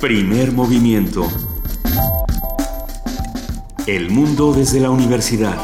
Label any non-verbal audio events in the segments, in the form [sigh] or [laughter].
Primer movimiento. El mundo desde la universidad.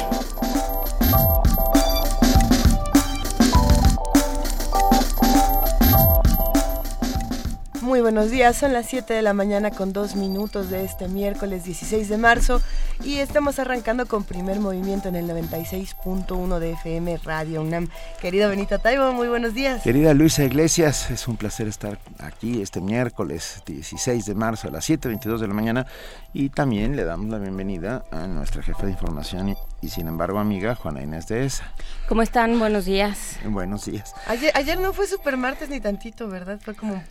Muy buenos días, son las 7 de la mañana con dos minutos de este miércoles 16 de marzo y estamos arrancando con primer movimiento en el 96.1 de FM Radio UNAM. Querida Benita Taibo, muy buenos días. Querida Luisa Iglesias, es un placer estar aquí este miércoles 16 de marzo a las 7.22 de la mañana y también le damos la bienvenida a nuestra jefa de información y, sin embargo amiga Juana Inés de ESA. ¿Cómo están? Buenos días. Buenos días. Ayer, ayer no fue super martes ni tantito, ¿verdad? Fue como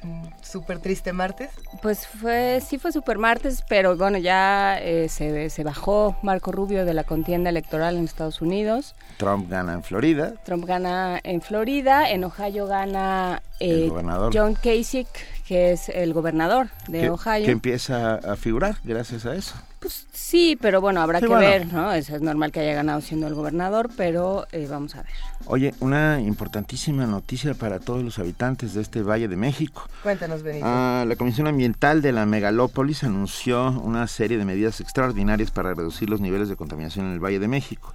súper triste martes. Pues fue, sí fue super martes, pero bueno, ya eh, se, se bajó Marco Rubio de la contienda electoral en Estados Unidos. Trump gana en Florida. Trump gana en Florida, en Ohio gana El gobernador. John Kasich, que es el gobernador de que, Ohio. que empieza a figurar gracias a eso. Pues sí, pero bueno, habrá Sí, que bueno. ver, ¿no? Es, es normal que haya ganado siendo el gobernador, pero eh, vamos a ver. Oye, una importantísima noticia para todos los habitantes de este Valle de México. Cuéntanos, Benito. Ah, la Comisión Ambiental de la Megalópolis anunció una serie de medidas extraordinarias para reducir los niveles de contaminación en el Valle de México.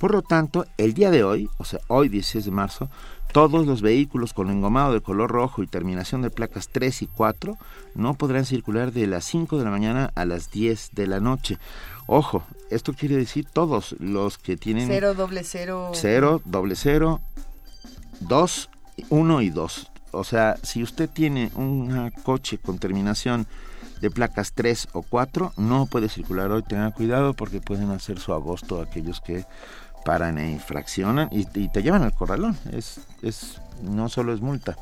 Por lo tanto, el día de hoy, o sea, hoy 16 de marzo, todos los vehículos con engomado de color rojo y terminación de placas 3 y 4 no podrán circular de las 5 de la mañana a las 10 de la noche. Ojo, esto quiere decir todos los que tienen Cero, doble cero. 0, doble 0, 2, 1 y 2. O sea, si usted tiene un coche con terminación de placas 3 o 4, no puede circular hoy. Tenga cuidado porque pueden hacer su agosto aquellos que paran e infraccionan y, te llevan al corralón. Es, es, no solo es multa,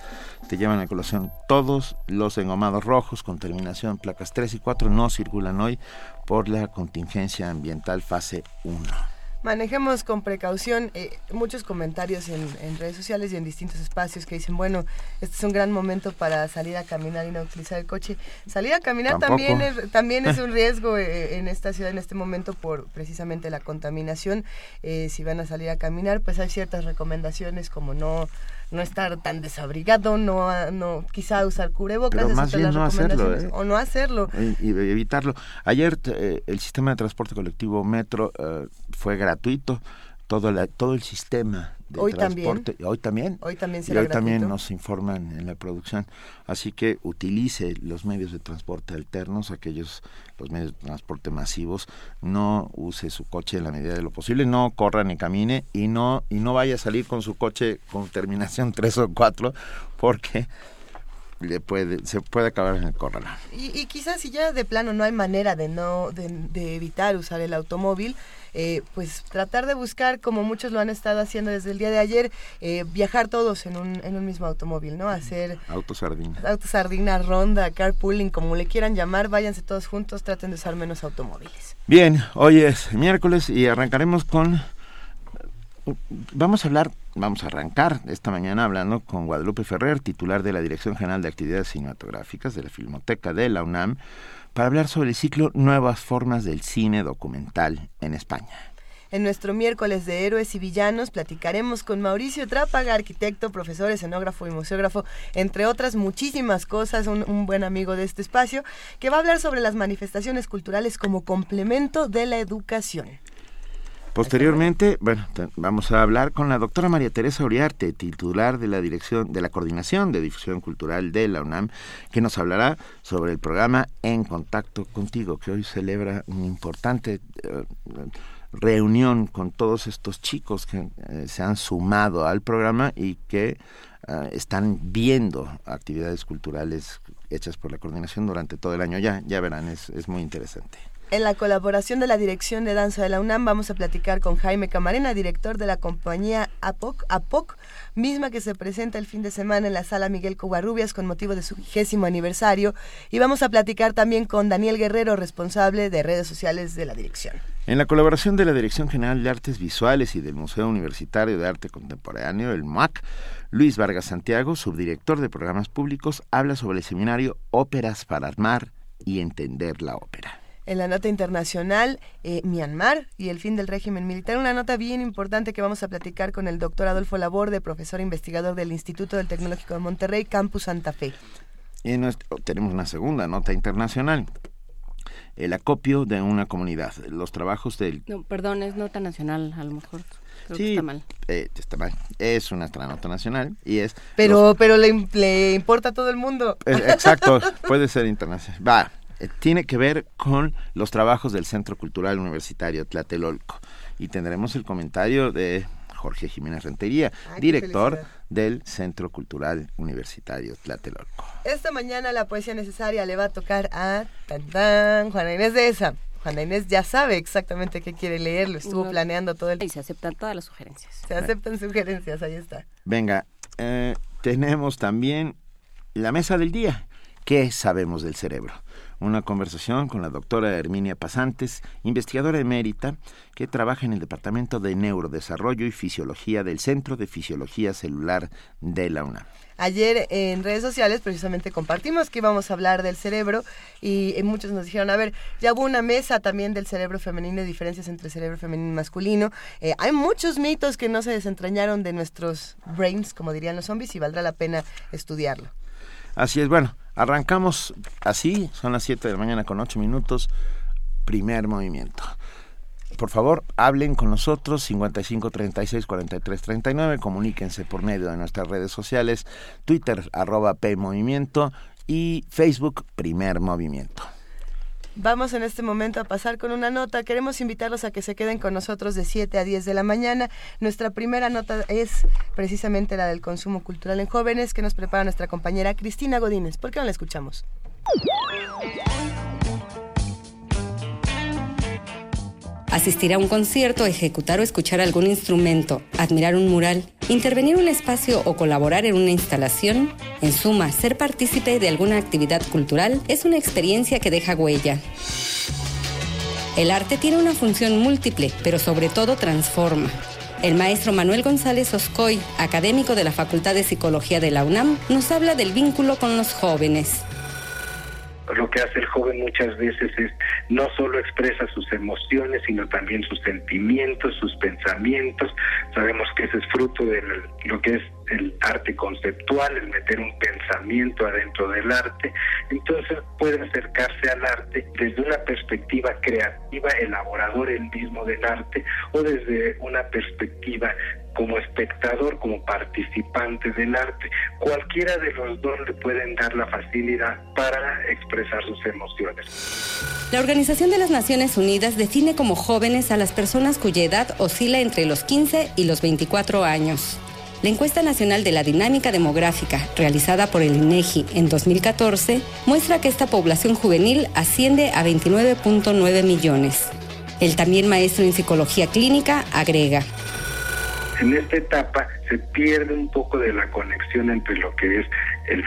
te llevan a colación. Todos los engomados rojos con terminación placas 3 y 4 no circulan hoy por la contingencia ambiental fase 1. Manejemos con precaución eh, muchos comentarios en, en redes sociales y en distintos espacios que dicen, bueno, este es un gran momento para salir a caminar y no utilizar el coche. Salir a caminar Tampoco. también es, también es [laughs] un riesgo eh, en esta ciudad en este momento por precisamente la contaminación. Eh, si van a salir a caminar, pues hay ciertas recomendaciones como no no estar tan desabrigado, no, no quizá usar cubrebocas, Pero más bien las no hacerlo, ¿eh? o no hacerlo. y, y evitarlo. Ayer eh, el sistema de transporte colectivo Metro eh, fue gratuito, todo, la, todo el sistema de Hoy también. transporte. Hoy también. Hoy también Y será hoy también nos informan en la producción. Así que utilice los medios de transporte alternos, aquellos, los medios de transporte masivos. No use su coche en la medida de lo posible. No corra ni camine y no, y no vaya a salir con su coche con terminación [laughs] 3 o 4 porque le puede, se puede acabar en el corralón. Y, y quizás si ya de plano no hay manera de no de, de evitar usar el automóvil, eh, pues tratar de buscar, como muchos lo han estado haciendo desde el día de ayer, eh, viajar todos en un, en un mismo automóvil, ¿no? Hacer Autosardina. autosardina, ronda, carpooling, como le quieran llamar, váyanse todos juntos, traten de usar menos automóviles. Bien, hoy es miércoles y arrancaremos con... Vamos a hablar, vamos a arrancar esta mañana hablando con Guadalupe Ferrer, titular de la Dirección General de Actividades Cinematográficas de la Filmoteca de la UNAM, para hablar sobre el ciclo Nuevas Formas del Cine Documental en España. En nuestro miércoles de héroes y villanos platicaremos con Mauricio Trápaga, arquitecto, profesor, escenógrafo y museógrafo, entre otras muchísimas cosas, un, un, buen amigo de este espacio, que va a hablar sobre las manifestaciones culturales como complemento de la educación. Posteriormente, bueno, vamos a hablar con la doctora María Teresa Uriarte, titular de la dirección de la Coordinación de Difusión Cultural de la UNAM, que nos hablará sobre el programa En Contacto Contigo, que hoy celebra una importante eh, reunión con todos estos chicos que eh, se han sumado al programa y que eh, están viendo actividades culturales hechas por la coordinación durante todo el año. Ya, ya verán, es, es muy interesante. En la colaboración de la Dirección de Danza de la UNAM vamos a platicar con Jaime Camarena, director de la compañía APOC, APOC, misma que se presenta el fin de semana en la sala Miguel Covarrubias con motivo de su vigésimo aniversario. Y vamos a platicar también con Daniel Guerrero, responsable de redes sociales de la dirección. En la colaboración de la Dirección General de Artes Visuales y del Museo Universitario de Arte Contemporáneo, el MUAC, Luis Vargas Santiago, subdirector de programas públicos, habla sobre el seminario Óperas para armar y entender la ópera en la nota internacional eh, Myanmar y el fin del régimen militar. Una nota bien importante que vamos a platicar con el doctor Adolfo Laborde, profesor investigador del Instituto del Tecnológico de Monterrey, Campus Santa Fe. Y tenemos una segunda nota internacional el acopio de una comunidad, los trabajos del... No, perdón, es nota nacional, a lo mejor. sí, está mal. Eh, está mal. Es una nota nacional y es... Pero, pero le, le, importa a todo el mundo. Eh, exacto, puede ser internacional. Va, eh, tiene que ver con los trabajos del Centro Cultural Universitario Tlatelolco. Y tendremos el comentario de Jorge Jiménez Rentería, director del Centro Cultural Universitario Tlatelolco. Esta mañana la poesía necesaria le va a tocar a tan, Juana Inés de esa. Juana Inés ya sabe exactamente qué quiere leer, lo estuvo planeando todo el... Y se aceptan todas las sugerencias. Se aceptan sugerencias, ahí está. Venga, eh, tenemos también la mesa del día. ¿Qué sabemos del cerebro? Una conversación con la doctora Herminia Pasantes, investigadora emérita que trabaja en el Departamento de Neurodesarrollo y Fisiología del Centro de Fisiología Celular de la UNAM. Ayer en redes sociales precisamente compartimos que íbamos a hablar del cerebro y, muchos nos dijeron, a ver, ya hubo una mesa también del cerebro femenino, de diferencias entre cerebro femenino y masculino. Eh, hay muchos mitos que no se desentrañaron de nuestros brains, como dirían los zombies, y valdrá la pena estudiarlo. Así es, bueno, arrancamos así, son las 7 de la mañana con 8 minutos, primer movimiento. Por favor, hablen con nosotros 55 36 43 39, comuníquense por medio de nuestras redes sociales, Twitter arroba P Movimiento y Facebook Primer Movimiento. Vamos en este momento a pasar con una nota. Queremos invitarlos a que se queden con nosotros de 7 a 10 de la mañana. Nuestra primera nota es precisamente la del consumo cultural en jóvenes que nos prepara nuestra compañera Cristina Godínez. ¿Por qué no la escuchamos? Asistir a un concierto, ejecutar o escuchar algún instrumento, admirar un mural, intervenir en un espacio o colaborar en una instalación, en suma, ser partícipe de alguna actividad cultural es una experiencia que deja huella. El arte tiene una función múltiple, pero sobre todo transforma. El maestro Manuel González Oscoy, académico de la Facultad de Psicología de la UNAM, nos habla del vínculo con los jóvenes lo que hace el joven muchas veces es no solo expresa sus emociones, sino también sus sentimientos, sus pensamientos. Sabemos que ese es fruto de lo que es el arte conceptual, el meter un pensamiento adentro del arte. Entonces puede acercarse al arte desde una perspectiva creativa, elaborador el mismo del arte, o desde una perspectiva como espectador, como participante del arte. Cualquiera de los dos le pueden dar la facilidad para expresar sus emociones. La Organización de las Naciones Unidas define como jóvenes a las personas cuya edad oscila entre los 15 y los 24 años. La encuesta nacional de la dinámica demográfica, realizada por el INEGI en 2014, muestra que esta población juvenil asciende a 29.9 millones. El también maestro en psicología clínica agrega, en esta etapa se pierde un poco de la conexión entre lo que es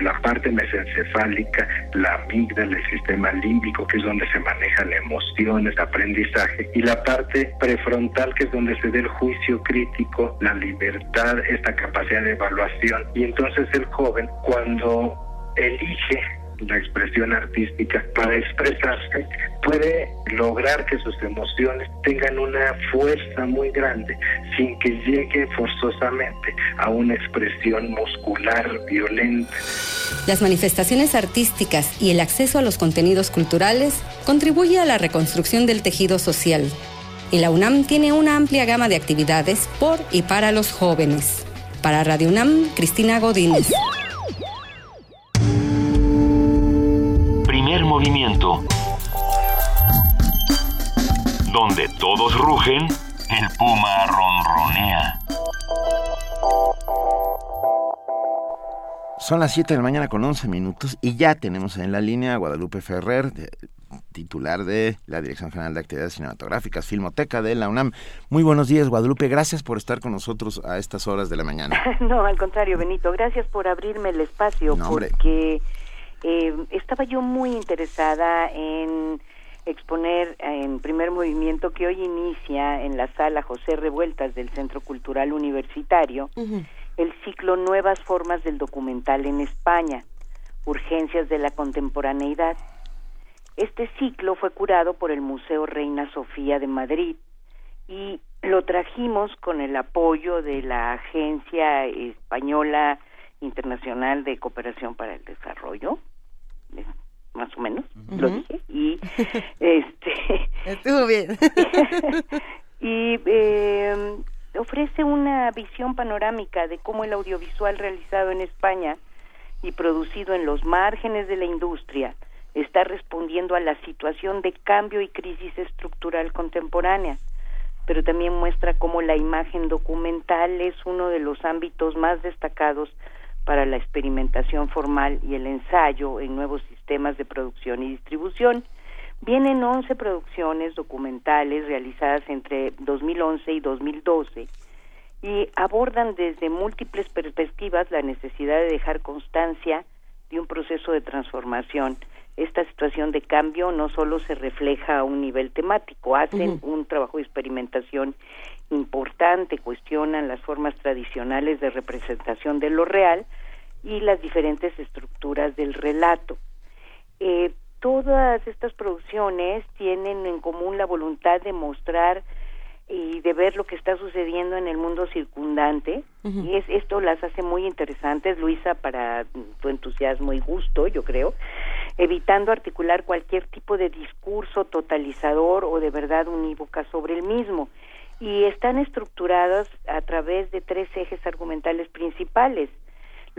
la parte mesencefálica, la amígdala, el sistema límbico, que es donde se manejan emociones, aprendizaje, y la parte prefrontal, que es donde se da el juicio crítico, la libertad, esta capacidad de evaluación. Y entonces el joven, cuando elige la expresión artística para expresarse, puede lograr que sus emociones tengan una fuerza muy grande sin que llegue forzosamente a una expresión muscular violenta. Las manifestaciones artísticas y el acceso a los contenidos culturales contribuye a la reconstrucción del tejido social. Y la UNAM tiene una amplia gama de actividades por y para los jóvenes. Para Radio UNAM, Cristina Godínez. Movimiento. Donde todos rugen, el puma ronronea. Son las 7 de la mañana con 11 minutos y ya tenemos en la línea a Guadalupe Ferrer, titular de la Dirección General de Actividades Cinematográficas, Filmoteca de la UNAM. Muy buenos días, Guadalupe. Gracias por estar con nosotros a estas horas de la mañana. [laughs] no, al contrario, Benito. Gracias por abrirme el espacio porque eh, estaba yo muy interesada en exponer en primer movimiento que hoy inicia en la sala José Revueltas del Centro Cultural Universitario el ciclo Nuevas Formas del Documental en España, Urgencias de la Contemporaneidad. Este ciclo fue curado por el Museo Reina Sofía de Madrid y lo trajimos con el apoyo de la Agencia Española Internacional de Cooperación para el Desarrollo, más o menos, lo dije, y [laughs] este... Estuvo bien. [laughs] y eh, ofrece una visión panorámica de cómo el audiovisual realizado en España y producido en los márgenes de la industria está respondiendo a la situación de cambio y crisis estructural contemporánea, pero también muestra cómo la imagen documental es uno de los ámbitos más destacados para la experimentación formal y el ensayo en nuevos sistemas de producción y distribución. Vienen 11 producciones documentales realizadas entre 2011 y 2012 y abordan desde múltiples perspectivas la necesidad de dejar constancia de un proceso de transformación. Esta situación de cambio no solo se refleja a un nivel temático, hacen un trabajo de experimentación importante, cuestionan las formas tradicionales de representación de lo real y las diferentes estructuras del relato. Eh, todas estas producciones tienen en común la voluntad de mostrar y de ver lo que está sucediendo en el mundo circundante. Y es esto las hace muy interesantes Luisa para tu entusiasmo y gusto yo creo evitando articular cualquier tipo de discurso totalizador o de verdad unívoca sobre el mismo y están estructuradas a través de tres ejes argumentales principales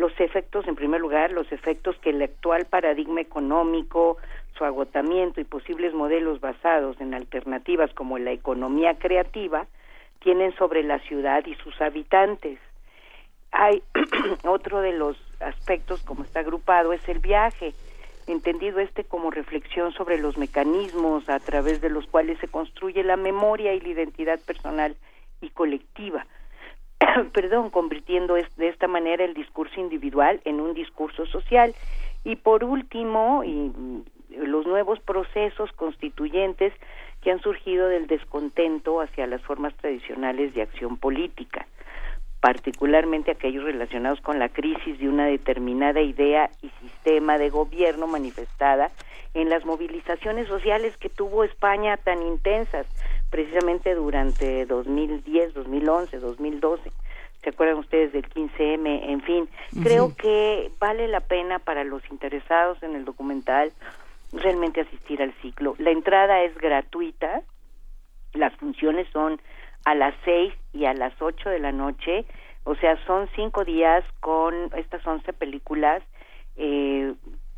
los efectos, en primer lugar, los efectos que el actual paradigma económico, su agotamiento y posibles modelos basados en alternativas como la economía creativa tienen sobre la ciudad y sus habitantes. Hay [clears throat] otro de los aspectos, como está agrupado, es el viaje, entendido este como reflexión sobre los mecanismos a través de los cuales se construye la memoria y la identidad personal y colectiva [coughs] perdón, convirtiendo de esta manera el discurso individual en un discurso social. Y por último, mm, los nuevos procesos constituyentes que han surgido del descontento hacia las formas tradicionales de acción política, particularmente aquellos relacionados con la crisis de una determinada idea y sistema de gobierno manifestada en las movilizaciones sociales que tuvo España tan intensas precisamente durante 2010, 2011, 2012. ¿Se acuerdan ustedes del 15M? En fin, creo que vale la pena para los interesados en el documental realmente asistir al ciclo. La entrada es gratuita, las funciones son a las 6 y a las 8 de la noche, o sea, son cinco días con estas 11 películas eh,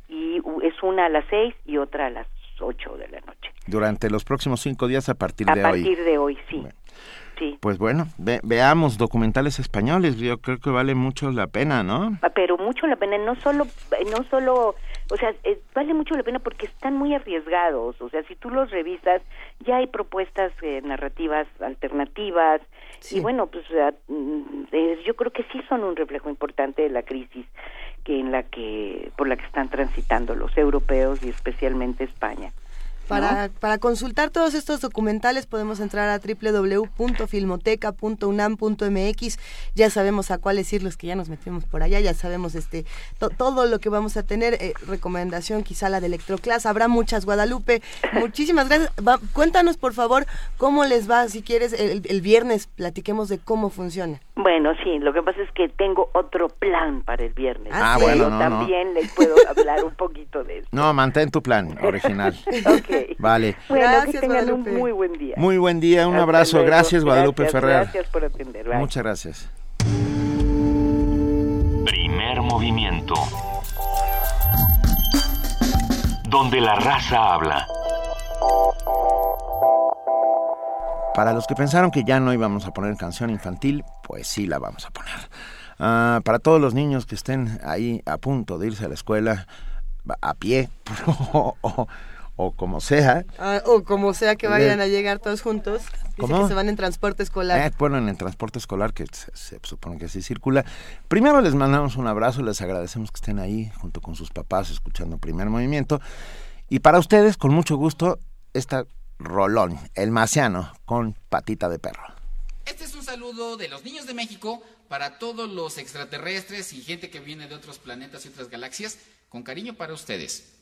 y es una a las 6 y otra a las 8 de la noche. Durante los próximos cinco días a partir de hoy. A partir de hoy, sí. Sí. Pues bueno, veamos documentales españoles, yo creo que vale mucho la pena, ¿no? Ah, pero mucho la pena, no solo, no solo, o sea, eh, vale mucho la pena porque están muy arriesgados, o sea, si tú los revisas, ya hay propuestas eh, narrativas alternativas, y bueno, pues eh, yo creo que sí son un reflejo importante de la crisis que en la que por la que están transitando los europeos y especialmente España. Para, para consultar todos estos documentales podemos entrar a www.filmoteca.unam.mx. Ya sabemos a cuáles ir los que ya nos metimos por allá, ya sabemos este todo lo que vamos a tener. Eh, recomendación quizá la de Electroclass. Habrá muchas, Guadalupe. [laughs] Muchísimas gracias. cuéntanos por favor cómo les va, si quieres, el, viernes platiquemos de cómo funciona. Bueno, sí, lo que pasa es que tengo otro plan para el viernes. Ah, bueno, también les puedo [laughs] hablar un poquito de eso. No, mantén tu plan original. [laughs] Vale. Bueno, que tengan un muy buen día. Muy buen día, un abrazo. Gracias, Guadalupe Ferrer. Gracias por atender. Muchas gracias. Primer movimiento. Donde la raza habla. Para los que pensaron que ya no íbamos a poner canción infantil, pues sí la vamos a poner. Ah, para todos los niños que estén ahí a punto de irse a la escuela, a pie [laughs] o, o como sea. Ah, o como sea que vayan a llegar todos juntos. Dice que se van en transporte escolar. Eh, bueno, en el transporte escolar, que se, supone que así circula. Primero les mandamos un abrazo, les agradecemos que estén ahí junto con sus papás escuchando Primer Movimiento. Y para ustedes, con mucho gusto, esta rolón, el marciano, con patita de perro. Este es un saludo de los niños de México para todos los extraterrestres y gente que viene de otros planetas y otras galaxias. Con cariño para ustedes.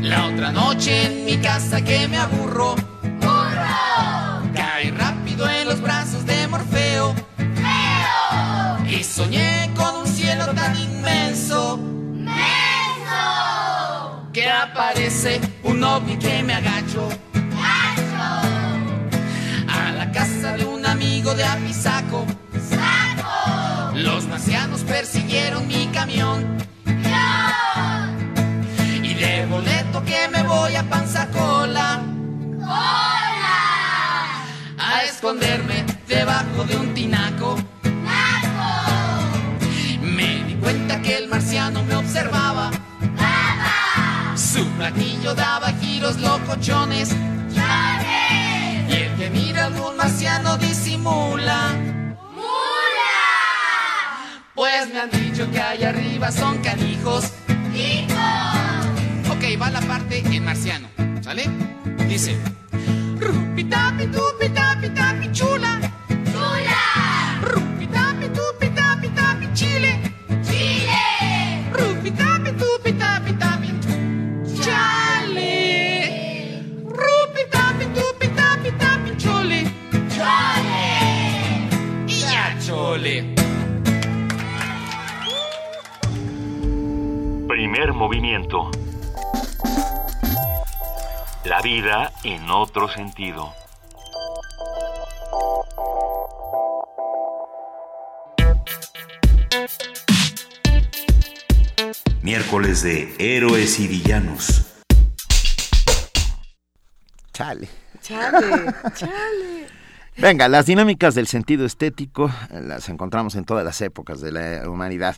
La otra noche en mi casa que me aburro. Y soñé con un cielo tan inmenso. ¡Menso! Que aparece un ovni que me agacho. ¡Gacho! A la casa de un amigo de Apizaco. ¡Saco! Los marcianos persiguieron mi camión. Y de boleto que me voy a Panzacola. ¡Cola! A esconderme debajo de un tinaco. Cuenta que el marciano me observaba. Su platillo daba giros locochones. Y el que mira algún marciano disimula. ¡Mula! Pues me han dicho que allá arriba son canijos. ¡Hijos! Ok, va la parte en marciano. ¿Sale? Dice. Rupi tapi tupi tapi tapi chula. ¡Chula! Primer movimiento. La vida en otro sentido. Miércoles de Héroes y Villanos. Chale. Chale, [laughs] chale. Venga, las dinámicas del sentido estético eh, las encontramos en todas las épocas de la humanidad,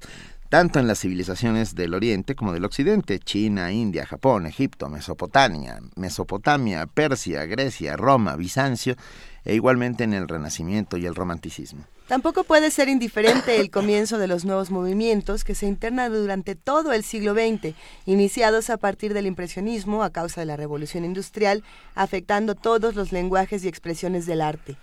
tanto en las civilizaciones del Oriente como del Occidente, China, India, Japón, Egipto, Mesopotamia, Mesopotamia, Persia, Grecia, Roma, Bizancio, e igualmente en el Renacimiento y el Romanticismo. Tampoco puede ser indiferente el comienzo de los nuevos movimientos que se internan durante todo el siglo XX, iniciados a partir del impresionismo a causa de la revolución industrial, afectando todos los lenguajes y expresiones del arte.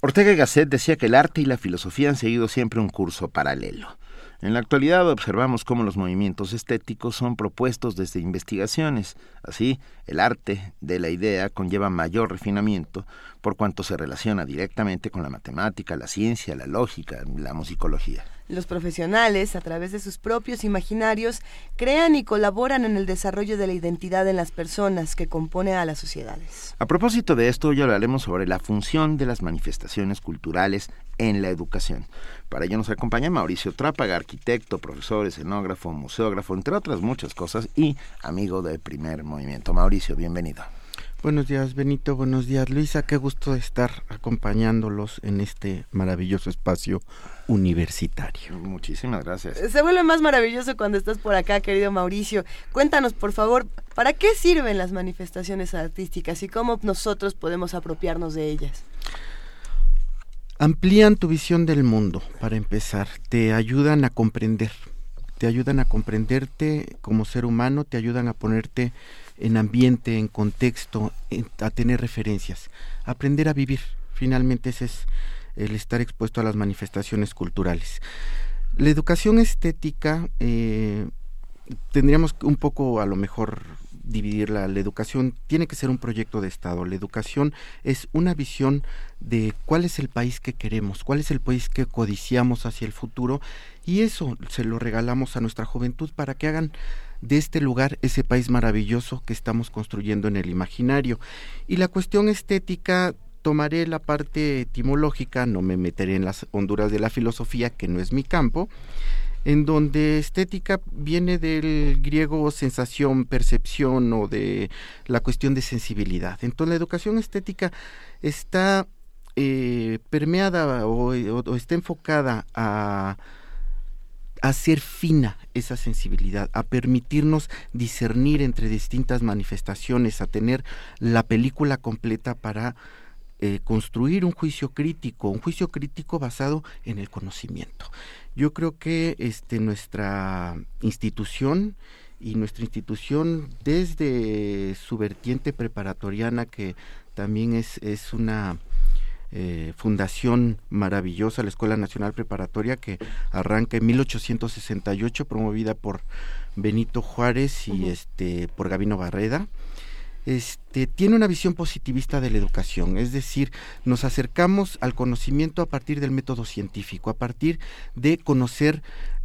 Ortega y Gasset decía que el arte y la filosofía han seguido siempre un curso paralelo. En la actualidad observamos cómo los movimientos estéticos son propuestos desde investigaciones. Así, el arte de la idea conlleva mayor refinamiento por cuanto se relaciona directamente con la matemática, la ciencia, la lógica, la musicología. Los profesionales, a través de sus propios imaginarios, crean y colaboran en el desarrollo de la identidad en las personas que componen a las sociedades. A propósito de esto, hoy hablaremos sobre la función de las manifestaciones culturales en la educación. Para ello nos acompaña Mauricio Trápaga, arquitecto, profesor, escenógrafo, museógrafo, entre otras muchas cosas, y amigo del primer movimiento. Mauricio, bienvenido. Buenos días, Benito. Buenos días, Luisa. Qué gusto estar acompañándolos en este maravilloso espacio universitario. Muchísimas gracias. Se vuelve más maravilloso cuando estás por acá, querido Mauricio. Cuéntanos, por favor, ¿para qué sirven las manifestaciones artísticas y cómo nosotros podemos apropiarnos de ellas? Amplían tu visión del mundo, para empezar. Te ayudan a comprender. Te ayudan a comprenderte como ser humano, te ayudan a ponerte en ambiente, en contexto, a tener referencias, aprender a vivir. Finalmente ese es el estar expuesto a las manifestaciones culturales. La educación estética eh, tendríamos un poco a lo mejor dividirla. La educación tiene que ser un proyecto de Estado. La educación es una visión de cuál es el país que queremos, cuál es el país que codiciamos hacia el futuro y eso se lo regalamos a nuestra juventud para que hagan de este lugar ese país maravilloso que estamos construyendo en el imaginario. Y la cuestión estética tomaré la parte etimológica, no me meteré en las honduras de la filosofía, que no es mi campo, en donde estética viene del griego sensación, percepción o de la cuestión de sensibilidad. Entonces la educación estética está eh, permeada o, o, está enfocada a hacer fina esa sensibilidad, a permitirnos discernir entre distintas manifestaciones, a tener la película completa para eh, construir un juicio crítico, un juicio crítico basado en el conocimiento. Yo creo que este, nuestra institución y nuestra institución desde su vertiente preparatoriana, que también es, es una eh, fundación maravillosa, la Escuela Nacional Preparatoria, que arranca en 1868, promovida por Benito Juárez y este por Gabino Barreda. este, tiene una visión positivista de la educación, es decir, nos acercamos al conocimiento a partir del método científico, a partir de conocer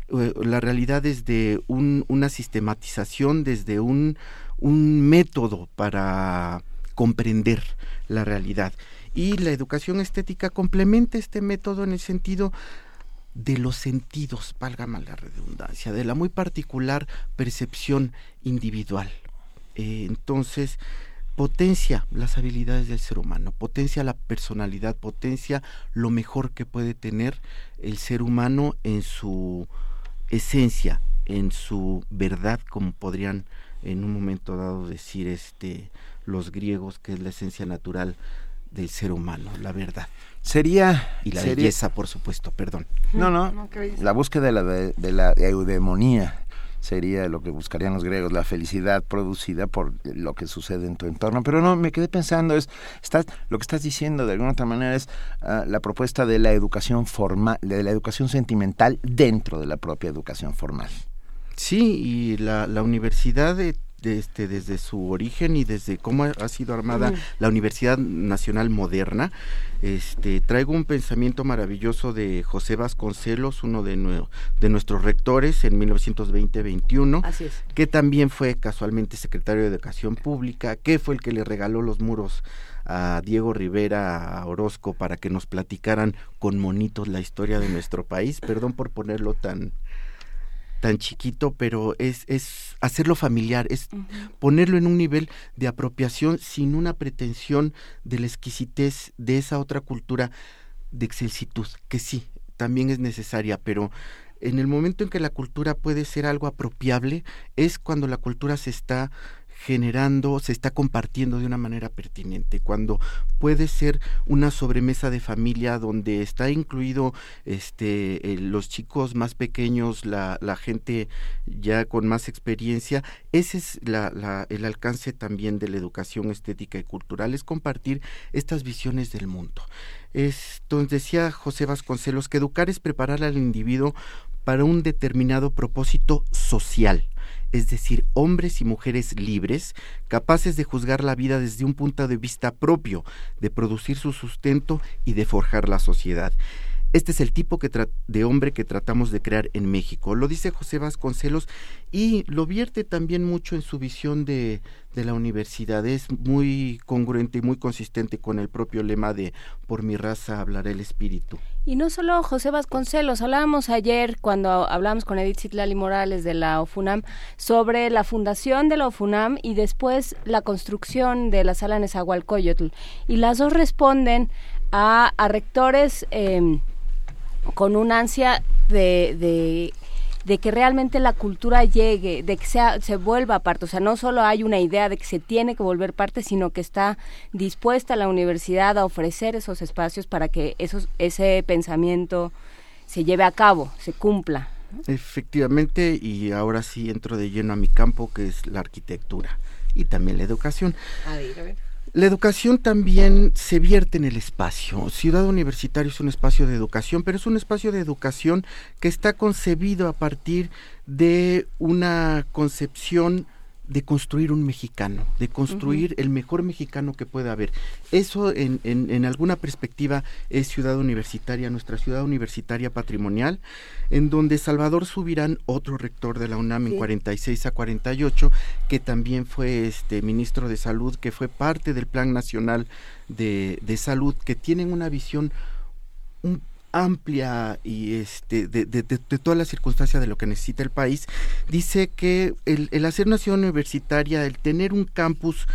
eh, la realidad desde una sistematización, desde un, un método para comprender la realidad. Y la educación estética complementa este método en el sentido de los sentidos, válgame la redundancia, de la muy particular percepción individual. Eh, entonces, potencia las habilidades del ser humano, potencia la personalidad, potencia lo mejor que puede tener el ser humano en su esencia, en su verdad, como podrían en un momento dado decir este los griegos, que es la esencia natural del ser humano, la verdad. Sería... Y la belleza, por supuesto, perdón. No, no, la búsqueda de la, de, la eudemonía sería lo que buscarían los griegos, la felicidad producida por lo que sucede en tu entorno. Pero no, me quedé pensando, es estás, lo que estás diciendo de alguna otra manera es ah, la propuesta de la educación formal, de la educación sentimental dentro de la propia educación formal. Sí, y la, la universidad de este, desde su origen y desde cómo ha sido armada la Universidad Nacional Moderna. Este, traigo un pensamiento maravilloso de José Vasconcelos, uno de, de nuestros rectores en 1920-21, que también fue casualmente secretario de Educación Pública, que fue el que le regaló los muros a Diego Rivera a Orozco para que nos platicaran con monitos la historia de nuestro país. Perdón por ponerlo tan, tan chiquito, pero es, es hacerlo familiar, es ponerlo en un nivel de apropiación sin una pretensión de la exquisitez de esa otra cultura de excelsitud, que sí, también es necesaria, pero en el momento en que la cultura puede ser algo apropiable, es cuando la cultura se está generando, se está compartiendo de una manera pertinente, cuando puede ser una sobremesa de familia donde está incluido este los chicos más pequeños, la, la gente ya con más experiencia, ese es la, el alcance también de la educación estética y cultural, es compartir estas visiones del mundo. Entonces decía José Vasconcelos que educar es preparar al individuo para un determinado propósito social es decir, hombres y mujeres libres, capaces de juzgar la vida desde un punto de vista propio, de producir su sustento y de forjar la sociedad. Este es el tipo de hombre que tratamos de crear en México. Lo dice José Vasconcelos y lo vierte también mucho en su visión de, la universidad. Es muy congruente y muy consistente con el propio lema de por mi raza hablará el espíritu. Y no solo José Vasconcelos, hablábamos ayer cuando hablábamos con Edith Citlali Morales de la OFUNAM sobre la fundación de la OFUNAM y después la construcción de la sala Nezahualcóyotl. Y las dos responden a, rectores em, con un ansia de de que realmente la cultura llegue, de que sea, se vuelva parte. O sea, no solo hay una idea de que se tiene que volver parte, sino que está dispuesta la universidad a ofrecer esos espacios para que esos, ese pensamiento se lleve a cabo, se cumpla. Efectivamente, y ahora sí entro de lleno a mi campo, que es la arquitectura y también la educación. A ver, a ver. La educación también se vierte en el espacio. Ciudad Universitaria es un espacio de educación, pero es un espacio de educación que está concebido a partir de una concepción de construir un mexicano, de construir el mejor mexicano que pueda haber. Eso en, en, alguna perspectiva es ciudad universitaria, nuestra ciudad universitaria patrimonial, en donde Salvador Subirán, otro rector de la UNAM en 46 a 48, que también fue este ministro de salud, que fue parte del Plan Nacional de, de Salud, que tienen una visión un amplia y este de, de, de, todas las circunstancias de lo que necesita el país, dice que el, el hacer ciudad universitaria, el tener un campus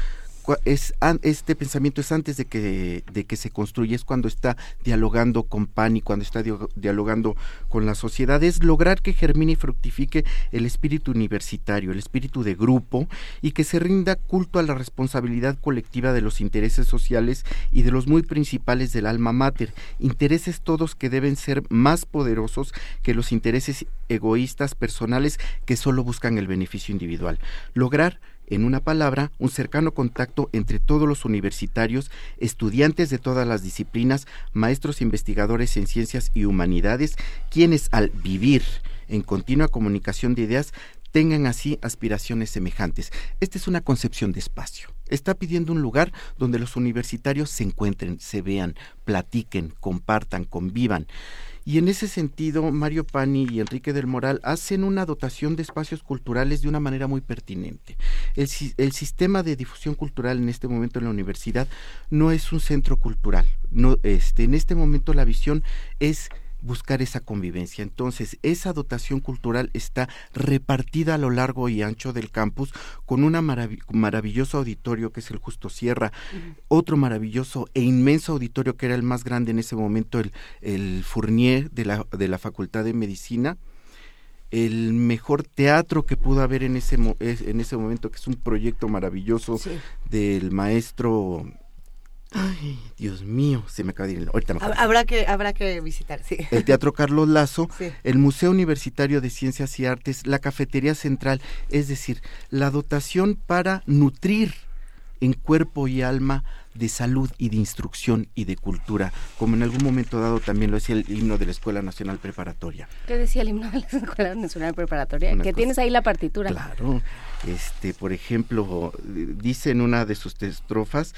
es este pensamiento es antes de que de que se construye es cuando está dialogando con PAN y cuando está dialogando con la sociedad. Es lograr que germine y fructifique el espíritu universitario el espíritu de grupo y que se rinda culto a la responsabilidad colectiva de los intereses sociales y de los muy principales del alma mater. Intereses todos que deben ser más poderosos que los intereses egoístas personales que solo buscan el beneficio individual. Lograr en una palabra, un cercano contacto entre todos los universitarios, estudiantes de todas las disciplinas, maestros investigadores en ciencias y humanidades, quienes al vivir en continua comunicación de ideas tengan así aspiraciones semejantes. Esta es una concepción de espacio. está pidiendo un lugar donde los universitarios se encuentren, se vean, platiquen, compartan, convivan. Y en ese sentido, Mario Pani y Enrique del Moral hacen una dotación de espacios culturales de una manera muy pertinente. El, el, sistema de difusión cultural en este momento en la universidad no es un centro cultural. No, este, en este momento la visión es buscar esa convivencia. Entonces, esa dotación cultural está repartida a lo largo y ancho del campus con un maravilloso auditorio que es el Justo Sierra, otro maravilloso e inmenso auditorio que era el más grande en ese momento, el, el Fournier de la, de la Facultad de Medicina, el mejor teatro que pudo haber en ese, en ese momento, que es un proyecto maravilloso del maestro Ay, Dios mío, se me acaba de ir. Ahorita habrá que habrá que visitar, sí. El Teatro Carlos Lazo, el Museo Universitario de Ciencias y Artes, la Cafetería Central, es decir, la dotación para nutrir en cuerpo y alma de salud y de instrucción y de cultura, como en algún momento dado también lo decía el himno de la Escuela Nacional Preparatoria. ¿Qué decía el himno de la Escuela Nacional Preparatoria? que tienes ahí la partitura. Claro, este, por ejemplo, dice en una de sus estrofas,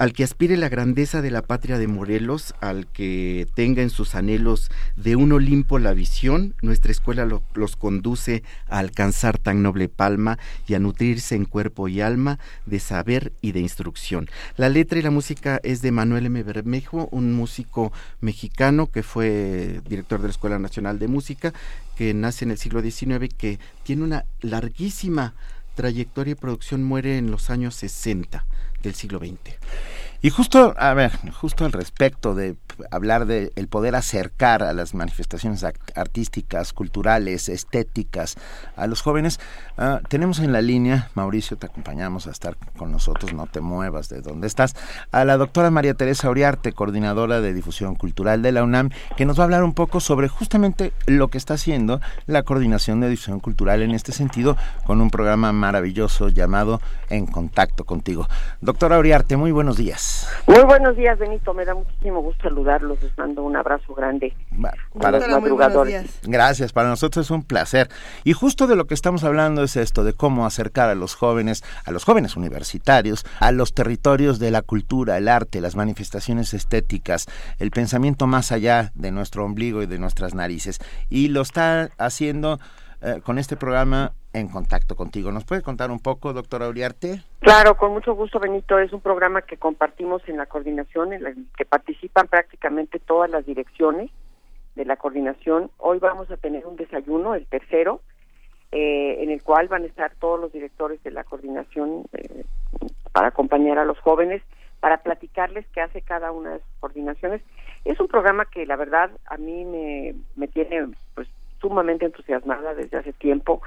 al que aspire la grandeza de la patria de Morelos, al que tenga en sus anhelos de un Olimpo la visión, nuestra escuela los conduce a alcanzar tan noble palma y a nutrirse en cuerpo y alma de saber y de instrucción. La letra y la música es de Manuel M. Bermejo, un músico mexicano que fue director de la Escuela Nacional de Música, que nace en el siglo XIX, que tiene una larguísima trayectoria y producción, muere en los años 60 del siglo XX. Y justo, a ver, justo al respecto de hablar de el poder acercar a las manifestaciones artísticas, culturales, estéticas a los jóvenes, ah, tenemos en la línea, Mauricio, te acompañamos a estar con nosotros, no te muevas de donde estás, a la doctora María Teresa Oriarte, coordinadora de difusión cultural de la UNAM, que nos va a hablar un poco sobre justamente lo que está haciendo la coordinación de difusión cultural en este sentido, con un programa maravilloso llamado En Contacto Contigo. Doctora Oriarte, muy buenos días. Muy buenos días, Benito. Me da muchísimo gusto saludarlos. Les mando un abrazo grande. Para los madrugadores. Gracias, para nosotros es un placer. Y justo de lo que estamos hablando es esto, de cómo acercar a los jóvenes, a los jóvenes universitarios, a los territorios de la cultura, el arte, las manifestaciones estéticas, el pensamiento más allá de nuestro ombligo y de nuestras narices. Y lo está haciendo eh, con este programa en contacto contigo. ¿Nos puede contar un poco, doctora Uriarte? Claro, con mucho gusto, Benito. Es un programa que compartimos en la coordinación, en la que participan prácticamente todas las direcciones de la coordinación. Hoy vamos a tener un desayuno, el tercero, eh, en el cual van a estar todos los directores de la coordinación eh, para acompañar a los jóvenes, para platicarles qué hace cada una de sus coordinaciones. Es un programa que la verdad a mí me, me tiene pues sumamente entusiasmada desde hace tiempo.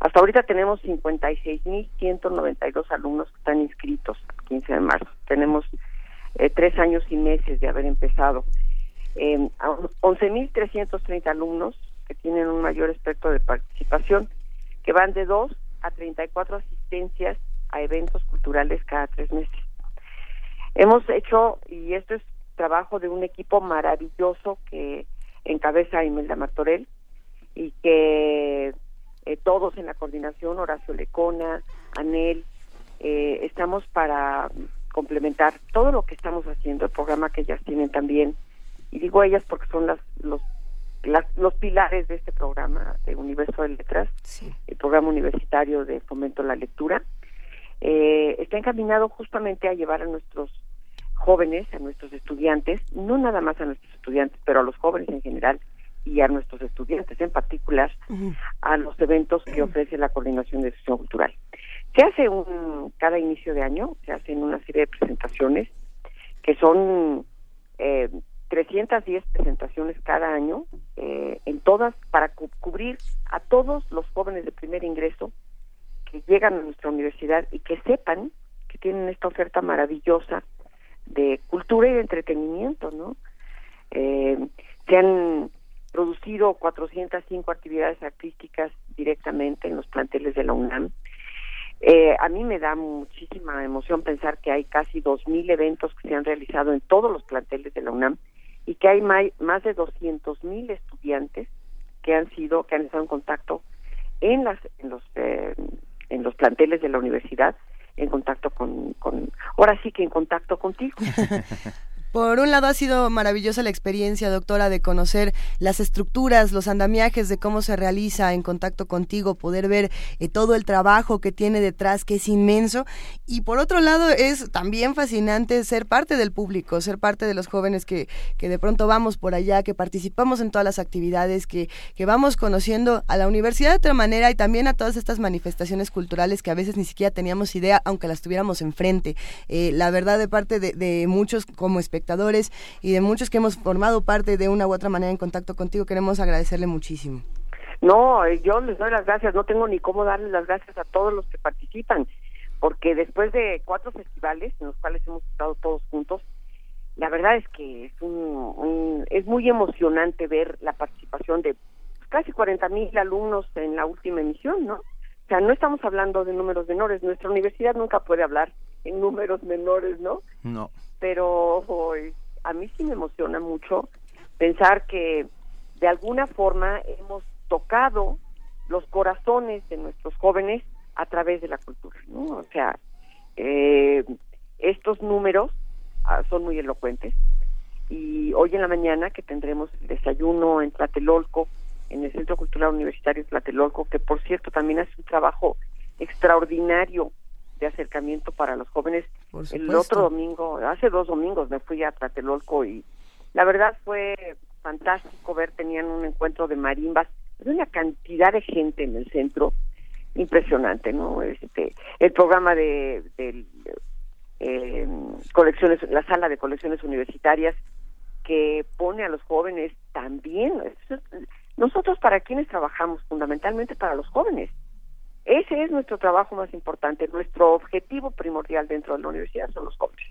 Hasta ahorita tenemos 56.192 alumnos que están inscritos el 15 de marzo. Tenemos eh, tres años y meses de haber empezado. Eh, 11.330 alumnos que tienen un mayor espectro de participación, que van de 2 a 34 asistencias a eventos culturales cada tres meses. Hemos hecho, y esto es trabajo de un equipo maravilloso que encabeza Imelda Martorell, y que eh, todos en la coordinación, Horacio Lecona, Anel, eh, estamos para complementar todo lo que estamos haciendo, el programa que ellas tienen también, y digo ellas porque son las, los, los pilares de este programa de Universo de Letras, el programa universitario de fomento a la lectura, eh, está encaminado justamente a llevar a nuestros jóvenes, a nuestros estudiantes, no nada más a nuestros estudiantes, pero a los jóvenes en general, y a nuestros estudiantes en particular a los eventos que ofrece la Coordinación de Difusión Cultural. Se hace un, cada inicio de año, se hacen una serie de presentaciones que son eh, 310 presentaciones cada año, eh, en todas, para cubrir a todos los jóvenes de primer ingreso que llegan a nuestra universidad y que sepan que tienen esta oferta maravillosa de cultura y de entretenimiento, ¿no? Eh, se han producido 405 actividades artísticas directamente en los planteles de la UNAM. Eh, a mí me da muchísima emoción pensar que hay casi 2.000 eventos que se han realizado en todos los planteles de la UNAM y que hay más de 200.000 estudiantes que han sido que han estado en contacto en las en los eh, planteles de la universidad en contacto con, con ahora sí que en contacto contigo. [laughs] Por un lado ha sido maravillosa la experiencia, doctora, de conocer las estructuras, los andamiajes de cómo se realiza en contacto contigo, poder ver eh, todo el trabajo que tiene detrás, que es inmenso. Y por otro lado es también fascinante ser parte del público, ser parte de los jóvenes que, que de pronto vamos por allá, que participamos en todas las actividades, que, que vamos conociendo a la universidad de otra manera y también a todas estas manifestaciones culturales que a veces ni siquiera teníamos idea, aunque las tuviéramos enfrente. Eh, la verdad de parte de, de muchos como espectadores, espectadores y de muchos que hemos formado parte de una u otra manera en contacto contigo. Queremos agradecerle muchísimo. No, eh, yo les doy las gracias, no tengo ni cómo darles las gracias a todos los que participan, porque después de cuatro festivales en los cuales hemos estado todos juntos, la verdad es que es un, es muy emocionante ver la participación de casi 40 mil alumnos en la última emisión, ¿no? O sea, no estamos hablando de números menores. Nuestra universidad nunca puede hablar en números menores, ¿no? No pero a mí sí me emociona mucho pensar que de alguna forma hemos tocado los corazones de nuestros jóvenes a través de la cultura, ¿no? O sea, eh, estos números ah, son muy elocuentes y hoy en la mañana que tendremos el desayuno en Tlatelolco, en el Centro Cultural Universitario Tlatelolco, que por cierto también hace un trabajo extraordinario de acercamiento para los jóvenes. El otro domingo, hace dos domingos me fui a Tlatelolco y la verdad fue fantástico ver, tenían un encuentro de marimbas, una cantidad de gente en el centro impresionante, ¿no? Este, el programa de, eh, colecciones, la sala de colecciones universitarias que pone a los jóvenes también. Nosotros para quienes trabajamos fundamentalmente para los jóvenes ese es nuestro trabajo más importante, nuestro objetivo primordial dentro de la universidad son los jóvenes.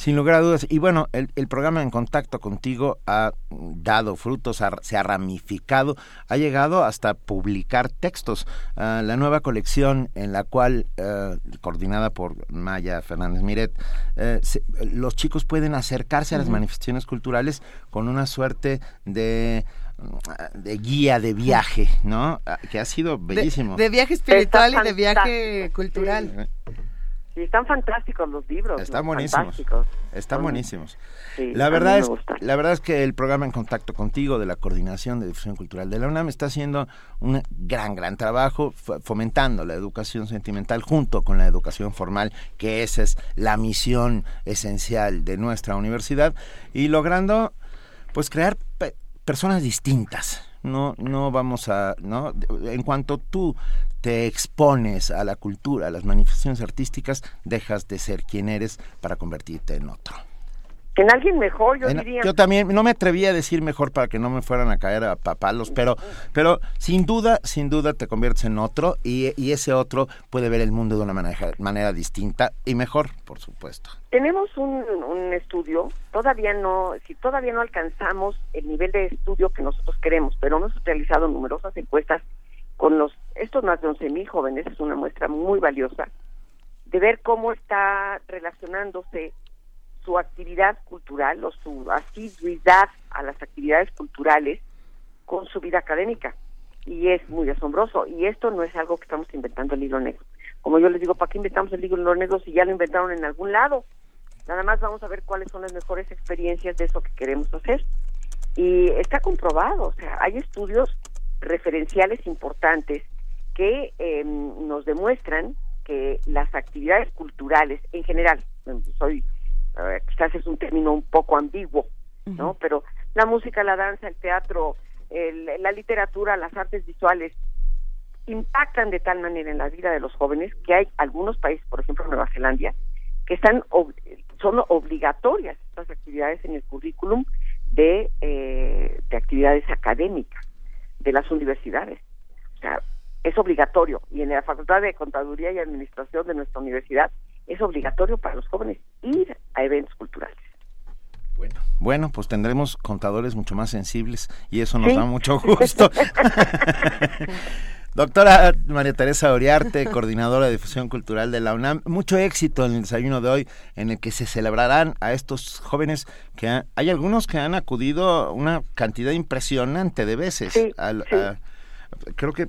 Sin lugar a dudas. Y bueno, el, programa en contacto contigo ha dado frutos, se ha ramificado, ha llegado hasta publicar textos. Ah, la nueva colección en la cual, eh, coordinada por Maya Fernández Miret, eh, los chicos pueden acercarse a las manifestaciones culturales con una suerte de de guía de viaje, ¿no? Ah, que ha sido bellísimo. De, viaje espiritual y de viaje cultural. Sí. están fantásticos los libros. Están buenísimos. Están buenísimos. la verdad es, la verdad es que el programa en contacto contigo de la coordinación de difusión cultural de la UNAM está haciendo un gran, gran trabajo fomentando la educación sentimental junto con la educación formal, que esa es la misión esencial de nuestra universidad y logrando, pues, crear personas distintas. No, no vamos a, ¿no? En cuanto tú te expones a la cultura, a las manifestaciones artísticas, dejas de ser quien eres para convertirte en otro en alguien mejor, yo diría. Yo también, no me atreví a decir mejor para que no me fueran a caer a papalos, pero, pero sin duda, sin duda te conviertes en otro y, ese otro puede ver el mundo de una manera, manera distinta y mejor, por supuesto. Tenemos un, un estudio, todavía no, si todavía no alcanzamos el nivel de estudio que nosotros queremos, pero hemos realizado numerosas encuestas con los, estos más de 11.000 jóvenes, es una muestra muy valiosa, de ver cómo está relacionándose su actividad cultural o su asiduidad a las actividades culturales con su vida académica. Y es muy asombroso. Y esto no es algo que estamos inventando el libro negro. Como yo les digo, ¿para qué inventamos el libro negro si ya lo inventaron en algún lado? Nada más vamos a ver cuáles son las mejores experiencias de eso que queremos hacer. Y está comprobado, o sea, hay estudios referenciales importantes que em, nos demuestran que las actividades culturales en general, soy quizás es un término un poco ambiguo, ¿no? Pero la música, la danza, el teatro, la literatura, las artes visuales impactan de tal manera en la vida de los jóvenes que hay algunos países, por ejemplo Nueva Zelanda, que están son obligatorias estas actividades en el currículum de, eh, de actividades académicas de las universidades. O sea, es obligatorio y en la Facultad de Contaduría y Administración de nuestra universidad es obligatorio para los jóvenes ir a eventos culturales. Bueno, bueno, pues tendremos contadores mucho más sensibles y eso nos da mucho gusto. [laughs] Doctora María Teresa Oriarte, coordinadora de difusión cultural de la UNAM, mucho éxito en el desayuno de hoy, en el que se celebrarán a estos jóvenes que hay algunos que han acudido una cantidad impresionante de veces. creo que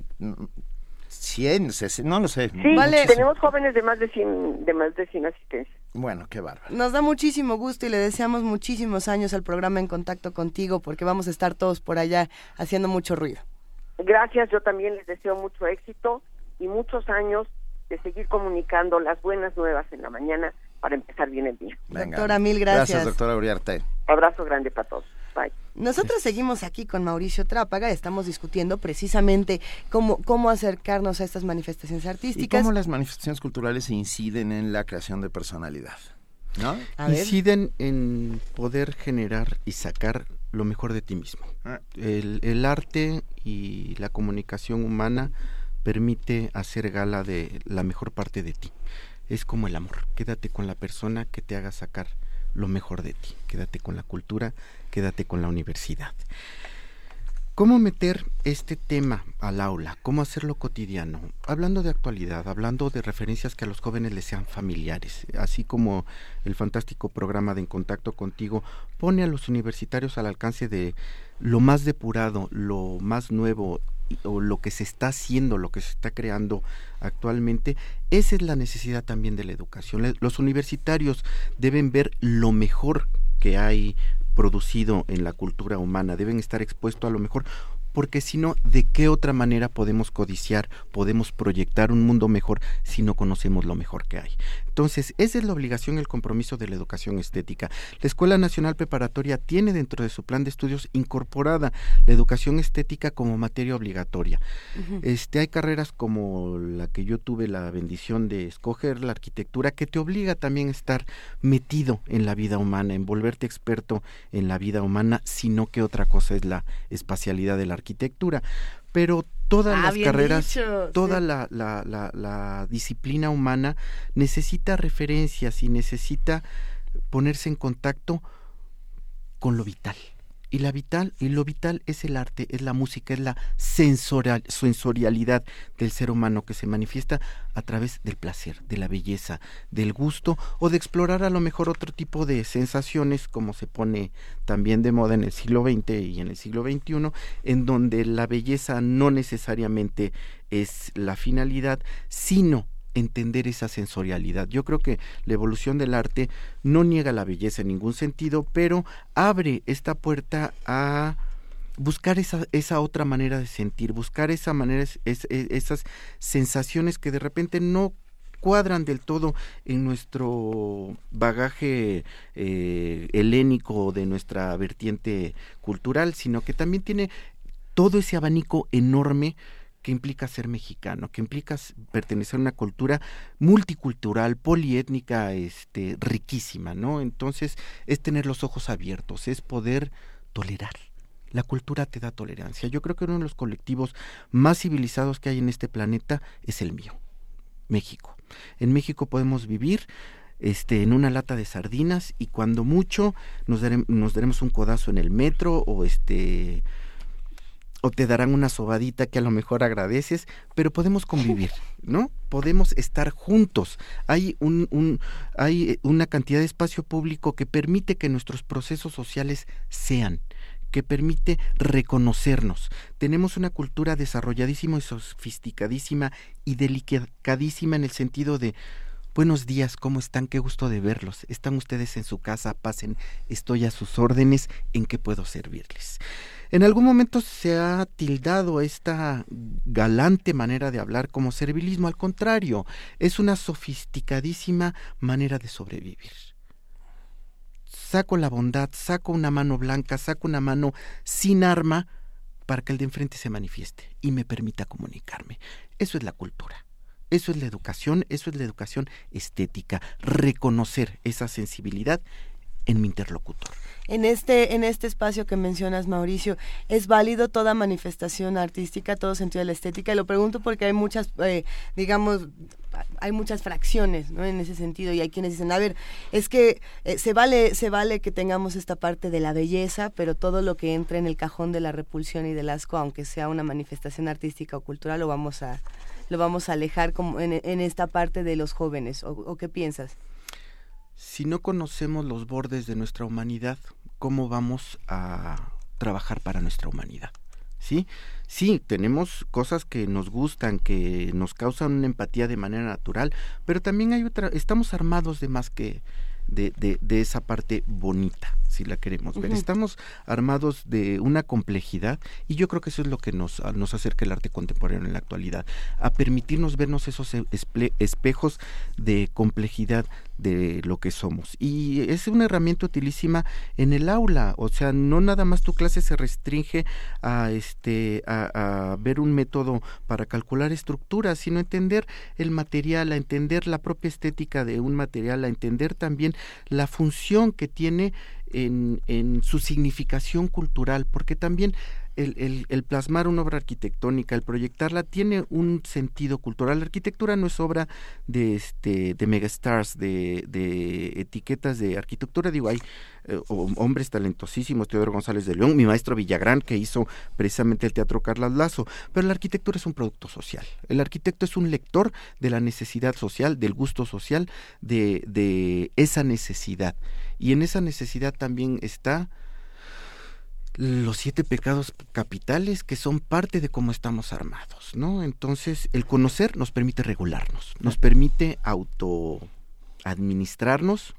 100, no lo sé. Sí, vale. tenemos jóvenes de más de 100, de más de 100 asistencias. Bueno, qué bárbaro. Nos da muchísimo gusto y le deseamos muchísimos años al programa En Contacto Contigo porque vamos a estar todos por allá haciendo mucho ruido. Gracias, yo también les deseo mucho éxito y muchos años de seguir comunicando las buenas nuevas en la mañana para empezar bien el día. Doctora, mil gracias. Gracias, doctora Uriarte. Abrazo grande para todos. Bye. Nosotros seguimos aquí con Mauricio Trápaga, estamos discutiendo precisamente cómo, cómo acercarnos a estas manifestaciones artísticas. Y cómo las manifestaciones culturales inciden en la creación de personalidad. ¿no? Inciden en poder generar y sacar lo mejor de ti mismo. Ah. El, el arte y la comunicación humana permite hacer gala de la mejor parte de ti. Es como el amor. Quédate con la persona que te haga sacar lo mejor de ti. Quédate con la cultura, quédate con la universidad. ¿Cómo meter este tema al aula? ¿Cómo hacerlo cotidiano? Hablando de actualidad, hablando de referencias que a los jóvenes les sean familiares, así como el fantástico programa de En Contacto contigo pone a los universitarios al alcance de lo más depurado, lo más nuevo o lo que se está haciendo, lo que se está creando actualmente, esa es la necesidad también de la educación. Los universitarios deben ver lo mejor que hay producido en la cultura humana, deben estar expuestos a lo mejor porque si no, ¿de qué otra manera podemos codiciar, podemos proyectar un mundo mejor si no conocemos lo mejor que hay? Entonces, esa es la obligación, el compromiso de la educación estética. La Escuela Nacional Preparatoria tiene dentro de su plan de estudios incorporada la educación estética como materia obligatoria. Este, hay carreras como la que yo tuve la bendición de escoger, la arquitectura, que te obliga también a estar metido en la vida humana, en volverte experto en la vida humana, sino que otra cosa es la espacialidad de la arquitectura, pero todas ah, las carreras, toda la, la, la, disciplina humana necesita referencias y necesita ponerse en contacto con lo vital. Y la vital, y lo vital es el arte, es la música, es la sensorial, sensorialidad del ser humano que se manifiesta a través del placer, de la belleza, del gusto o de explorar a lo mejor otro tipo de sensaciones como se pone también de moda en el siglo XX y en el siglo XXI, en donde la belleza no necesariamente es la finalidad, sino entender esa sensorialidad. Yo creo que la evolución del arte no niega la belleza en ningún sentido, pero abre esta puerta a buscar esa, esa otra manera de sentir, buscar esa manera, esas sensaciones que de repente no cuadran del todo en nuestro bagaje eh, helénico de nuestra vertiente cultural, sino que también tiene todo ese abanico enorme que implica ser mexicano, que implica pertenecer a una cultura multicultural, poliétnica, este, riquísima, ¿no? Entonces es tener los ojos abiertos, es poder tolerar. La cultura te da tolerancia. Yo creo que uno de los colectivos más civilizados que hay en este planeta es el mío, México. En México podemos vivir este, en una lata de sardinas y cuando mucho nos, nos daremos un codazo en el metro o este o te darán una sobadita que a lo mejor agradeces, pero podemos convivir, ¿no? Podemos estar juntos. Hay, un, un, hay eh, una cantidad de espacio público que permite que nuestros procesos sociales sean que permite reconocernos. Tenemos una cultura desarrolladísima y sofisticadísima y delicadísima en el sentido de Buenos días, ¿cómo están? Qué gusto de verlos. ¿Están ustedes en su casa? Pasen, estoy a sus órdenes. ¿En qué puedo servirles? En algún momento se ha tildado esta galante manera de hablar como servilismo, al contrario, es una sofisticadísima manera de sobrevivir. Saco la bondad, saco una mano blanca, saco una mano sin arma para que el de enfrente se manifieste y me permita comunicarme. Eso es la cultura. Eso es la educación, eso es la educación estética, reconocer esa sensibilidad en mi interlocutor. En este, en este espacio que mencionas, Mauricio, ¿es válido toda manifestación artística, todo sentido de la estética? Y lo pregunto porque hay muchas, eh, digamos, hay muchas fracciones ¿no? en ese sentido y hay quienes dicen, a ver, es que eh, se, vale, se vale que tengamos esta parte de la belleza, pero todo lo que entre en el cajón de la repulsión y del asco, aunque sea una manifestación artística o cultural, lo vamos a, lo vamos a alejar como en, en esta parte de los jóvenes. ¿O qué piensas? Si no conocemos los bordes de nuestra humanidad, ¿cómo vamos a trabajar para nuestra humanidad? ¿Sí? sí, tenemos cosas que nos gustan, que nos causan una empatía de manera natural, pero también hay otra, estamos armados de más que de, de, de esa parte bonita si la queremos ver. Estamos armados de una complejidad y yo creo que eso es lo que nos, nos acerca el arte contemporáneo en la actualidad, a permitirnos vernos esos e, espejos de complejidad de lo que somos. Y es una herramienta utilísima en el aula, o sea, no nada más tu clase se restringe a, este, a, a ver un método para calcular estructuras, sino entender el material, a entender la propia estética de un material, a entender también la función que tiene en, en su significación cultural, porque también el, el, plasmar una obra arquitectónica, el proyectarla, tiene un sentido cultural. La arquitectura no es obra de este de megastars, de, de etiquetas de arquitectura. Digo, hay eh, hombres talentosísimos, Teodoro González de León, mi maestro Villagrán, que hizo precisamente el Teatro Carlos Lazo. Pero la arquitectura es un producto social. El arquitecto es un lector de la necesidad social, del gusto social, de, de esa necesidad. Y en esa necesidad también está los siete pecados capitales que son parte de cómo estamos armados, ¿no? Entonces, el conocer nos permite regularnos, nos permite auto administrarnos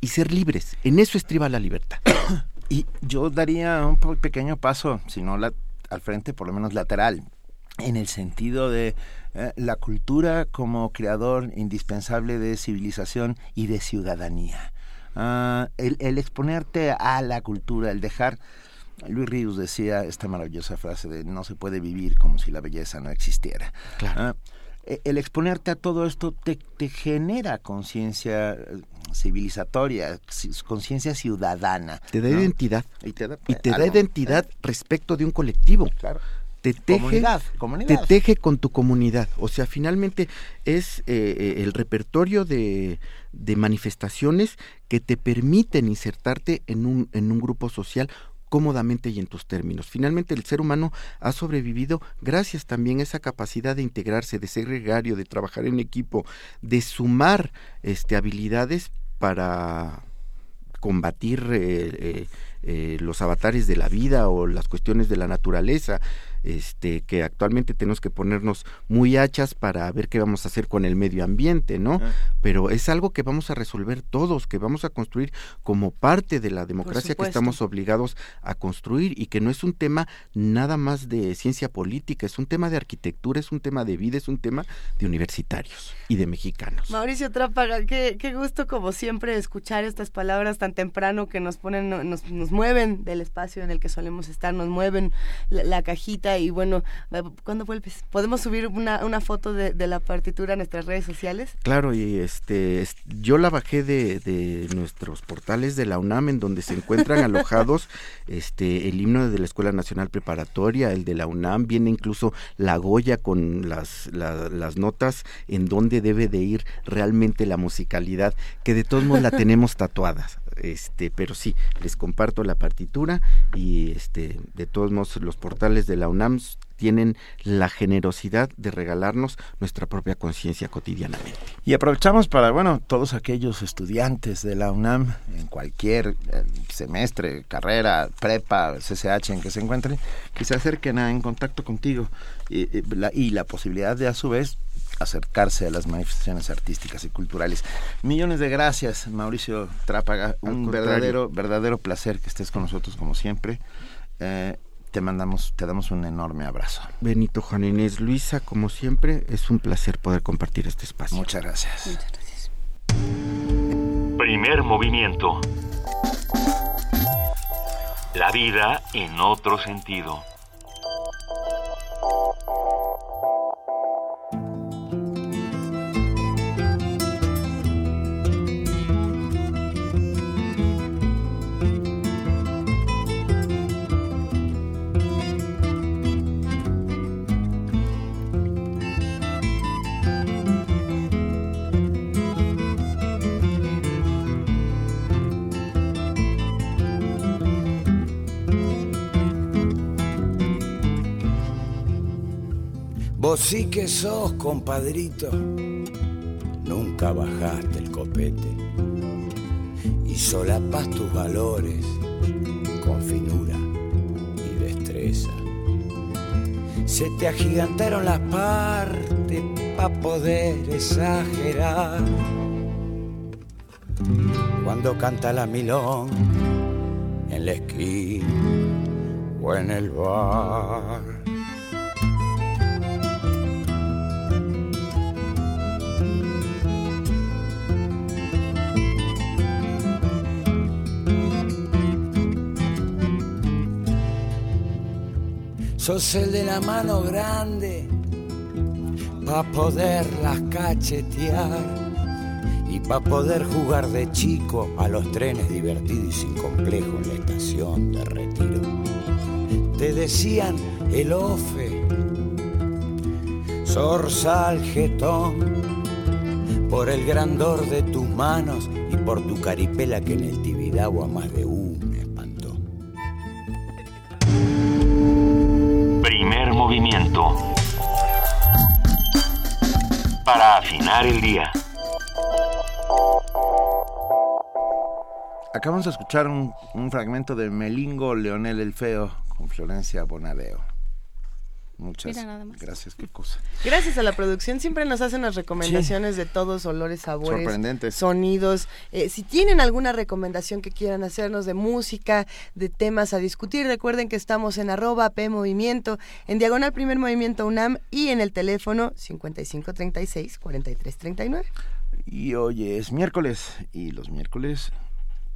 y ser libres. En eso estriba la libertad. [coughs] y yo daría un pequeño paso, si no la, al frente, por lo menos lateral, en el sentido de eh, la cultura como creador indispensable de civilización y de ciudadanía. Ah, el, exponerte a la cultura, el dejar... Luis Ríos decía esta maravillosa frase de no se puede vivir como si la belleza no existiera. Ah, e, el exponerte a todo esto te, genera conciencia eh, civilizatoria, conciencia ciudadana. Te da identidad. Y te da, identidad ¿eh? respecto de un colectivo. Claro te teje, te teje con tu comunidad. O sea, finalmente es eh, el repertorio de, de, manifestaciones que te permiten insertarte en un, en un grupo social cómodamente y en tus términos. Finalmente el ser humano ha sobrevivido gracias también a esa capacidad de integrarse, de ser gregario, de trabajar en equipo, de sumar este, habilidades para combatir eh, los avatares de la vida o las cuestiones de la naturaleza este, que actualmente tenemos que ponernos muy hachas para ver qué vamos a hacer con el medio ambiente, ¿no? Pero es algo que vamos a resolver todos, que vamos a construir como parte de la democracia que estamos obligados a construir y que no es un tema nada más de ciencia política, es un tema de arquitectura, es un tema de vida, es un tema de universitarios y de mexicanos. Mauricio Trápaga, qué, qué gusto como siempre escuchar estas palabras tan temprano que nos ponen, nos, nos mueven del espacio en el que solemos estar, nos mueven la cajita y bueno, eh, ¿cuándo vuelves? ¿Podemos subir una, una foto de, de, la partitura a nuestras redes sociales? Claro, y este yo la bajé de, de nuestros portales de la UNAM en donde se encuentran [laughs] alojados este el himno de la Escuela Nacional Preparatoria, el de la UNAM, viene incluso la Goya con las, las notas en donde debe de ir realmente la musicalidad, que de todos modos la [laughs] tenemos tatuadas este pero sí les comparto la partitura y este de todos modos los portales de la UNAM tienen la generosidad de regalarnos nuestra propia conciencia cotidianamente. Y aprovechamos para, bueno, todos aquellos estudiantes de la UNAM, en cualquier eh, semestre, carrera, prepa, CCH en que se encuentren, que se acerquen a, en contacto contigo y, la, y la posibilidad de a su vez acercarse a las manifestaciones artísticas y culturales. Millones de gracias, Mauricio Trápaga. Un verdadero, verdadero placer que estés con nosotros como siempre. Eh, te mandamos, te damos un enorme abrazo. Benito Juan Inés Luisa, como siempre, es un placer poder compartir este espacio. Muchas gracias. Muchas gracias. Primer movimiento. La vida en otro sentido. Vos sí que sos, compadrito, nunca bajaste el copete y solapas tus valores con finura y destreza. se te agigantaron las partes para poder exagerar. Cuando canta la milón en la esquina o en el bar. Sos el de la mano grande pa' poderlas cachetear y pa' poder jugar de chico a los trenes divertidos y sin complejo en la estación de retiro. Te decían el ofe, zorzal jetón, por el grandor de tus manos y por tu caripela que en el Tibidabo a más de Para afinar el día. Acabamos de escuchar un, un fragmento de Melingo Leonel el Feo con Florencia Bonadeo. Muchas gracias, qué cosa. Gracias a la producción siempre nos hacen las recomendaciones de todos olores, sabores, sonidos. Eh, si tienen alguna recomendación que quieran hacernos de música, de temas a discutir, recuerden que estamos en arroba P Movimiento, en Diagonal Primer Movimiento UNAM y en el teléfono 5536-4339. Y hoy es miércoles y los miércoles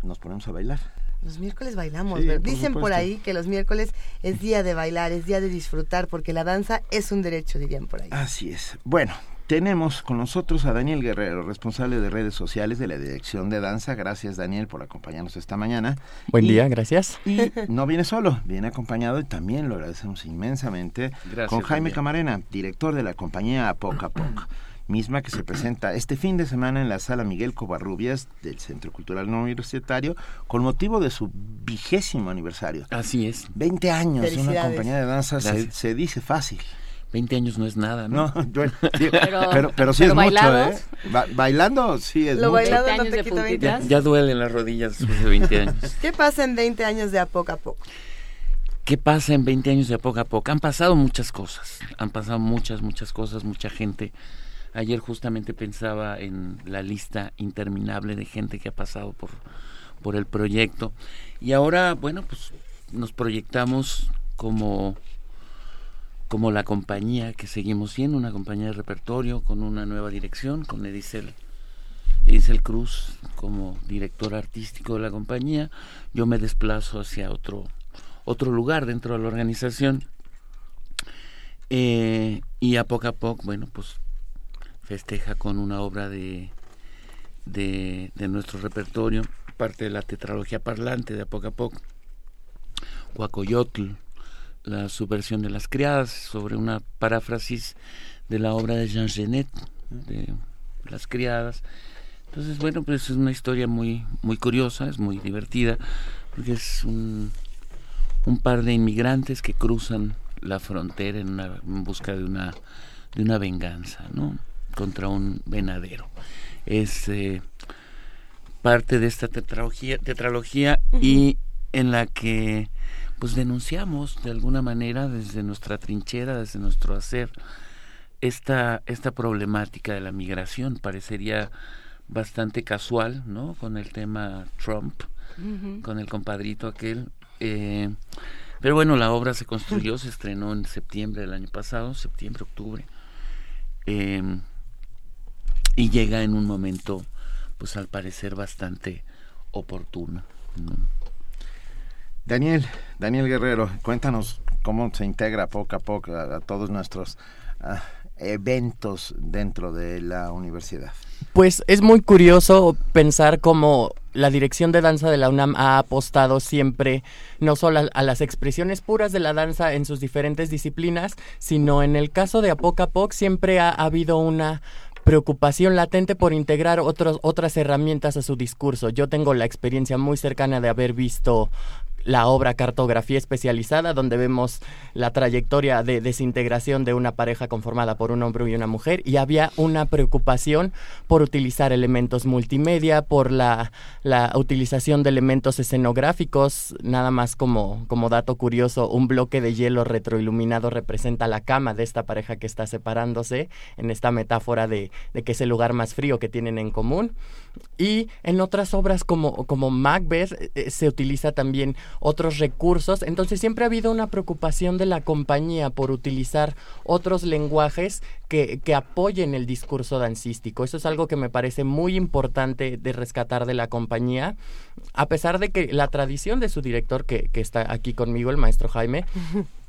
nos ponemos a bailar. Los miércoles bailamos, Dicen por ahí que los miércoles es día de bailar, es día de disfrutar, porque la danza es un derecho, dirían por ahí. Así es. Bueno, tenemos con nosotros a Daniel Guerrero, responsable de redes sociales de la Dirección de Danza. Gracias, Daniel, por acompañarnos esta mañana. Buen día, gracias. Y [laughs] no viene solo, viene acompañado y también lo agradecemos inmensamente con Jaime Camarena, director de la compañía Apoc Apoc misma que se [clears throat] presenta este fin de semana en la sala Miguel Covarrubias del Centro Cultural No Universitario con motivo de su vigésimo aniversario. Así es. 20 años, una compañía de danza se, dice fácil. 20 años no es nada, ¿no? no [laughs] [laughs] pero, pero, sí es mucho, ¿eh? bailando sí es Lo mucho. bailado no te quita 20 ya, ya, duelen las rodillas después de 20 años. [laughs] ¿Qué pasa en 20 años de a poco a poco? ¿Qué pasa en 20 años de a poco a poco? Han pasado muchas cosas, han pasado muchas, muchas cosas, mucha gente Ayer justamente pensaba en la lista interminable de gente que ha pasado por, por el proyecto. Y ahora, bueno, pues nos proyectamos como, como la compañía que seguimos siendo, una compañía de repertorio con una nueva dirección, con Edicel, Edicel Cruz como director artístico de la compañía. Yo me desplazo hacia otro, otro lugar dentro de la organización. Eh, y a poco a poco, bueno, pues festeja con una obra de, de, nuestro repertorio, parte de la tetralogía parlante de a poco a poco, Huacoyotl, la subversión de las criadas, sobre una paráfrasis de la obra de Jean Genet, de las criadas. Entonces, bueno, pues es una historia muy, muy curiosa, es muy divertida, porque es un, par de inmigrantes que cruzan la frontera en, en busca de una, de una venganza, ¿no? Contra un venadero. Es eh, parte de esta tetralogía, tetralogía y en la que pues denunciamos de alguna manera desde nuestra trinchera, desde nuestro hacer, esta, esta problemática de la migración. Parecería bastante casual, ¿no? Con el tema Trump, con el compadrito aquel. Eh, pero bueno, la obra se construyó, se estrenó en septiembre del año pasado, septiembre, octubre. Eh, y llega en un momento, pues al parecer bastante oportuno. Daniel, Daniel Guerrero, cuéntanos cómo se integra poco a poco a, todos nuestros ah, eventos dentro de la universidad. Pues es muy curioso pensar cómo la dirección de danza de la UNAM ha apostado siempre no solo a, las expresiones puras de la danza en sus diferentes disciplinas, sino en el caso de Apocapoc siempre ha habido una preocupación latente por integrar otros, otras herramientas a su discurso. Yo tengo la experiencia muy cercana de haber visto la obra Cartografía Especializada, donde vemos la trayectoria de desintegración de una pareja conformada por un hombre y una mujer, y había una preocupación por utilizar elementos multimedia, por la, la utilización de elementos escenográficos, nada más como, como dato curioso, un bloque de hielo retroiluminado representa la cama de esta pareja que está separándose, en esta metáfora de, de que es el lugar más frío que tienen en común. Y en otras obras como, como Macbeth eh, eh, se utiliza también otros recursos. Entonces siempre ha habido una preocupación de la compañía por utilizar otros lenguajes que, que apoyen el discurso dancístico. Eso es algo que me parece muy importante de rescatar de la compañía. A pesar de que la tradición de su director, que, que está aquí conmigo, el maestro Jaime, [laughs]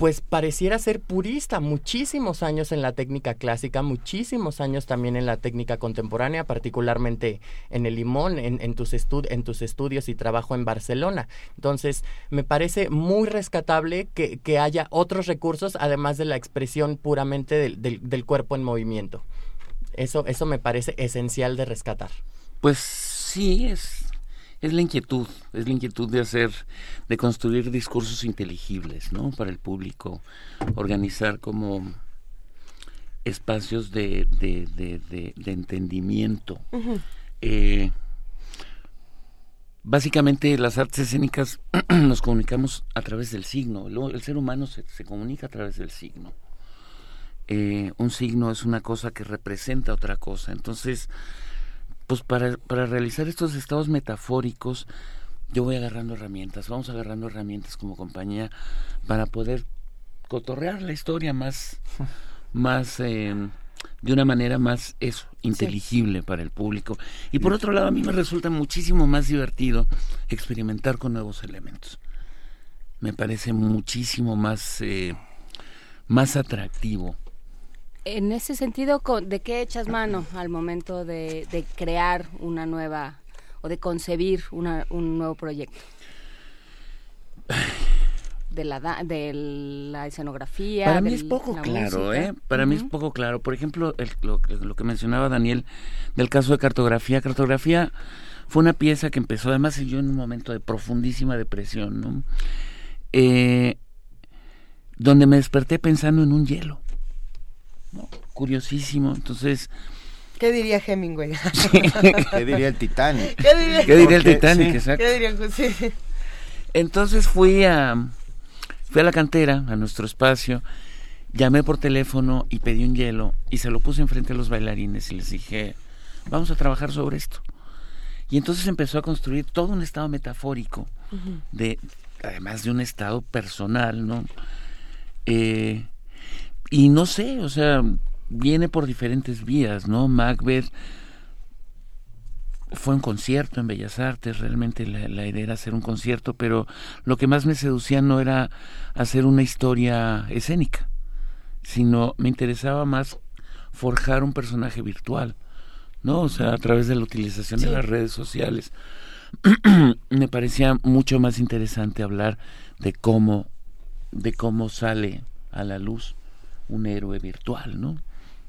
pues pareciera ser purista, muchísimos años en la técnica clásica, muchísimos años también en la técnica contemporánea, particularmente en el Limón, en, tus, en tus estudios y trabajo en Barcelona. Entonces, me parece muy rescatable que, haya otros recursos, además de la expresión puramente del, del cuerpo en movimiento. Eso, eso me parece esencial de rescatar. Pues sí, es es la inquietud, es la inquietud de hacer, de construir discursos inteligibles, ¿no? Para el público, organizar como espacios de, de, de, de, entendimiento. eh, básicamente las artes escénicas [clears throat] nos comunicamos a través del signo, el, el ser humano se, se, comunica a través del signo. Eh, un signo es una cosa que representa otra cosa, entonces pues para, para realizar estos estados metafóricos, yo voy agarrando herramientas, vamos agarrando herramientas como compañía para poder cotorrear la historia más, [laughs] más eh, de una manera más eso, inteligible para el público. Y por otro lado, a mí me resulta muchísimo más divertido experimentar con nuevos elementos. Me parece muchísimo más, eh, más atractivo en ese sentido, ¿de qué echas mano al momento de, crear una nueva o de concebir un nuevo proyecto? De la, de la escenografía. Para mí es poco claro, ¿eh? Para mí es poco claro. Por ejemplo, lo, lo, que mencionaba Daniel del caso de cartografía. Cartografía fue una pieza que empezó, además, yo en un momento de profundísima depresión, ¿no? Eh, donde me desperté pensando en un hielo. Curiosísimo. Entonces... ¿Qué diría Hemingway? [laughs] [laughs] ¿Qué diría el Titanic? ¿Qué diría, el Titanic? ¿Qué diría sí. Entonces fui a fui a la cantera, a nuestro espacio, llamé por teléfono y pedí un hielo y se lo puse enfrente a los bailarines y les dije, vamos a trabajar sobre esto. Y entonces empezó a construir todo un estado metafórico, de además de un estado personal, ¿no? Eh, y no sé, o sea, viene por diferentes vías, ¿no? Macbeth fue un concierto en Bellas Artes, realmente la, la, idea era hacer un concierto, pero lo que más me seducía no era hacer una historia escénica, sino me interesaba más forjar un personaje virtual, ¿no? O sea, a través de la utilización sí. de las redes sociales. [clears throat] me parecía mucho más interesante hablar de cómo, de cómo sale a la luz un héroe virtual, ¿no?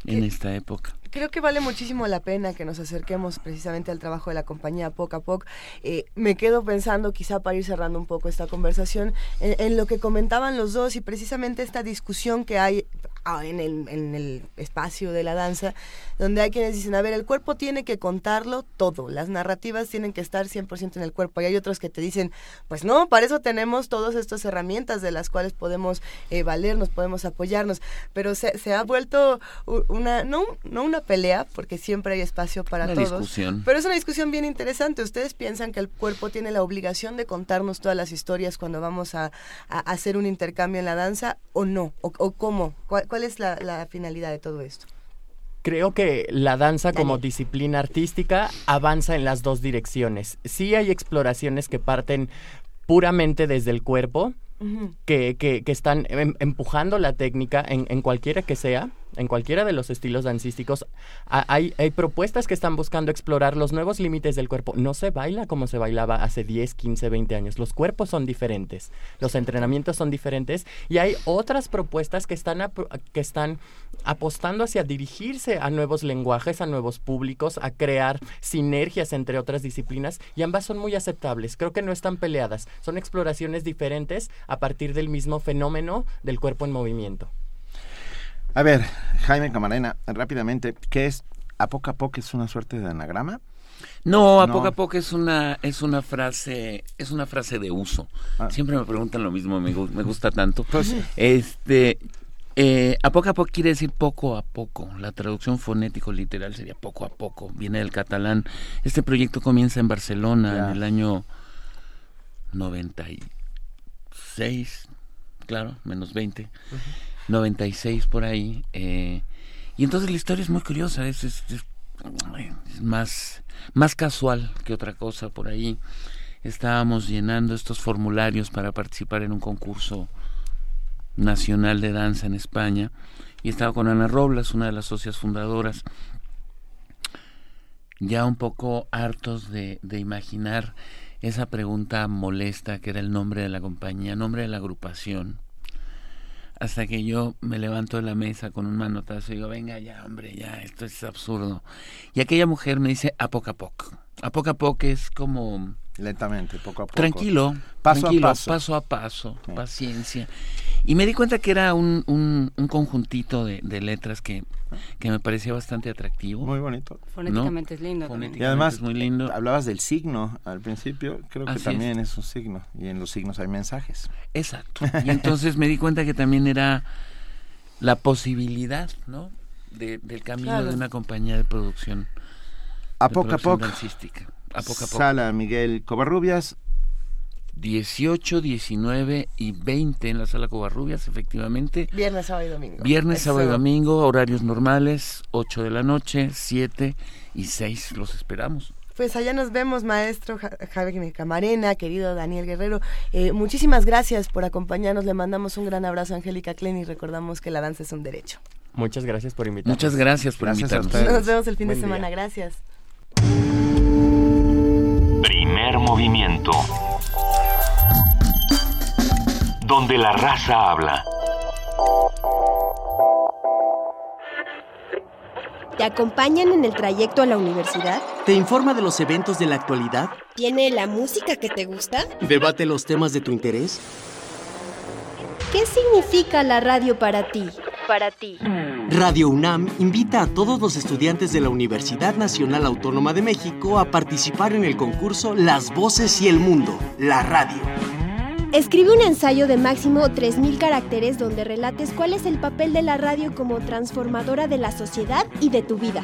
En esta época creo que vale muchísimo la pena que nos acerquemos precisamente al trabajo de la compañía poco a poco. Eh, me quedo pensando, quizá para ir cerrando un poco esta conversación, en, en, lo que comentaban los dos y precisamente esta discusión que hay en el, en el espacio de la danza, donde hay quienes dicen, a ver, el cuerpo tiene que contarlo todo, las narrativas tienen que estar 100% en el cuerpo, y hay otros que te dicen, pues no, para eso tenemos todas estas herramientas de las cuales podemos eh, valernos, podemos apoyarnos, pero se, se ha vuelto una, no, no una pelea, porque siempre hay espacio para una todos. Discusión. Pero es una discusión bien interesante. ¿Ustedes piensan que el cuerpo tiene la obligación de contarnos todas las historias cuando vamos a, a hacer un intercambio en la danza o no? ¿O, o cómo? ¿Cuál, ¿Cuál, es la, la finalidad de todo esto? Creo que la danza como disciplina artística avanza en las dos direcciones. Sí hay exploraciones que parten puramente desde el cuerpo, que, que, que, están em, empujando la técnica en, en, cualquiera que sea, en cualquiera de los estilos dancísticos, hay, propuestas que están buscando explorar los nuevos límites del cuerpo. No se baila como se bailaba hace 10, 15, 20 años. Los cuerpos son diferentes, los entrenamientos son diferentes y hay otras propuestas que están, que están apostando hacia dirigirse a nuevos lenguajes, a nuevos públicos, a crear sinergias entre otras disciplinas y ambas son muy aceptables. Creo que no están peleadas, son exploraciones diferentes a partir del mismo fenómeno del cuerpo en movimiento. A ver, Jaime Camarena, rápidamente, ¿qué es a poco a poco es una suerte de anagrama? No, a poco a poco es una es una frase es una frase de uso. Ah. Siempre me preguntan lo mismo, me, me gusta tanto. Pues este eh, a poco a poco quiere decir poco a poco. La traducción fonético literal sería poco a poco. Viene del catalán. Este proyecto comienza en Barcelona en el año 96, claro, menos 20. 96 por ahí. Eh, y entonces la historia es muy curiosa, es, más, más casual que otra cosa por ahí. Estábamos llenando estos formularios para participar en un concurso nacional de danza en España y estaba con Ana Robles, una de las socias fundadoras, ya un poco hartos de, de imaginar esa pregunta molesta que era el nombre de la compañía, nombre de la agrupación hasta que yo me levanto de la mesa con un manotazo y digo, venga ya, hombre, ya, esto es absurdo. Y aquella mujer me dice, a poco a poco. A poco a poco es como Lentamente, poco a poco. Tranquilo, paso a paso, paso a paso, paciencia. Y me di cuenta que era un, un, conjuntito de, letras que, que, me parecía bastante atractivo. Muy bonito. Fonéticamente es lindo. y además, muy lindo. hablabas del signo al principio, creo que también es. un signo. Y en los signos hay mensajes. Exacto. Y entonces me di cuenta que también era la posibilidad, ¿no? del camino de una compañía de producción. A poco a poco. Sala Miguel Covarrubias. 18, 19 y 20 en la sala Covarrubias, efectivamente. Viernes, sábado y domingo. Viernes, sábado y domingo, horarios normales, 8 de la noche, 7 y 6. Los esperamos. Pues allá nos vemos, maestro Javier Camarena, querido Daniel Guerrero. Eh, muchísimas gracias por acompañarnos. Le mandamos un gran abrazo a Angélica Klein y recordamos que la danza es un derecho. Muchas gracias por invitarnos. Muchas gracias por invitarnos. Nos vemos el fin de semana. Gracias. Primer movimiento. Donde la raza habla. ¿Te acompañan en el trayecto a la universidad? ¿Te informa de los eventos de la actualidad? ¿Tiene la música que te gusta? ¿Debate los temas de tu interés? ¿Qué significa la radio para ti? Para ti. Radio UNAM invita a todos los estudiantes de la Universidad Nacional Autónoma de México a participar en el concurso Las Voces y el Mundo, la radio. Escribe un ensayo de máximo 3.000 caracteres donde relates cuál es el papel de la radio como transformadora de la sociedad y de tu vida.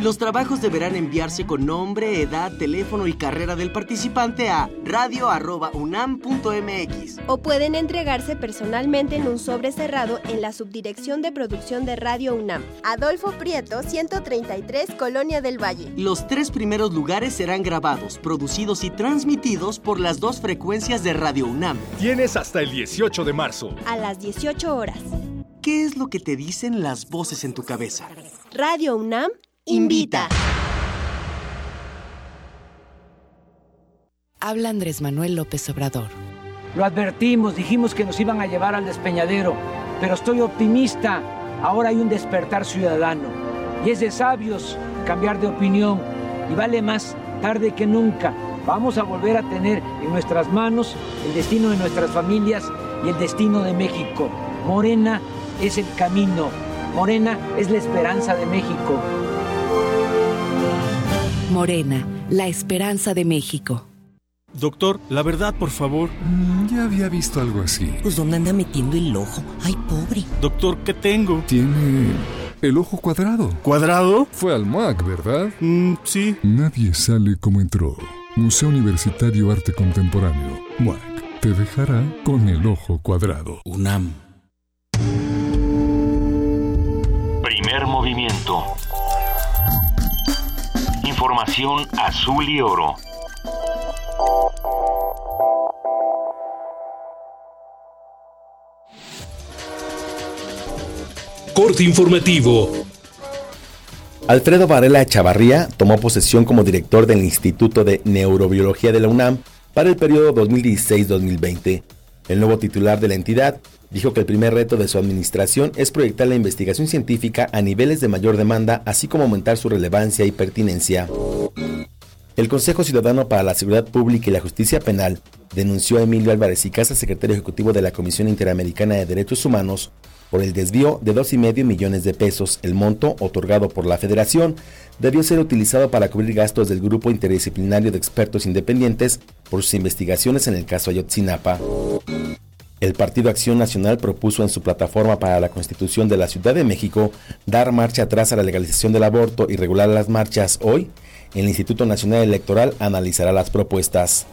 Los trabajos deberán enviarse con nombre, edad, teléfono y carrera del participante a radio.unam.mx. O pueden entregarse personalmente en un sobre cerrado en la Subdirección de Producción de Radio UNAM. Adolfo Prieto, 133, Colonia del Valle. Los tres primeros lugares serán grabados, producidos y transmitidos por las dos frecuencias de Radio UNAM. Tienes hasta el 18 de marzo. A las 18 horas. ¿Qué es lo que te dicen las voces en tu cabeza? Radio UNAM invita. Habla Andrés Manuel López Obrador. Lo advertimos, dijimos que nos iban a llevar al despeñadero, pero estoy optimista. Ahora hay un despertar ciudadano y es de sabios cambiar de opinión y vale más tarde que nunca. Vamos a volver a tener en nuestras manos el destino de nuestras familias y el destino de México. Morena es el camino. Morena es la esperanza de México. Morena, la esperanza de México. Doctor, la verdad, por favor. Mm, ya había visto algo así. Pues ¿dónde anda metiendo el ojo? Ay, pobre. Doctor, ¿qué tengo? Tiene el ojo cuadrado. ¿Cuadrado? Fue al MAC, ¿verdad? Mm, sí. Nadie sale como entró. Museo Universitario Arte Contemporáneo. MAC. Te dejará con el ojo cuadrado. UNAM. Primer movimiento Información azul y oro. corte informativo. Alfredo Varela Chavarría tomó posesión como director del Instituto de Neurobiología de la UNAM para el periodo 2016-2020. El nuevo titular de la entidad dijo que el primer reto de su administración es proyectar la investigación científica a niveles de mayor demanda, así como aumentar su relevancia y pertinencia. El Consejo Ciudadano para la Seguridad Pública y la Justicia Penal denunció a Emilio Álvarez y Casa, secretario ejecutivo de la Comisión Interamericana de Derechos Humanos, por el desvío de 2,5 millones de pesos. El monto, otorgado por la Federación, debió ser utilizado para cubrir gastos del Grupo Interdisciplinario de Expertos Independientes por sus investigaciones en el caso Ayotzinapa. El Partido Acción Nacional propuso en su plataforma para la Constitución de la Ciudad de México dar marcha atrás a la legalización del aborto y regular las marchas hoy. El Instituto Nacional Electoral analizará las propuestas.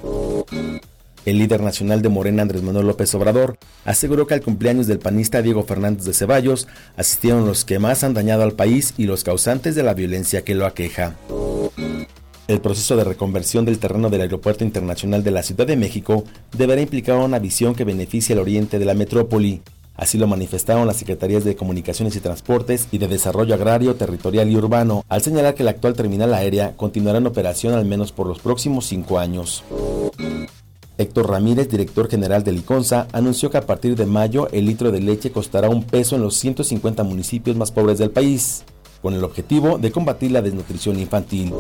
El líder nacional de Morena, Andrés Manuel López Obrador, aseguró que al cumpleaños del panista Diego Fernández de Ceballos asistieron los que más han dañado al país y los causantes de la violencia que lo aqueja. El proceso de reconversión del terreno del Aeropuerto Internacional de la Ciudad de México deberá implicar una visión que beneficie al oriente de la metrópoli. Así lo manifestaron las Secretarías de Comunicaciones y Transportes y de Desarrollo Agrario, Territorial y Urbano, al señalar que la actual terminal aérea continuará en operación al menos por los próximos cinco años. Héctor Ramírez, director general de Liconza, anunció que a partir de mayo el litro de leche costará un peso en los 150 municipios más pobres del país, con el objetivo de combatir la desnutrición infantil.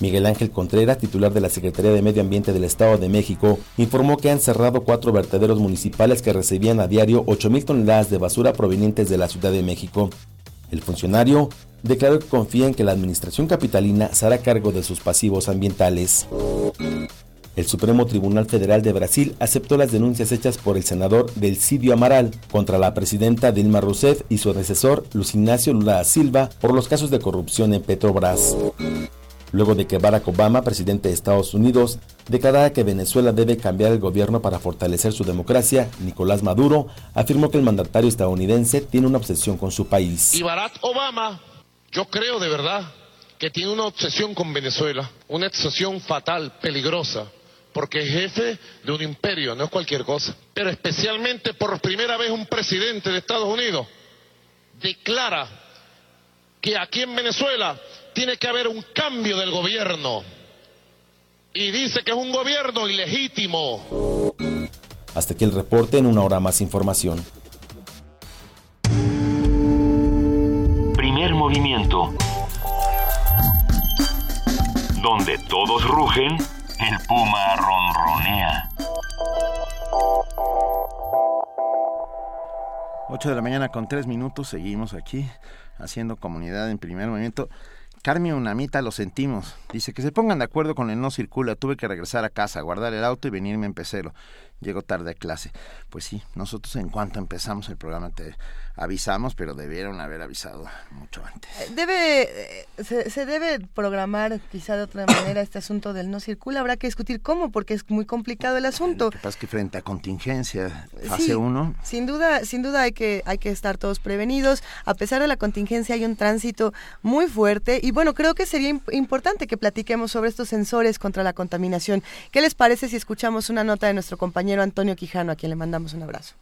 Miguel Ángel Contreras, titular de la Secretaría de Medio Ambiente del Estado de México, informó que han cerrado cuatro vertederos municipales que recibían a diario 8.000 toneladas de basura provenientes de la Ciudad de México. El funcionario declaró que confía en que la administración capitalina se hará cargo de sus pasivos ambientales. El Supremo Tribunal Federal de Brasil aceptó las denuncias hechas por el senador Delcidio Amaral contra la presidenta Dilma Rousseff y su antecesor Luis Ignacio Lula da Silva por los casos de corrupción en Petrobras. Luego de que Barack Obama, presidente de Estados Unidos, declarara que Venezuela debe cambiar el gobierno para fortalecer su democracia, Nicolás Maduro afirmó que el mandatario estadounidense tiene una obsesión con su país. Y Barack Obama, yo creo de verdad que tiene una obsesión con Venezuela, una obsesión fatal, peligrosa porque es jefe de un imperio, no es cualquier cosa. Pero especialmente por primera vez un presidente de Estados Unidos declara que aquí en Venezuela tiene que haber un cambio del gobierno. Y dice que es un gobierno ilegítimo. Hasta aquí el reporte en una hora más información. Primer movimiento. Donde todos rugen el puma ronronea. 8 de la mañana con 3 minutos, seguimos aquí haciendo comunidad en primer movimiento. Carmen Unamita lo sentimos. Dice que se pongan de acuerdo con el no circula. Tuve que regresar a casa, guardar el auto y venirme en pecero. Llego tarde a clase. Pues sí, nosotros en cuanto empezamos el programa te avisamos, pero debieron haber avisado mucho antes. Eh, debe, eh, se, debe programar quizá de otra manera este asunto del no circula. Habrá que discutir cómo, porque es muy complicado el asunto. Lo que pasa es que frente a contingencia, fase 1. sin duda, sin duda hay que, hay que estar todos prevenidos. A pesar de la contingencia hay un tránsito muy fuerte y bueno, creo que sería importante que platiquemos sobre estos sensores contra la contaminación. ¿Qué les parece si escuchamos una nota de nuestro compañero Antonio Quijano, a quien le mandamos un abrazo?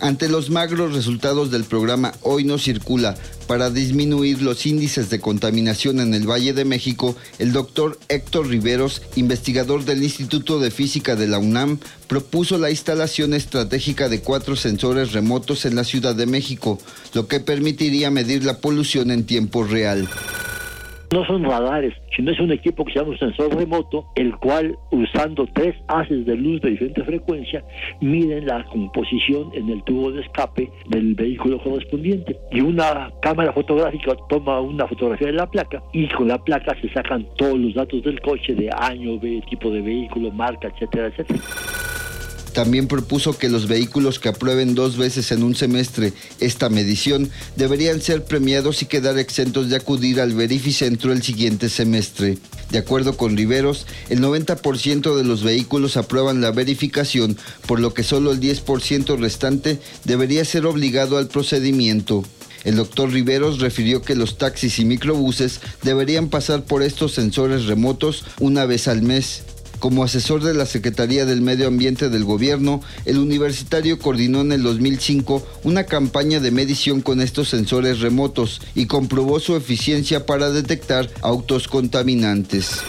Ante los magros resultados del programa Hoy no circula para disminuir los índices de contaminación en el Valle de México, el doctor Héctor Riveros, investigador del Instituto de Física de la UNAM, propuso la instalación estratégica de cuatro sensores remotos en la Ciudad de México, lo que permitiría medir la polución en tiempo real. No son radares, sino es un equipo que se llama un sensor remoto, el cual, usando tres haces de luz de diferente frecuencia, miden la composición en el tubo de escape del vehículo correspondiente. Y una cámara fotográfica toma una fotografía de la placa y con la placa se sacan todos los datos del coche de año, tipo de vehículo, marca, etcétera, etcétera. También propuso que los vehículos que aprueben dos veces en un semestre esta medición deberían ser premiados y quedar exentos de acudir al verificentro el siguiente semestre. De acuerdo con Riveros, el 90% de los vehículos aprueban la verificación, por lo que solo el 10% restante debería ser obligado al procedimiento. El doctor Riveros refirió que los taxis y microbuses deberían pasar por estos sensores remotos una vez al mes Como asesor de la Secretaría del Medio Ambiente del Gobierno, el universitario coordinó en el 2005 una campaña de medición con estos sensores remotos y comprobó su eficiencia para detectar autos contaminantes.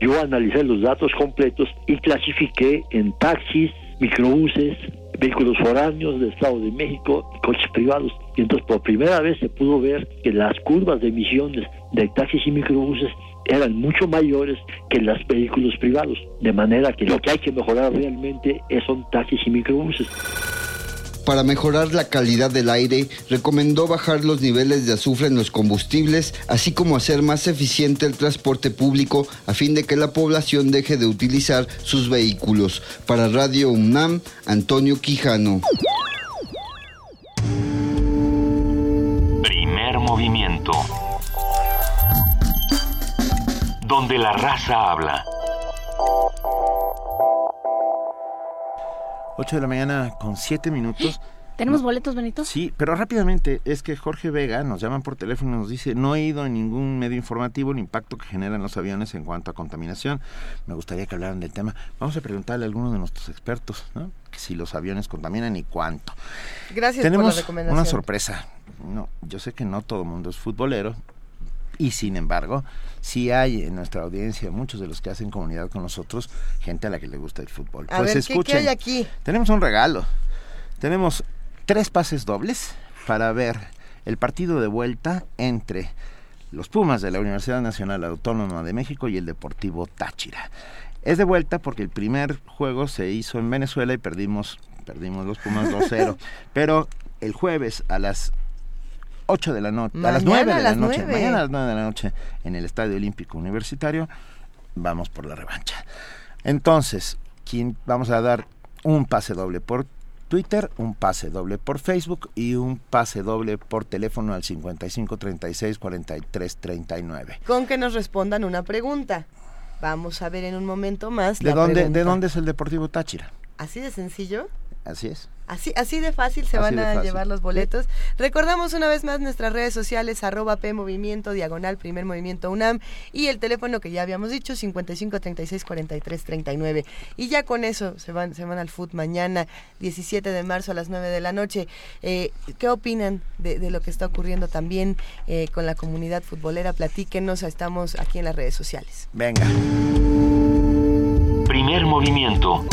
Yo analicé los datos completos y clasifiqué en taxis, microbuses, vehículos foráneos del Estado de México y coches privados. Y entonces por primera vez se pudo ver que las curvas de emisiones de taxis y microbuses eran mucho mayores que los vehículos privados. De manera que lo que hay que mejorar realmente son taxis y microbuses. Para mejorar la calidad del aire, recomendó bajar los niveles de azufre en los combustibles, así como hacer más eficiente el transporte público a fin de que la población deje de utilizar sus vehículos. Para Radio UNAM, Antonio Quijano. Primer movimiento. Donde la raza habla. 8 de la mañana con 7 minutos. [gasps] ¿Tenemos No, boletos, Benito? Sí, pero rápidamente, es que Jorge Vega nos llaman por teléfono y nos dice, no he ido en ningún medio informativo el impacto que generan los aviones en cuanto a contaminación. Me gustaría que hablaran del tema. Vamos a preguntarle a alguno de nuestros expertos, ¿no? Que si los aviones contaminan y cuánto. Gracias Tenemos por la recomendación. una sorpresa. No, yo sé que no todo el mundo es futbolero y sin embargo, sí hay en nuestra audiencia muchos de los que hacen comunidad con nosotros gente a la que le gusta el fútbol. A pues ver, ¿qué- qué escuchen. hay aquí? Tenemos un regalo. Tenemos tres pases dobles para ver el partido de vuelta entre los Pumas de la Universidad Nacional Autónoma de México y el Deportivo Táchira. Es de vuelta porque el primer juego se hizo en Venezuela y perdimos, perdimos los Pumas 2-0. [laughs] Pero el jueves a las 8 de la noche, a las Mañana 9 a de la noche, 9. mañana a las 9 de la noche en el Estadio Olímpico Universitario, vamos por la revancha. Entonces, ¿quién, vamos a dar un pase doble por Twitter, un pase doble por Facebook y un pase doble por teléfono al 55 36 43 39. Con que nos respondan una pregunta. Vamos a ver en un momento más. ¿De la dónde, pregunta. ¿De dónde es el Deportivo Táchira? Así de sencillo. Así es. Así, así de fácil se Así van a fácil. llevar los boletos. Recordamos una vez más nuestras redes sociales, arroba P Movimiento, diagonal, primer movimiento UNAM, y el teléfono que ya habíamos dicho, 55 36 43 39. Y ya con eso se van, se van al foot mañana, 17 de marzo a las 9 de la noche. Eh, ¿Qué opinan de, de lo que está ocurriendo también eh, con la comunidad futbolera? Platíquenos, estamos aquí en las redes sociales. Venga. Primer movimiento.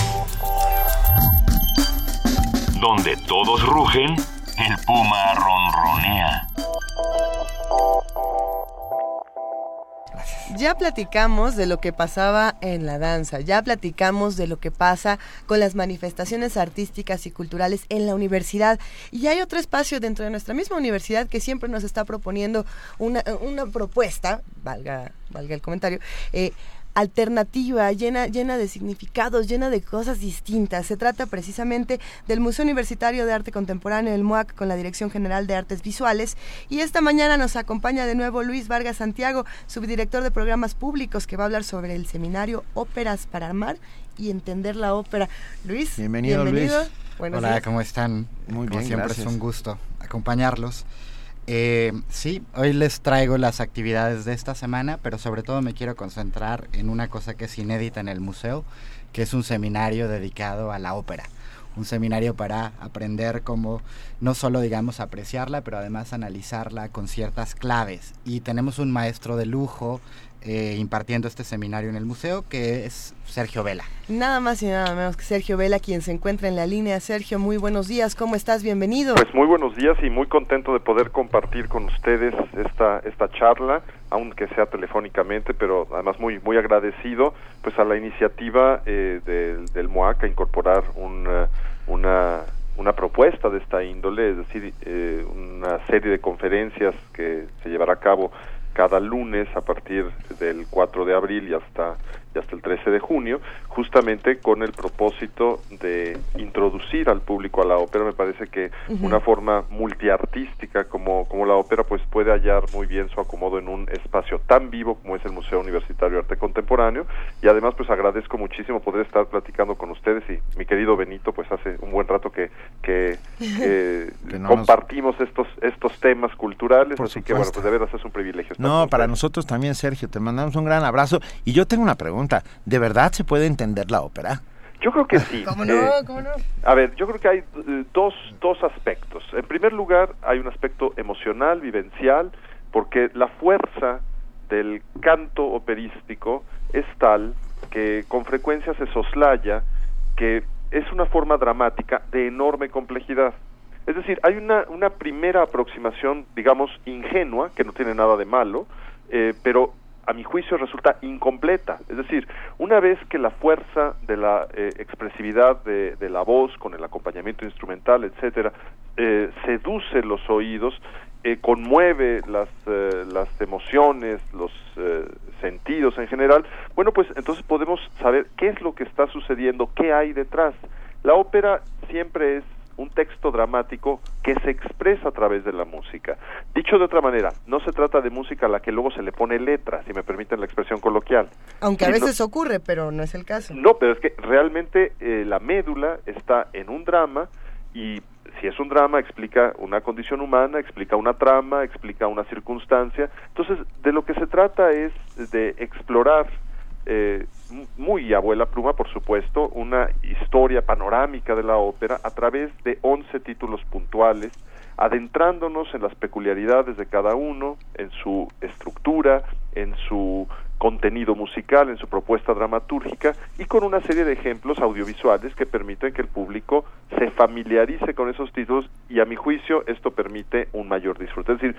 Donde todos rugen, el puma ronronea. Ya platicamos de lo que pasaba en la danza, ya platicamos de lo que pasa con las manifestaciones artísticas y culturales en la universidad. Y hay otro espacio dentro de nuestra misma universidad que siempre nos está proponiendo una, una propuesta, valga, valga el comentario, eh, alternativa, llena, llena de significados, llena de cosas distintas. Se trata precisamente del Museo Universitario de Arte Contemporáneo, el MUAC, con la Dirección General de Artes Visuales. Y esta mañana nos acompaña de nuevo Luis Vargas Santiago, subdirector de programas públicos, que va a hablar sobre el seminario Óperas para Armar y Entender la Ópera. Luis, Bienvenido, Luis. Buenos Hola, días. ¿cómo están? Muy Como bien, siempre gracias. es un gusto acompañarlos. Eh, sí, hoy les traigo las actividades de esta semana, pero sobre todo me quiero concentrar en una cosa que es inédita en el museo, que es un seminario dedicado a la ópera. Un seminario para aprender cómo no solo, digamos, apreciarla, pero además analizarla con ciertas claves. Y tenemos un maestro de lujo eh, impartiendo este seminario en el museo, que es Sergio Vela. Nada más y nada menos que Sergio Vela, quien se encuentra en la línea. Sergio, muy buenos días, ¿cómo estás? Bienvenido. Pues muy buenos días y muy contento de poder compartir con ustedes esta esta charla, aunque sea telefónicamente, pero además muy muy agradecido pues a la iniciativa eh, del, del MOAC a incorporar un, eh, una una propuesta de esta índole, es decir, eh, una serie de conferencias que se llevará a cabo cada lunes a partir del 4 de abril y hasta, hasta el 13 de junio, justamente con el propósito de introducir al público a la ópera. Me parece que una forma multiartística como, como la ópera pues puede hallar muy bien su acomodo en un espacio tan vivo como es el Museo Universitario de Arte Contemporáneo y además pues agradezco muchísimo poder estar platicando con ustedes y mi querido Benito pues hace un buen rato que, que, [laughs] que Que no nos- compartimos estos, estos temas culturales, Por así que bueno, supuesto. pues de veras es un privilegio. estar No, para ustedes. nosotros también, Sergio, te mandamos un gran abrazo. Y yo tengo una pregunta. Pregunta, ¿de verdad se puede entender la ópera? Yo creo que sí. [laughs] ¿Cómo no? Eh, ¿Cómo no? A ver, yo creo que hay eh, dos, dos aspectos. En primer lugar, hay un aspecto emocional, vivencial, porque la fuerza del canto operístico es tal que con frecuencia se soslaya que es una forma dramática de enorme complejidad. Es decir, hay una, una primera aproximación, digamos, ingenua, que no tiene nada de malo, eh, pero a mi juicio resulta incompleta. Es decir, una vez que la fuerza de la eh, expresividad de, de la voz con el acompañamiento instrumental, etcétera, eh, seduce los oídos, eh, conmueve las, eh, las emociones, los eh, sentidos en general, bueno, pues entonces podemos saber qué es lo que está sucediendo, qué hay detrás. La ópera siempre es un texto dramático que se expresa a través de la música. Dicho de otra manera, no se trata de música a la que luego se le pone letra, si me permiten la expresión coloquial. Aunque a veces ocurre, pero no es el caso. no, pero es que realmente eh, la médula está en un drama y si es un drama explica una condición humana, explica una trama, explica una circunstancia. Entonces, de lo que se trata es de explorar eh, muy abuela pluma, por supuesto, una historia panorámica de la ópera a través de 11 títulos puntuales, adentrándonos en las peculiaridades de cada uno, en su estructura, en su contenido musical, en su propuesta dramatúrgica y con una serie de ejemplos audiovisuales que permiten que el público se familiarice con esos títulos y a mi juicio esto permite un mayor disfrute. Es decir,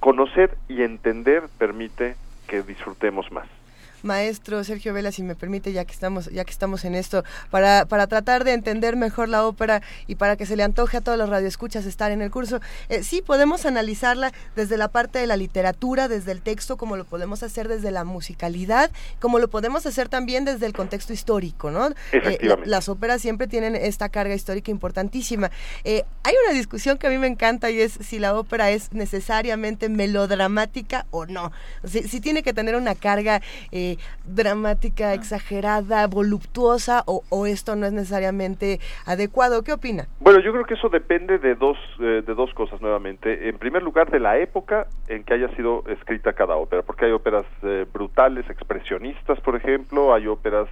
conocer y entender permite que disfrutemos más. Maestro Sergio Vela, si me permite, ya que estamos, ya que estamos en esto, para, para tratar de entender mejor la ópera y para que se le antoje a todos los radioescuchas estar en el curso, eh, sí podemos analizarla desde la parte de la literatura, desde el texto, como lo podemos hacer desde la musicalidad, como lo podemos hacer también desde el contexto histórico, ¿no? Eh, Efectivamente. las óperas siempre tienen esta carga histórica importantísima. Eh, hay una discusión que a mí me encanta y es si la ópera es necesariamente melodramática o no. Si, si tiene que tener una carga eh, dramática, exagerada, voluptuosa o, o esto no es necesariamente adecuado. ¿Qué opina? Bueno, yo creo que eso depende de dos, eh, de dos cosas nuevamente. En primer lugar, de la época en que haya sido escrita cada ópera, porque hay óperas eh, brutales, expresionistas, por ejemplo, hay óperas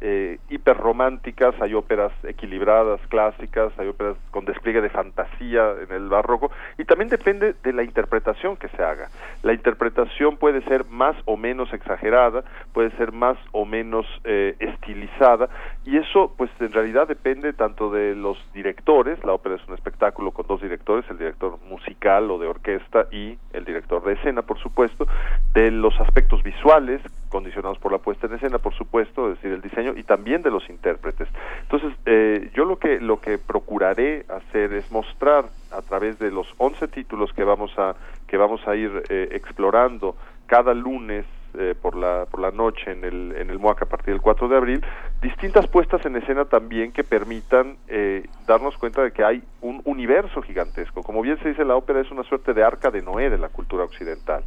eh, hiperrománticas, hay óperas equilibradas, clásicas, hay óperas con despliegue de fantasía en el barroco, y también depende de la interpretación que se haga. La interpretación puede ser más o menos exagerada, puede ser más o menos eh, estilizada, y eso pues en realidad depende tanto de los directores, la ópera es un espectáculo con dos directores, el director musical o de orquesta y el director de escena, por supuesto, de los aspectos visuales, condicionados por la puesta en escena, por supuesto, es decir, el diseño, y también de los intérpretes. Entonces, eh, yo lo que, lo que procuraré hacer es mostrar a través de los 11 títulos que vamos a, que vamos a ir eh, explorando cada lunes eh, por la por la noche en el en el MOAC a partir del 4 de abril distintas puestas en escena también que permitan eh, darnos cuenta de que hay un universo gigantesco como bien se dice la ópera es una suerte de arca de Noé de la cultura occidental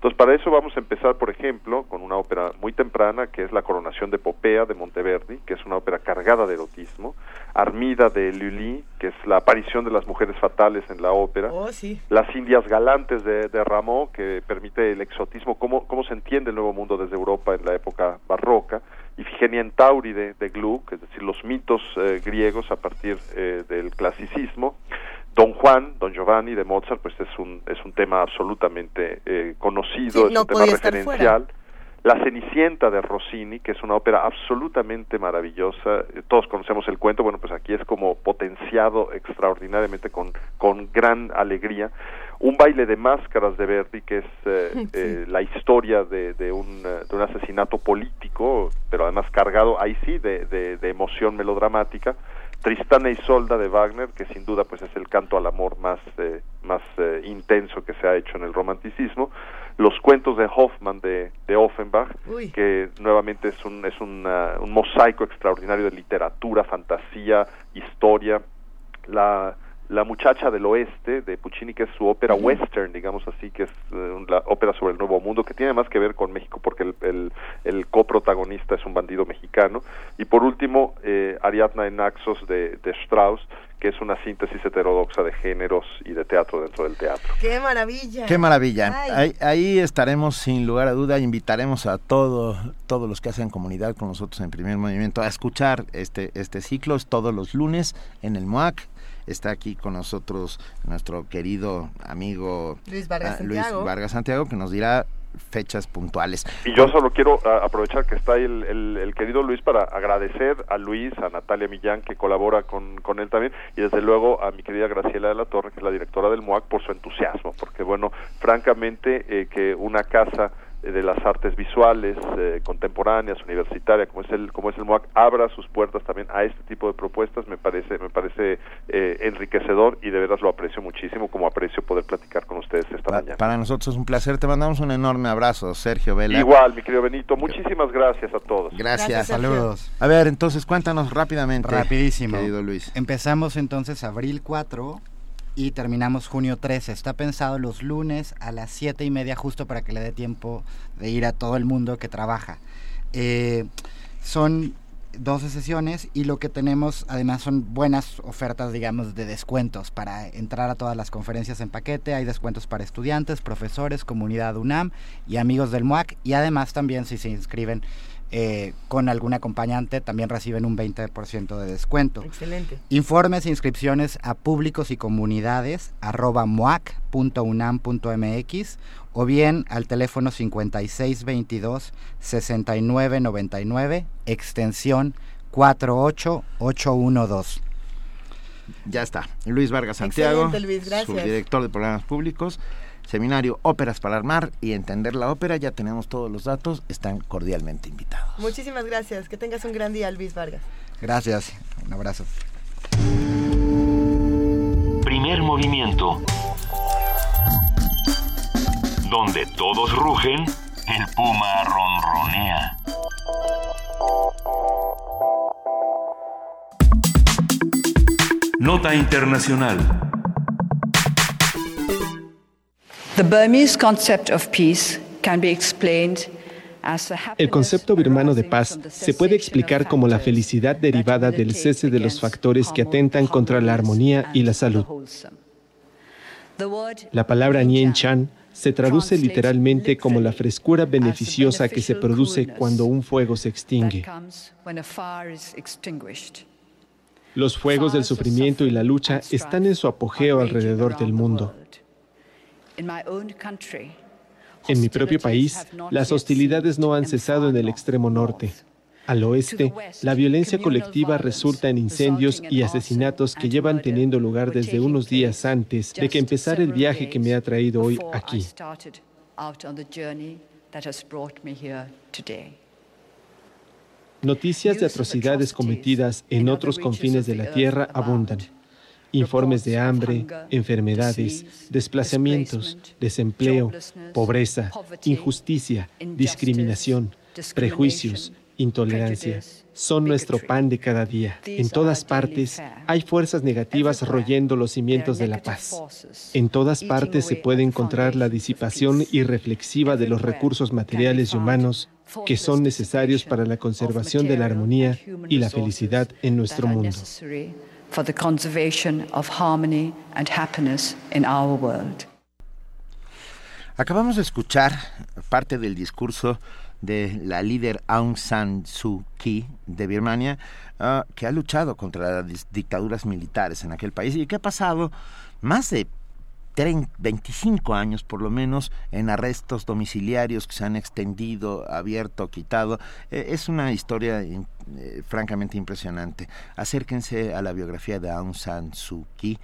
entonces, para eso vamos a empezar, por ejemplo, con una ópera muy temprana, que es La Coronación de Popea de Monteverdi, que es una ópera cargada de erotismo, Armida de Lully, que es la aparición de las mujeres fatales en la ópera, Oh, sí. Las Indias Galantes de, de Rameau, que permite el exotismo, cómo, cómo se entiende el Nuevo Mundo desde Europa en la época barroca, Ifigenia en Tauride de Gluck, es decir, los mitos eh, griegos a partir eh, del clasicismo, Don Juan, Don Giovanni de Mozart, pues es un, es un tema absolutamente eh, conocido, Sí, es un tema referencial. La Cenicienta de Rossini, que es una ópera absolutamente maravillosa. Eh, Todos conocemos el cuento, bueno, pues aquí es como potenciado extraordinariamente con, con gran alegría. Un baile de máscaras de Verdi, que es eh, [laughs] Sí. eh, la historia de, de, un, de un asesinato político, pero además cargado, ahí sí, de, de emoción melodramática. Tristana y Isolda de Wagner, que sin duda pues es el canto al amor más, eh, más eh, intenso que se ha hecho en el romanticismo. Los cuentos de Hoffmann de, de Offenbach, Uy. que nuevamente es un, es una- un mosaico extraordinario de literatura, fantasía, historia. La, la muchacha del oeste de Puccini, que es su ópera western, digamos así, que es eh, la ópera sobre el Nuevo Mundo, que tiene más que ver con México porque el, el, el coprotagonista es un bandido mexicano. Y por último, eh, Ariadna en Naxos de, de Strauss, que es una síntesis heterodoxa de géneros y de teatro dentro del teatro. ¡Qué maravilla! Qué maravilla. Ahí estaremos sin lugar a duda, invitaremos a todo, todos los que hacen comunidad con nosotros en Primer Movimiento a escuchar este, este ciclo, es todos los lunes en el MOAC. Está aquí con nosotros nuestro querido amigo Luis Vargas ah, Luis Santiago. Vargas Santiago, que nos dirá fechas puntuales. Y yo solo quiero ah, aprovechar que está ahí el, el- el querido Luis para agradecer a Luis, a Natalia Millán, que colabora con, con él también, y desde luego a mi querida Graciela de la Torre, que es la directora del MOAC, por su entusiasmo, porque bueno, francamente, eh, que una casa de las artes visuales eh, contemporáneas universitaria como es el como es el MOAC abra sus puertas también a este tipo de propuestas me parece me parece eh, enriquecedor y de veras lo aprecio muchísimo como aprecio poder platicar con ustedes esta mañana Para nosotros es un placer, te mandamos un enorme abrazo, Sergio Vela. Igual, mi querido Benito, muchísimas gracias a todos. Gracias. Saludos. A ver, entonces cuéntanos rápidamente. Rapidísimo. Querido Luis. Empezamos entonces abril 4 y terminamos junio 13. Está pensado los lunes a las 7 y media justo para que le dé tiempo de ir a todo el mundo que trabaja. Eh, son 12 sesiones y lo que tenemos además son buenas ofertas, digamos, de descuentos para entrar a todas las conferencias en paquete. Hay descuentos para estudiantes, profesores, comunidad UNAM y amigos del MUAC. Y además también si se inscriben eh, con algún acompañante también reciben un 20% de descuento. Excelente. Informes e inscripciones a públicos y comunidades arroba muac.unam.mx o bien al teléfono 5622-6999 extensión 48812. Ya está. Luis Vargas Santiago, Excelente, Luis, gracias. subdirector de programas públicos, seminario Óperas para armar y entender la ópera. Ya tenemos todos los datos, están cordialmente invitados. Muchísimas gracias. Que tengas un gran día, Luis Vargas. Gracias, un abrazo. Primer movimiento. Donde todos rugen, el puma ronronea. Nota internacional. El concepto birmano de paz se puede explicar como la felicidad derivada del cese de los factores que atentan contra la armonía y la salud. La palabra Nien Chan se traduce literalmente como la frescura beneficiosa que se produce cuando un fuego se extingue. Los fuegos del sufrimiento y la lucha están en su apogeo alrededor del mundo. En mi propio país, las hostilidades no han cesado en el extremo norte. Al oeste, la violencia colectiva resulta en incendios y asesinatos que llevan teniendo lugar desde unos días antes de que empezara el viaje que me ha traído hoy aquí. Noticias de atrocidades cometidas en otros confines de la Tierra abundan. Informes de hambre, enfermedades, desplazamientos, desempleo, pobreza, injusticia, discriminación, prejuicios, intolerancia. Son nuestro pan de cada día. En todas partes hay fuerzas negativas royendo los cimientos de la paz. En todas partes se puede encontrar la disipación irreflexiva de los recursos materiales y humanos que son necesarios para la conservación de la armonía y la felicidad en nuestro mundo. For the conservation of harmony and happiness in our world. Acabamos de escuchar parte del discurso de la líder Aung San Suu Kyi de Birmania, ah, que ha luchado contra las dictaduras militares en aquel país y que ha pasado más de 30, 25 años por lo menos en arrestos domiciliarios que se han extendido, abierto, quitado. Eh, es una historia in- eh, francamente impresionante. Acérquense a la biografía de Aung San Suu Kyi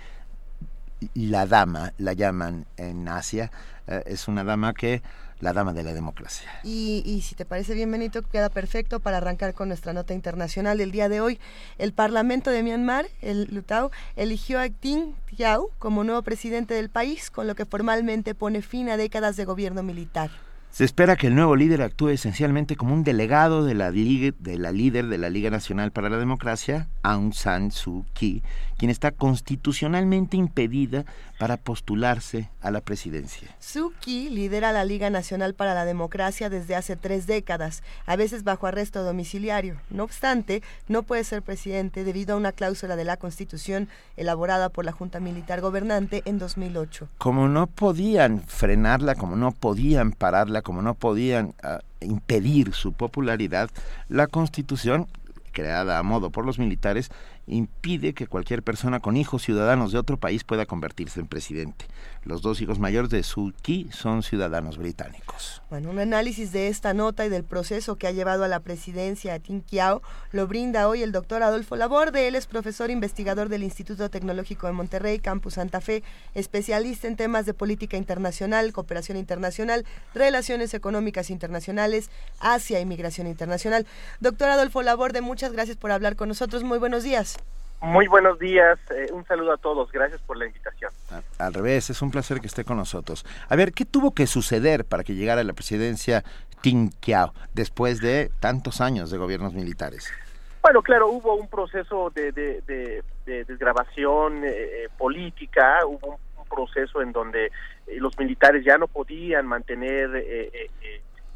la dama, la llaman en Asia, eh, es una dama que, la dama de la democracia. Y, si te parece bien, Benito, queda perfecto para arrancar con nuestra nota internacional del día de hoy. El Parlamento de Myanmar, el Lutao, eligió a Tin Thiau como nuevo presidente del país, con lo que formalmente pone fin a décadas de gobierno militar. Se espera que el nuevo líder actúe esencialmente como un delegado de la, de la líder de la Liga Nacional para la Democracia, Aung San Suu Kyi, quien está constitucionalmente impedida para postularse a la presidencia. Suu Kyi lidera la Liga Nacional para la Democracia desde hace tres décadas, a veces bajo arresto domiciliario. No obstante, no puede ser presidente debido a una cláusula de la Constitución elaborada por la Junta Militar Gobernante en 2008. Como no podían frenarla, como no podían pararla, como no podían uh, impedir su popularidad, la Constitución creada a modo por los militares, impide que cualquier persona con hijos ciudadanos de otro país pueda convertirse en presidente. Los dos hijos mayores de Suu Kyi son ciudadanos británicos. Bueno, un análisis de esta nota y del proceso que ha llevado a la presidencia a Tin Kiao lo brinda hoy el doctor Adolfo Laborde. Él es profesor investigador del Instituto Tecnológico de Monterrey, Campus Santa Fe, especialista en temas de política internacional, cooperación internacional, relaciones económicas internacionales, Asia y migración internacional. Doctor Adolfo Laborde, muchas gracias por hablar con nosotros. Muy buenos días. Muy buenos días, eh, un saludo a todos, gracias por la invitación. Al revés, es un placer que esté con nosotros. A ver, ¿qué tuvo que suceder para que llegara a la presidencia Tin Kiao después de tantos años de gobiernos militares? Bueno, claro, hubo un proceso de, de, de, de desgrabación eh, política, hubo un, un, proceso en donde eh, los militares ya no podían mantener eh,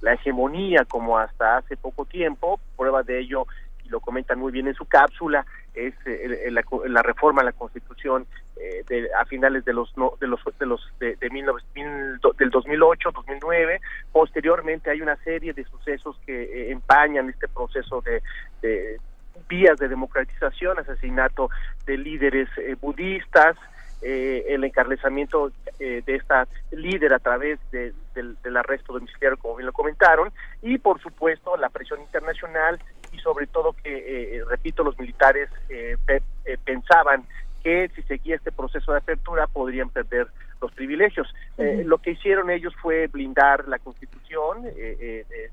la hegemonía como hasta hace poco tiempo, prueba de ello lo comentan muy bien en su cápsula, es eh, la, la, reforma a la Constitución eh, de, a finales de los no, de los de los de, de mil, mil, del 2008, 2009. Posteriormente hay una serie de sucesos que eh, empañan este proceso de, de, vías de democratización, asesinato de líderes budistas, eh, el encarcelamiento eh, de esta líder a través de, del, del arresto domiciliario, como bien lo comentaron, y por supuesto la presión internacional y sobre todo que, eh, repito, los militares pe pensaban que si seguía este proceso de apertura podrían perder los privilegios. Uh -huh. lo que hicieron ellos fue blindar la constitución,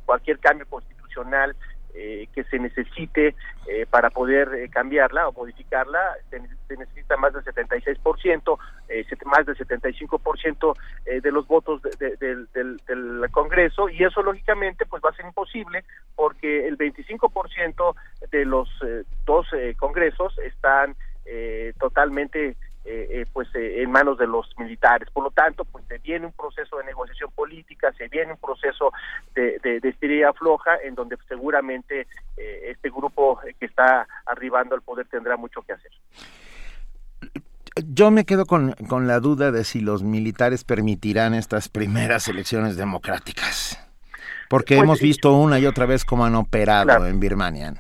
cualquier cambio constitucional eh, que se necesite eh, para poder eh, cambiarla o modificarla, se, necesita más del 76%, eh, más del 75% eh, de los votos de, de, de, del, del Congreso y eso lógicamente pues va a ser imposible porque el 25% de los dos congresos están totalmente eh, eh, pues eh, en manos de los militares. Por lo tanto, pues se viene un proceso de negociación política, se viene un proceso de, de, floja, en donde seguramente este grupo que está arribando al poder tendrá mucho que hacer. Yo me quedo con, con la duda de si los militares permitirán estas primeras elecciones democráticas, porque pues, hemos visto una y otra vez cómo han operado claro. en Birmania.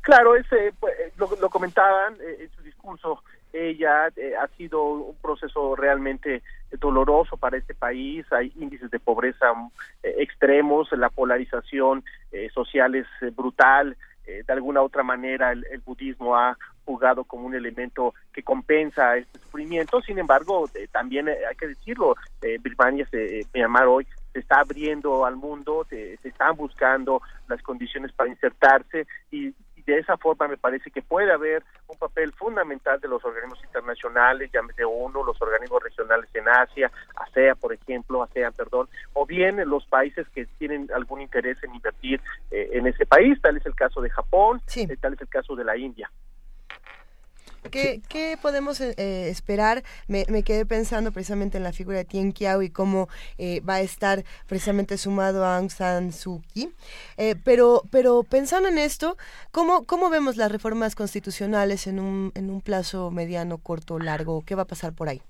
Claro, ese, pues, lo, lo comentaban en su discurso ella eh, ha sido un proceso realmente doloroso para este país, hay índices de pobreza eh, extremos, la polarización eh, social es brutal, de alguna otra manera el, el, budismo ha jugado como un elemento que compensa este sufrimiento, sin embargo, también hay que decirlo, Birmania, se, Myanmar hoy se está abriendo al mundo, se están buscando las condiciones para insertarse y de esa forma me parece que puede haber un papel fundamental de los organismos internacionales, llámese ONU, los organismos regionales en Asia, ASEA, por ejemplo, ASEAN, perdón, o bien los países que tienen algún interés en invertir eh, en ese país, tal es el caso de Japón, sí. eh, tal es el caso de la India. ¿Qué, ¿Qué, podemos eh, esperar? Me, me, quedé pensando precisamente en la figura de Tien Kiao y cómo eh, va a estar precisamente sumado a Aung San Suu Kyi. Eh, pero, pero pensando en esto, ¿cómo, ¿cómo vemos las reformas constitucionales en un, en un plazo mediano, corto, largo? ¿Qué va a pasar por ahí?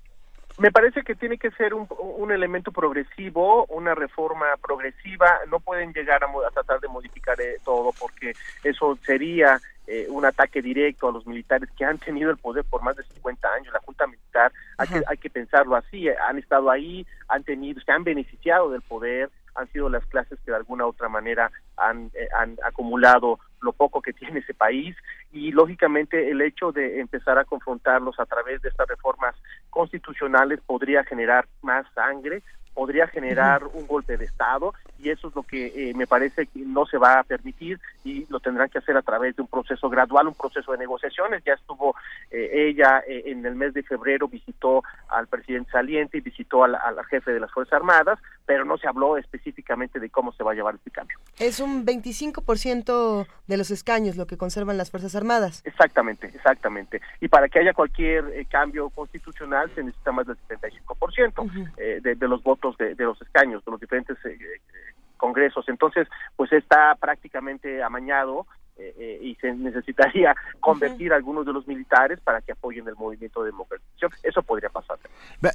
Me parece que tiene que ser un, un elemento progresivo, una reforma progresiva. No pueden llegar a, a tratar de modificar eh, todo porque eso sería eh, un ataque directo a los militares que han tenido el poder por más de 50 años. La Junta Militar, hay que, hay que pensarlo así, han estado ahí, han tenido, se han beneficiado del poder, han sido las clases que de alguna u otra manera han, eh, han acumulado lo poco que tiene ese país y lógicamente el hecho de empezar a confrontarlos a través de estas reformas constitucionales podría generar más sangre, podría generar un golpe de Estado y eso es lo que eh, me parece que no se va a permitir y lo tendrán que hacer a través de un proceso gradual, un proceso de negociaciones. Ya estuvo eh, ella eh, en el mes de febrero, visitó al presidente saliente y visitó al, al jefe de las Fuerzas Armadas, pero no se habló específicamente de cómo se va a llevar este cambio. Es un 25% de los escaños lo que conservan las Fuerzas Armadas. Exactamente, exactamente. Y para que haya cualquier cambio constitucional se necesita más del 75% eh, de, de los votos de, de los escaños, de los diferentes eh, eh, congresos. Entonces, pues está prácticamente amañado eh, eh, y se necesitaría [laughs] convertir a algunos de los militares para que apoyen el movimiento de democratización. Eso podría pasar.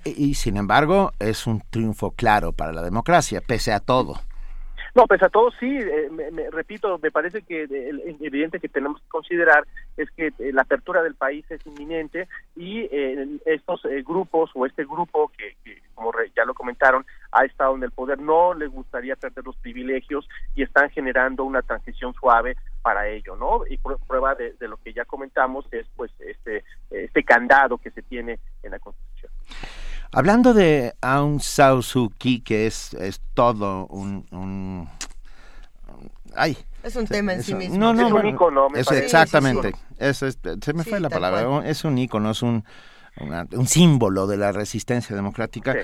Y, sin embargo, es un triunfo claro para la democracia, pese a todo. No, pese a todo, sí, eh, me, repito, me parece que el, evidente que tenemos que considerar es que eh, la apertura del país es inminente y eh, estos eh, grupos o este grupo que, que, como re- ya lo comentaron, ha estado en el poder, no le gustaría perder los privilegios y están generando una transición suave para ello, ¿no? Y pr- prueba de, de lo que ya comentamos es pues este este candado que se tiene en la Constitución. Hablando de Aung San Suu Kyi, que es, es todo un... un- ay, Es un tema en sí mismo. No, no, Es un ícono, me eso parece. exactamente. Sí, sí, Eso es- se me Sí, fue la palabra. cual. Es un ícono, es un, una- un símbolo de la resistencia democrática.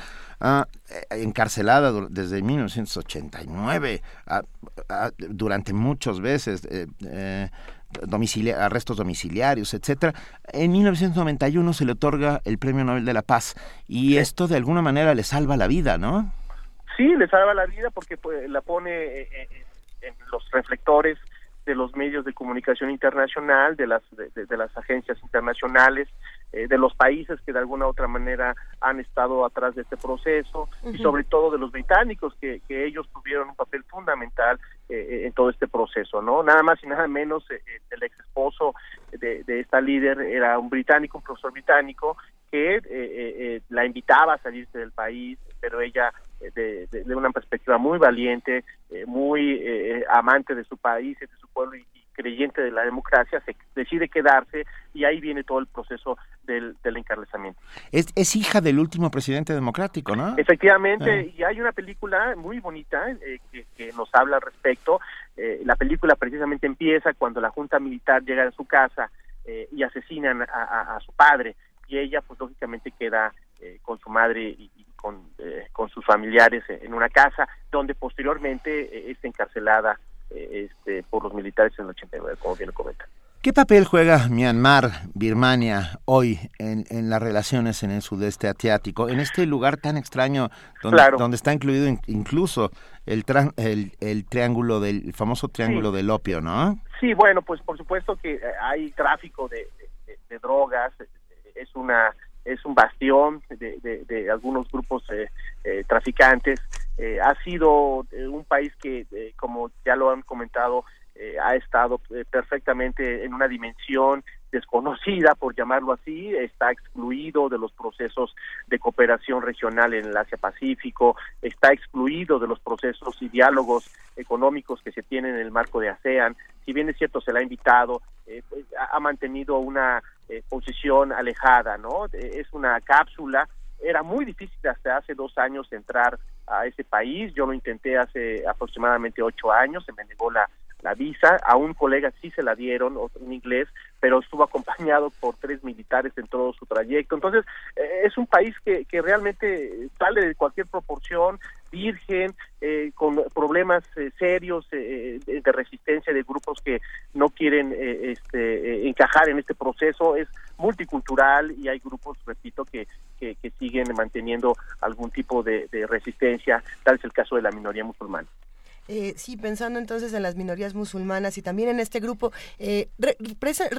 Ah, eh, encarcelada desde 1989, ah, ah, durante muchos veces, eh, eh, domicilia- arrestos domiciliarios, etcétera. En 1991 se le otorga el Premio Nobel de la Paz y esto de alguna manera le salva la vida, ¿no? Sí, le salva la vida porque pues, la pone eh, eh, en los reflectores de los medios de comunicación internacional, de las de, de- de las agencias internacionales, eh, de los países que de alguna u otra manera han estado atrás de este proceso y sobre todo de los británicos que, que ellos tuvieron un papel fundamental eh, eh, en todo este proceso, ¿no? Nada más y nada menos eh, eh, el ex esposo de, de esta líder era un británico, un profesor británico que eh, eh, eh, la invitaba a salirse del país, pero ella de, de- de una perspectiva muy valiente, eh, muy eh, amante de su país y de su pueblo y creyente de la democracia, se decide quedarse y ahí viene todo el proceso del, del encarcelamiento. Es, es hija del último presidente democrático, ¿no? Efectivamente, Ah. y hay una película muy bonita eh, que, que nos habla al respecto. Eh, la película precisamente empieza cuando la junta militar llega a su casa eh, y asesinan a, a- a su padre y ella pues lógicamente queda eh, con su madre y, y con, eh, con sus familiares en una casa donde posteriormente es encarcelada este, por los militares en el 89, como bien lo comenta. ¿Qué papel juega Myanmar, Birmania, hoy en, en las relaciones en el sudeste asiático, en este lugar tan extraño donde, Claro. donde está incluido in- incluso el, tran- el, el triángulo del el famoso triángulo Sí. del opio, ¿no? Sí, bueno, pues por supuesto que eh, hay tráfico de, de- de drogas, eh, es una es un bastión de, de- de algunos grupos eh, eh, traficantes. Eh, ha sido eh, un país que, eh, como ya lo han comentado, eh, ha estado perfectamente en una dimensión desconocida, por llamarlo así, está excluido de los procesos de cooperación regional en el Asia-Pacífico, está excluido de los procesos y diálogos económicos que se tienen en el marco de ASEAN. Si bien es cierto, se le ha invitado, pues, ha, mantenido una posición alejada, ¿no? Es una cápsula. Era muy difícil hasta hace dos años entrar a ese país. Yo lo intenté hace aproximadamente ocho años, se me negó la, la visa. A un colega sí se la dieron, un inglés, pero estuvo [laughs] acompañado por tres militares en todo su trayecto. Entonces, eh, es un país que, que realmente sale de cualquier proporción, virgen, eh, con problemas eh, serios eh, de, de resistencia de grupos que no quieren eh, este, eh, encajar en este proceso. Es multicultural y hay grupos, repito, que, que, siguen manteniendo algún tipo de resistencia. Tal es el caso de la minoría musulmana. Eh, sí, pensando entonces en las minorías musulmanas y también en este grupo, eh, re-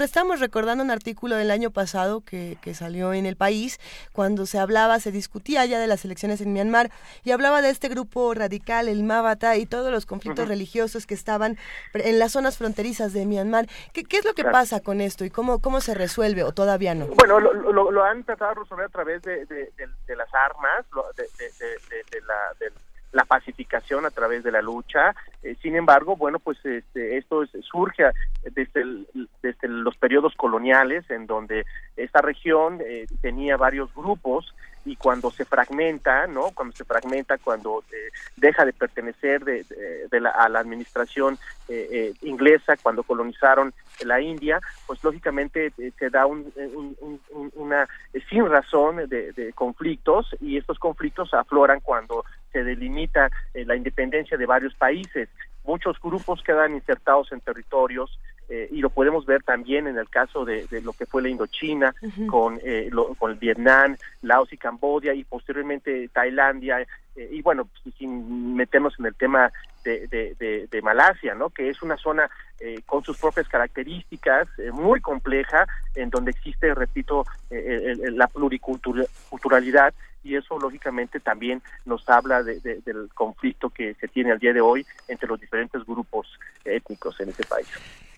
estamos recordando un artículo del año pasado que, que salió en el país, cuando se hablaba, se discutía ya de las elecciones en Myanmar y hablaba de este grupo radical, el Mabata, y todos los conflictos religiosos que estaban en las zonas fronterizas de Myanmar. ¿Qué, qué es lo que Claro. pasa con esto y cómo, cómo se resuelve o todavía no? Bueno, lo, lo, lo han tratado de resolver a través de, de, de- de las armas, de, la, de la pacificación a través de la lucha. Eh, sin embargo, bueno, pues este, esto es- surge desde, el- desde los periodos coloniales, en donde esta región eh, tenía varios grupos y cuando se fragmenta, ¿no? Cuando se fragmenta, cuando eh, deja de pertenecer de, de- la, a la administración eh, eh, inglesa, cuando colonizaron la India, pues lógicamente eh, se da un, un- una eh, sin razón de, de conflictos y estos conflictos afloran cuando se delimita eh, la independencia de varios países. Muchos grupos quedan insertados en territorios eh, y lo podemos ver también en el caso de, de lo que fue la Indochina con, eh, lo- con el Vietnam, Laos y Camboya y posteriormente Tailandia eh, y bueno, sin meternos en el tema de, de, de- Malasia, ¿no? Que es una zona eh, con sus propias características, eh, muy compleja, en donde existe, repito, eh, el- la pluriculturalidad y eso lógicamente también nos habla de- de- del conflicto que se tiene al día de hoy entre los diferentes grupos étnicos en ese país.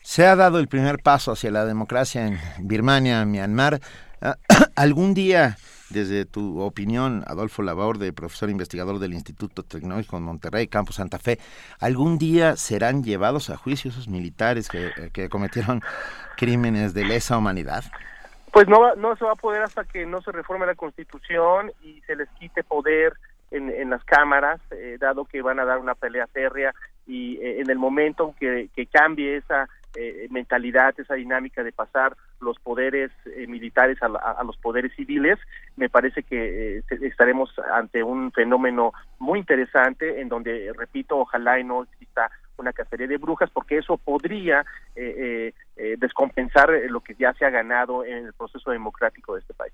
Se ha dado el primer paso hacia la democracia en Birmania, Myanmar. Ah, [clears throat] ¿Algún día, desde tu opinión, Adolfo Laborde, profesor investigador del Instituto Tecnológico de Monterrey, Campo Santa Fe, algún día serán llevados a juicio esos militares que, que cometieron crímenes de lesa humanidad? Pues no, no se va a poder hasta que no se reforme la Constitución y se les quite poder en, en las cámaras, eh, dado que van a dar una pelea férrea y eh, en el momento que, que cambie esa eh, mentalidad, esa dinámica de pasar los poderes eh, militares a, a los poderes civiles, me parece que eh, estaremos ante un fenómeno muy interesante en donde, repito, ojalá y no exista una cacería de brujas, porque eso podría eh, eh, eh, descompensar lo que ya se ha ganado en el proceso democrático de este país.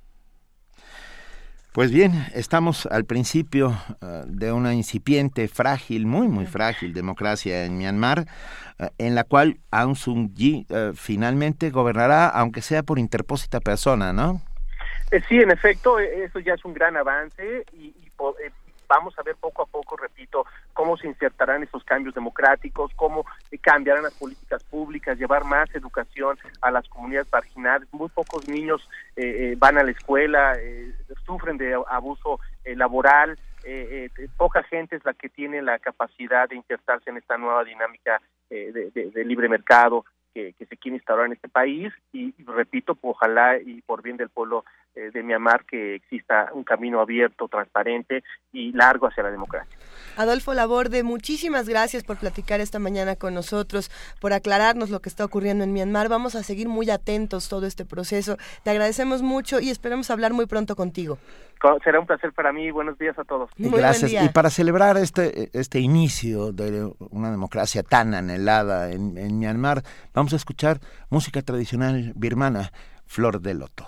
Pues bien, estamos al principio eh, de una incipiente, frágil, muy, muy frágil democracia en Myanmar, eh, en la cual Aung San Suu eh, finalmente gobernará, aunque sea por interpósita persona, ¿no? Eh, sí, en efecto, eh, eso ya es un gran avance y, y vamos a ver poco a poco, repito, cómo se insertarán esos cambios democráticos, cómo cambiarán las políticas públicas, llevar más educación a las comunidades marginales. Muy pocos niños eh, eh, van a la escuela, eh, sufren de abuso eh, laboral. eh, eh, poca gente es la que tiene la capacidad de insertarse en esta nueva dinámica de, de- libre mercado que, se quiere instaurar en este país y, repito, ojalá y por bien del pueblo eh, de Myanmar que exista un camino abierto, transparente y largo hacia la democracia. Adolfo Laborde, muchísimas gracias por platicar esta mañana con nosotros, por aclararnos lo que está ocurriendo en Myanmar. Vamos a seguir muy atentos todo este proceso. Te agradecemos mucho y esperamos hablar muy pronto contigo. Co- Será un placer para mí. Buenos días a todos. Gracias. Y para celebrar este, este inicio de una democracia tan anhelada en, en Myanmar, vamos a escuchar música tradicional birmana, Flor de Loto.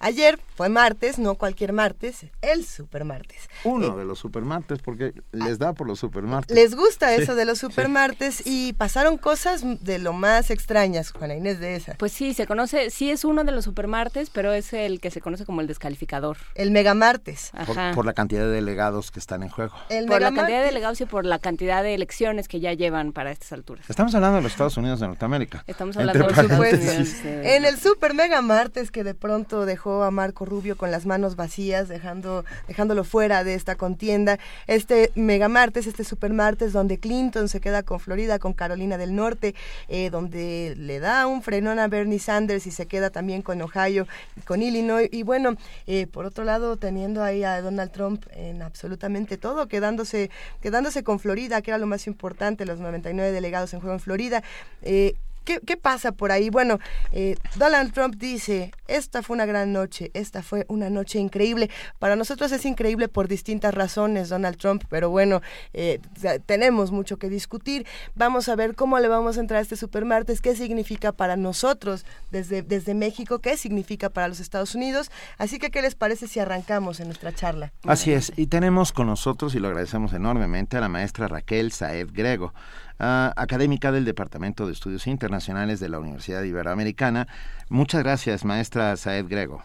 Ayer fue martes, no cualquier martes, el supermartes. Uno de los supermartes, porque les da por los supermartes. Les gusta Sí, eso de los sí. supermartes y pasaron cosas de lo más extrañas, Juana Inés de esa. Pues sí, se conoce, sí es uno de los supermartes, pero es el que se conoce como el descalificador. El megamartes. Por, por la cantidad de delegados que están en juego. El por la megamartes. cantidad de delegados y por la cantidad de elecciones que ya llevan para estas alturas. Estamos hablando de los Estados Unidos de Norteamérica. Estamos Entre hablando, por supuesto, [laughs] paréntesis. En el super mega martes que de pronto dejó a Marco Rubio con las manos vacías, dejando, dejándolo fuera de esta contienda. Este mega martes, este super martes, donde Clinton se queda con Florida, con Carolina del Norte, eh, donde le da un frenón a Bernie Sanders y se queda también con Ohio con Illinois. Y bueno, eh, por otro lado, teniendo ahí a Donald Trump en absolutamente todo, quedándose, quedándose con Florida, que era lo más importante, los 99 delegados en juego en Florida. Eh, ¿Qué, pasa por ahí? Bueno, eh, Donald Trump dice, esta fue una gran noche, esta fue una noche increíble. Para nosotros es increíble por distintas razones, Donald Trump, pero bueno, eh, tenemos mucho que discutir. Vamos a ver cómo le vamos a entrar a este supermartes, qué significa para nosotros desde, desde México, qué significa para los Estados Unidos. Así que, ¿qué les parece si arrancamos en nuestra charla? Así es, y tenemos con nosotros, y lo agradecemos enormemente, a la maestra Raquel Saed Grego, ah, académica del Departamento de Estudios Internacionales de la Universidad Iberoamericana. Muchas gracias, maestra Saed Grego.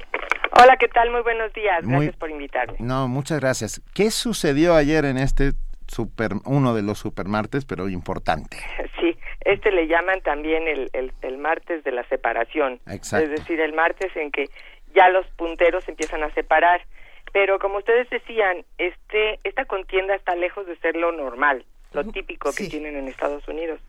Hola, ¿qué tal? Muy buenos días. Muy- Gracias por invitarme. No, muchas gracias. ¿Qué sucedió ayer en este super, uno de los supermartes, pero importante? [laughs] Sí, este le llaman también el, el, el martes de la separación. Exacto. Es decir, el martes en que ya los punteros empiezan a separar. Pero como ustedes decían, este esta contienda está lejos de ser lo normal, lo típico que tienen en Estados Unidos.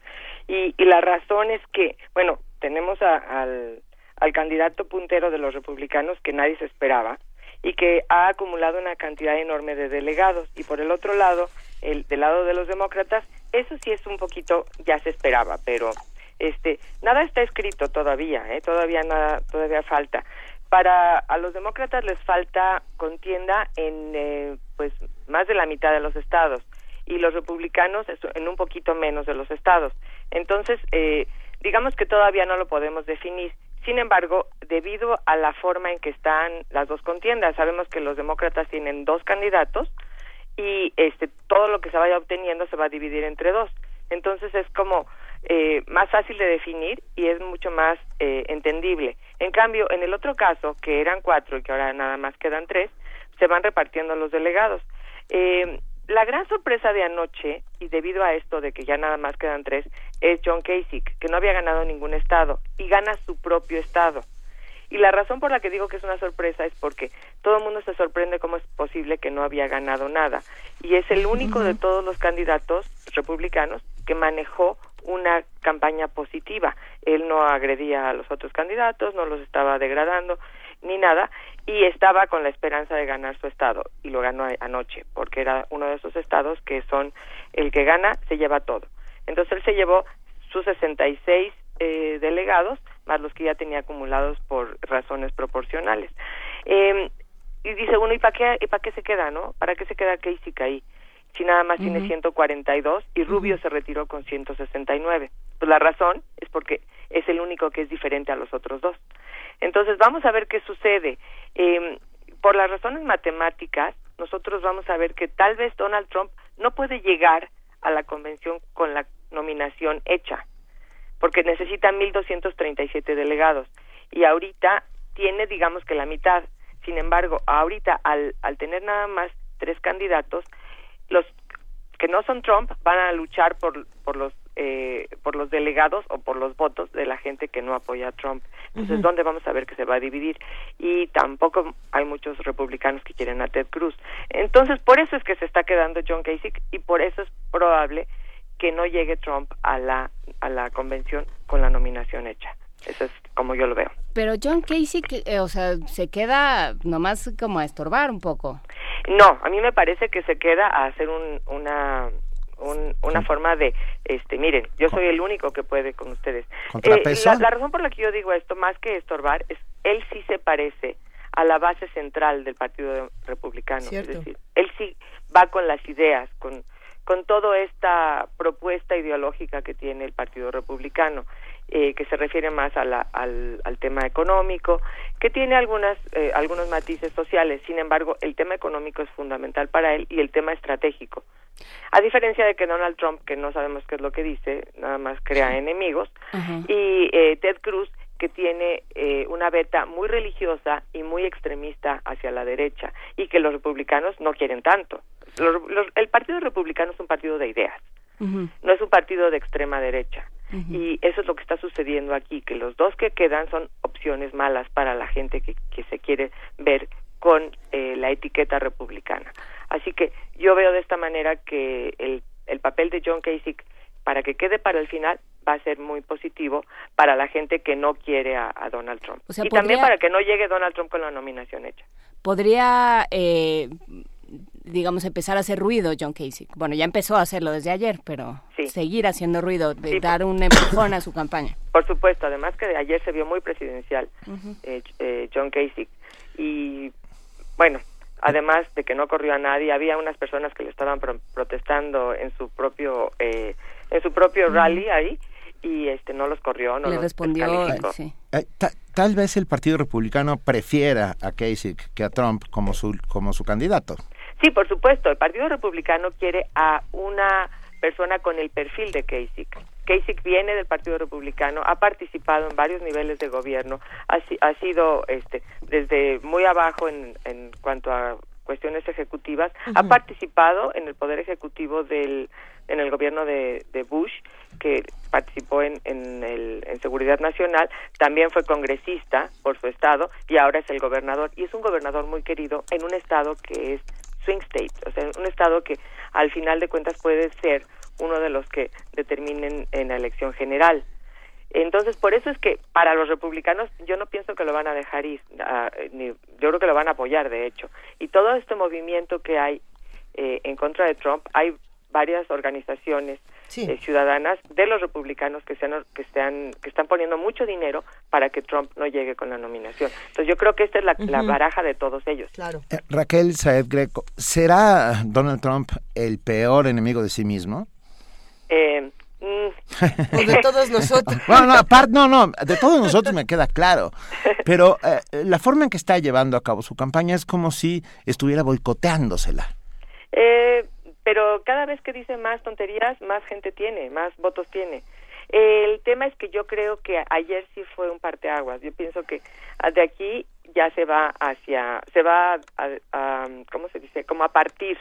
Y, y la razón es que, bueno, tenemos a- al, al candidato puntero de los republicanos que nadie se esperaba y que ha acumulado una cantidad enorme de delegados. Y por el otro lado, el del lado de los demócratas, eso sí es un poquito, ya se esperaba, pero este nada está escrito todavía, ¿eh? todavía nada, todavía falta. Para a los demócratas les falta contienda en eh, pues más de la mitad de los estados y los republicanos en un poquito menos de los estados. Entonces, eh, digamos que todavía no lo podemos definir. Sin embargo, debido a la forma en que están las dos contiendas, sabemos que los demócratas tienen dos candidatos y este todo lo que se vaya obteniendo se va a dividir entre dos. Entonces es como eh, más fácil de definir y es mucho más eh, entendible. En cambio, en el otro caso, que eran cuatro y que ahora nada más quedan tres, se van repartiendo los delegados. Eh, la gran sorpresa de anoche, y debido a esto de que ya nada más quedan tres, es John Kasich, que no había ganado ningún estado y gana su propio estado. Y la razón por la que digo que es una sorpresa es porque todo el mundo se sorprende cómo es posible que no había ganado nada. Y es el único de todos los candidatos republicanos que manejó una campaña positiva. Él no agredía a los otros candidatos, no los estaba degradando ni nada y estaba con la esperanza de ganar su estado y lo ganó anoche porque era uno de esos estados que son el que gana se lleva todo. Entonces él se llevó sus 66 eh, delegados más los que ya tenía acumulados por razones proporcionales. Eh, y dice uno, ¿y para qué, y para qué se queda, no? ¿Para qué se queda Kasich ahí? Si nada más tiene Ujú. 142 y Rubio se retiró con 169. Pues la razón es porque es el único que es diferente a los otros dos. Entonces vamos a ver qué sucede. Eh, por las razones matemáticas, nosotros vamos a ver que tal vez Donald Trump no puede llegar a la convención con la nominación hecha, porque necesita 1.237 delegados y ahorita tiene, digamos que la mitad. Sin embargo, ahorita al, al tener nada más tres candidatos, los que no son Trump van a luchar por, por los eh, por los delegados o por los votos de la gente que no apoya a Trump. Entonces, Ujú. ¿dónde vamos a ver que se va a dividir? Y tampoco hay muchos republicanos que quieren a Ted Cruz. Entonces, por eso es que se está quedando John Kasich y por eso es probable que no llegue Trump a la a la convención con la nominación hecha. Eso es como yo lo veo. Pero John Casey, eh, o sea, se queda nomás como a estorbar un poco. No, a mí me parece que se queda a hacer un, una un- una forma de, este, miren, yo soy el único que puede con ustedes. La, la razón por la que yo digo esto, más que estorbar, es él sí se parece a la base central del Partido Republicano. Cierto. Es decir, él sí va con las ideas, con, con toda esta propuesta ideológica que tiene el Partido Republicano, eh, que se refiere más a la- al, al tema económico, que tiene algunas, eh, algunos matices sociales. Sin embargo, el tema económico es fundamental para él y el tema estratégico. A diferencia de que Donald Trump, que no sabemos qué es lo que dice, nada más crea enemigos, y eh, Ted Cruz, que tiene eh, una beta muy religiosa y muy extremista hacia la derecha, y que los republicanos no quieren tanto. Los- los- el Partido Republicano es un partido de ideas, no es un partido de extrema derecha. Y eso es lo que está sucediendo aquí, que los dos que quedan son opciones malas para la gente que, que se quiere ver con eh, la etiqueta republicana. Así que yo veo de esta manera que el, el papel de John Kasich para que quede para el final va a ser muy positivo para la gente que no quiere a, a Donald Trump. O sea, y también para que no llegue Donald Trump con la nominación hecha. Podría, eh, digamos, empezar a hacer ruido John Casey. Bueno, ya empezó a hacerlo desde ayer, pero seguir haciendo ruido, de Sí, dar un [coughs] empujón a su campaña. Por supuesto, además que de ayer se vio muy presidencial eh, eh, John Kasich y bueno, además de que no corrió a nadie, había unas personas que le estaban pro- protestando en su propio eh, en su propio rally ahí y este no los corrió, no Le los respondió, sí. Eh, ta- tal vez el Partido Republicano prefiera a Kasich que a Trump como su, como su candidato. Sí, por supuesto, el Partido Republicano quiere a una persona con el perfil de Kasich. Kasich viene del Partido Republicano, ha participado en varios niveles de gobierno, ha, si- ha sido este, desde muy abajo en, en cuanto a cuestiones ejecutivas, ha participado en el poder ejecutivo del en el gobierno de, de Bush, que participó en, en, el, en seguridad nacional, también fue congresista por su estado y ahora es el gobernador y es un gobernador muy querido en un estado que es swing state, o sea, un estado que al final de cuentas puede ser uno de los que determinen en la elección general. Entonces, por eso es que para los republicanos yo no pienso que lo van a dejar ir, ni- yo creo que lo van a apoyar, de hecho. Y todo este movimiento que hay eh, en contra de Trump, hay varias organizaciones eh, ciudadanas de los republicanos que, sean, que, sean, que están poniendo mucho dinero para que Trump no llegue con la nominación. Entonces, yo creo que esta es la, la baraja de todos ellos. Claro. Eh, Raquel Saed Greco, ¿será Donald Trump el peor enemigo de sí mismo? Eh, mm, [laughs] O de todos nosotros. [laughs] Bueno, no, aparte, no, no, de todos nosotros me queda claro. Pero eh, la forma en que está llevando a cabo su campaña es como si estuviera boicoteándosela. Eh, pero cada vez que dice más tonterías, más gente tiene, más votos tiene. El tema es que yo creo que ayer sí fue un parteaguas. Yo pienso que de aquí ya se va hacia, se va a, a- ¿cómo se dice? Como a partir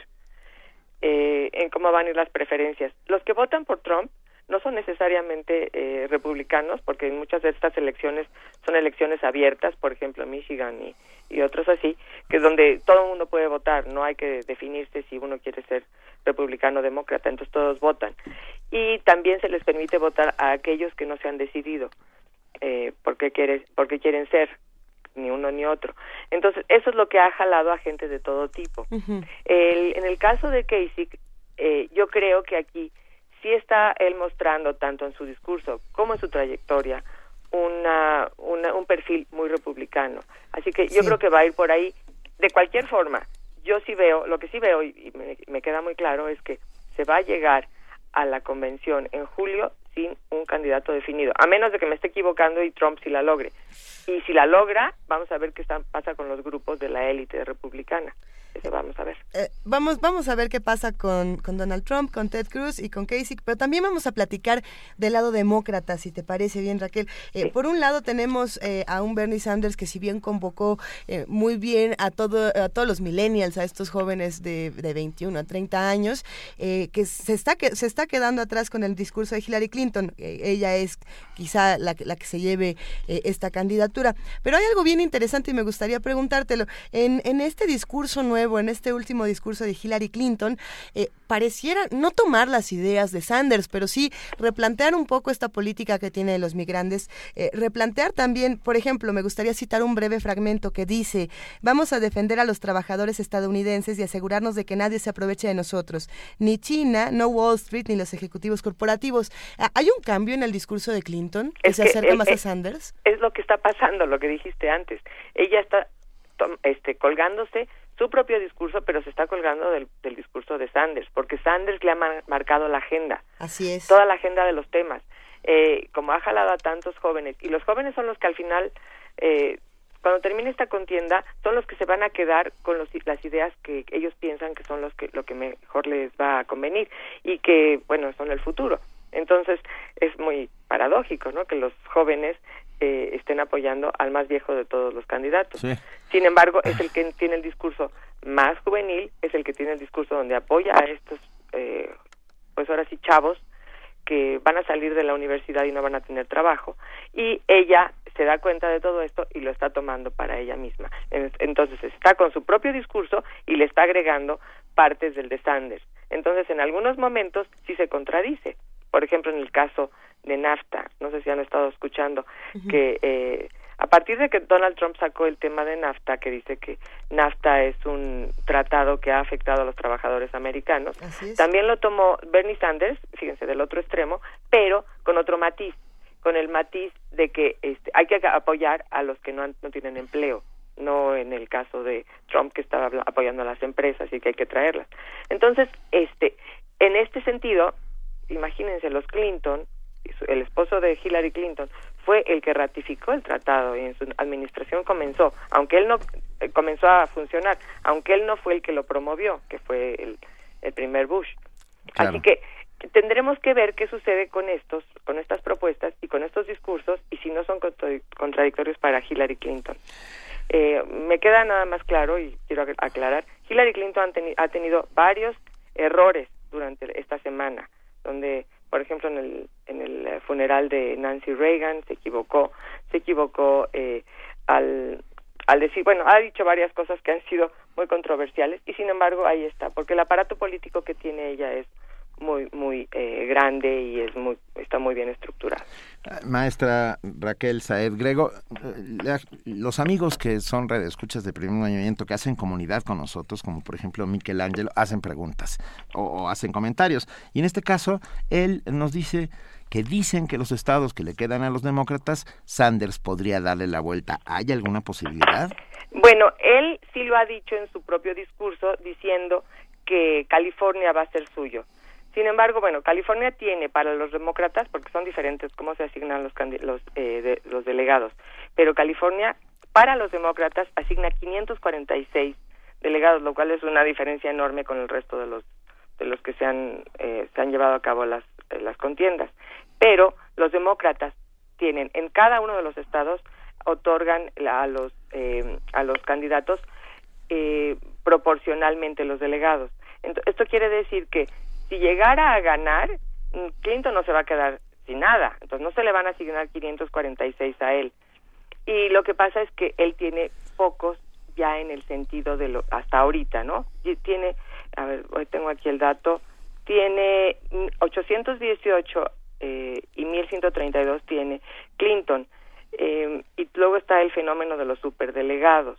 eh, en cómo van a ir las preferencias. Los que votan por Trump no son necesariamente eh, republicanos, porque en muchas de estas elecciones son elecciones abiertas, por ejemplo, Michigan y, y otros así, que es donde todo el mundo puede votar, no hay que definirse si uno quiere ser republicano o demócrata, entonces todos votan. Y también se les permite votar a aquellos que no se han decidido eh, por, qué quiere- por qué quieren ser, ni uno ni otro. Entonces, eso es lo que ha jalado a gente de todo tipo. El- en el caso de Kasich, eh, yo creo que aquí sí está él mostrando, tanto en su discurso como en su trayectoria, una, una- un perfil muy republicano. Así que yo creo que va a ir por ahí. De cualquier forma, yo sí veo, lo que sí veo y, y me, me queda muy claro es que se va a llegar a la convención en julio sin un candidato definido, a menos de que me esté equivocando y Trump sí la logre. Y si la logra, vamos a ver qué está- pasa con los grupos de la élite republicana. Eso vamos a ver. Eh, vamos, vamos a ver qué pasa con, con Donald Trump, con Ted Cruz y con Kasich, pero también vamos a platicar del lado demócrata, si te parece bien, Raquel. Eh, Por un lado tenemos eh, a un Bernie Sanders que si bien convocó muy bien a, todo, a todos los millennials, a estos jóvenes de, de 21 a 30 años, eh, que se está, que se está quedando atrás con el discurso de Hillary Clinton. Ella es quizá la, que- la que se lleve esta candidatura. Pero hay algo bien interesante y me gustaría preguntártelo. En, en este discurso nuevo nuevo en este último discurso de Hillary Clinton, eh, pareciera no tomar las ideas de Sanders, pero sí replantear un poco esta política que tiene de los migrantes, eh, replantear también, por ejemplo, me gustaría citar un breve fragmento que dice, vamos a defender a los trabajadores estadounidenses y asegurarnos de que nadie se aproveche de nosotros, ni China, no Wall Street, ni los ejecutivos corporativos. Ah, ¿Hay un cambio en el discurso de Clinton que Es se que, acerca más a Sanders? Es lo que está pasando, lo que dijiste antes. Ella está este, colgándose su propio discurso, pero se está colgando del, del discurso de Sanders, porque Sanders le ha mar- marcado la agenda, Así es. toda la agenda de los temas. Eh, como ha jalado a tantos jóvenes, y los jóvenes son los que al final, eh, cuando termine esta contienda, son los que se van a quedar con los, las ideas que ellos piensan que son los que, lo que mejor les va a convenir, y que, bueno, son el futuro. Entonces, es muy paradójico, ¿no? Que los jóvenes eh, estén apoyando al más viejo de todos los candidatos. Sí. Sin embargo, es el que tiene el discurso más juvenil, es el que tiene el discurso donde apoya a estos, eh, pues ahora sí, chavos que van a salir de la universidad y no van a tener trabajo. Y ella se da cuenta de todo esto y lo está tomando para ella misma. En- Entonces está con su propio discurso y le está agregando partes del de Sanders. Entonces en algunos momentos sí se contradice. Por ejemplo, en el caso de NAFTA, no sé si han estado escuchando, que eh, a partir de que Donald Trump sacó el tema de NAFTA, que dice que NAFTA es un tratado que ha afectado a los trabajadores americanos, también lo tomó Bernie Sanders, fíjense, del otro extremo, pero con otro matiz, con el matiz de que este, hay que apoyar a los que no, han- no tienen empleo, no en el caso de Trump que estaba apoyando a las empresas y que hay que traerlas. Entonces, este, en este sentido, imagínense los Clinton, el esposo de Hillary Clinton, fue el que ratificó el tratado y en su administración comenzó, aunque él no eh, comenzó a funcionar, aunque él no fue el que lo promovió, que fue el, el primer Bush. Así que tendremos que ver qué sucede con estos, con estas propuestas y con estos discursos y si no son contra- contradictorios para Hillary Clinton. Eh, me queda nada más claro y quiero ac- aclarar, Hillary Clinton han teni- ha tenido varios errores durante esta semana, donde, por ejemplo, en el, en el eh, funeral de Nancy Reagan se equivocó, se equivocó eh, al, al decir, bueno, ha dicho varias cosas que han sido muy controversiales y sin embargo ahí está, porque el aparato político que tiene ella es muy muy eh, grande y es muy está muy bien estructurado. Maestra Raquel Saed Grego, eh, la- los amigos que son escuchas de primer movimiento, que hacen comunidad con nosotros, como por ejemplo Miquel Ángel, hacen preguntas o, o hacen comentarios. Y en este caso, él nos dice que dicen que los estados que le quedan a los demócratas, Sanders podría darle la vuelta. ¿Hay alguna posibilidad? Bueno, él sí lo ha dicho en su propio discurso diciendo que California va a ser suyo. Sin embargo, bueno, California tiene para los demócratas, porque son diferentes cómo se asignan los, los, eh, de- los delegados, pero California para los demócratas asigna 546 delegados, lo cual es una diferencia enorme con el resto de los de los que se han eh, se han llevado a cabo las eh, las contiendas. Pero los demócratas tienen en cada uno de los estados otorgan a los eh, a los candidatos eh, proporcionalmente los delegados. Esto quiere decir que si llegara a ganar, mm, Clinton no se va a quedar sin nada. Entonces no se le van a asignar 546 a él. Y lo que pasa es que él tiene pocos ya en el sentido de lo hasta ahorita, ¿no? Tiene, a ver, hoy tengo aquí el dato, tiene mm, 818 eh, y 1132 tiene Clinton. Eh, y luego está el fenómeno de los superdelegados,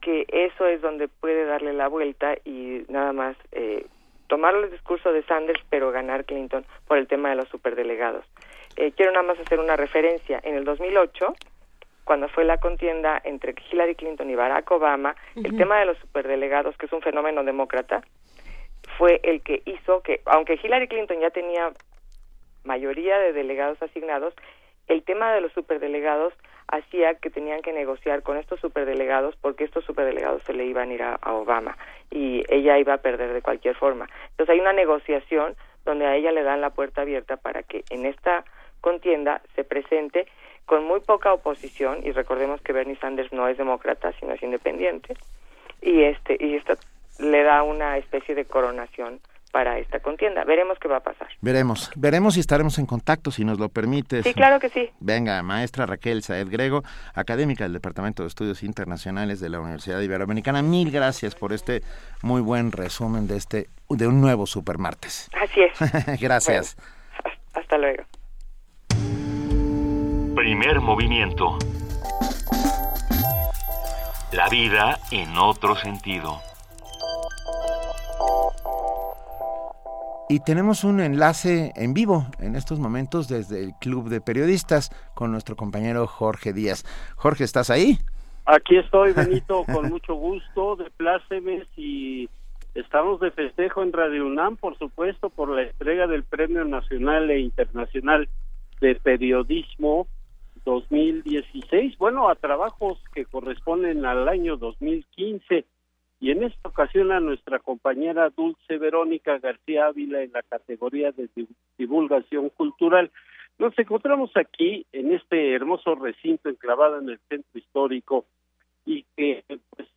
que eso es donde puede darle la vuelta y nada más eh, tomar el discurso de Sanders, pero ganar Clinton por el tema de los superdelegados. Eh, quiero nada más hacer una referencia. En el 2008, cuando fue la contienda entre Hillary Clinton y Barack Obama, el tema de los superdelegados, que es un fenómeno demócrata, fue el que hizo que, aunque Hillary Clinton ya tenía mayoría de delegados asignados, el tema de los superdelegados hacía que tenían que negociar con estos superdelegados porque estos superdelegados se le iban a ir a, Obama y ella iba a perder de cualquier forma. Entonces hay una negociación donde a ella le dan la puerta abierta para que en esta contienda se presente con muy poca oposición y recordemos que Bernie Sanders no es demócrata sino es independiente y este y esto le da una especie de coronación para esta contienda. Veremos qué va a pasar. Veremos, veremos si estaremos en contacto, si nos lo permites. Sí, claro que sí. Venga, maestra Raquel Saed Grego, académica del Departamento de Estudios Internacionales de la Universidad Iberoamericana. Mil gracias por este muy buen resumen de este de un nuevo supermartes. Así es. [laughs] gracias. hasta luego. Primer movimiento. La vida en otro sentido. Y tenemos un enlace en vivo en estos momentos desde el Club de Periodistas con nuestro compañero Jorge Díaz. Jorge, ¿estás ahí? Aquí estoy, Benito, [laughs] con mucho gusto, de plácemes y estamos de festejo en Radio UNAM, por supuesto, por la entrega del Premio Nacional e Internacional de Periodismo 2016, bueno, a trabajos que corresponden al año 2015 y en esta ocasión a nuestra compañera Dulce Verónica García Ávila en la categoría de divulgación cultural. Nos encontramos aquí en este hermoso recinto enclavado en el centro histórico y que pues,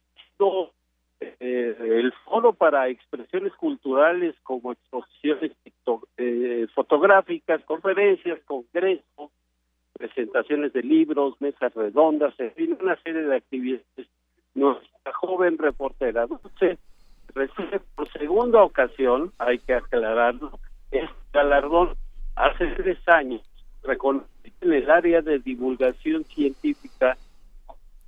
eh, el foro para expresiones culturales como exposiciones eh, fotográficas, conferencias, congresos, presentaciones de libros, mesas redondas, en fin, una serie de actividades nuestra joven reportera Dulce recibe por segunda ocasión, hay que aclararlo, este galardón hace tres años, reconocido en el área de divulgación científica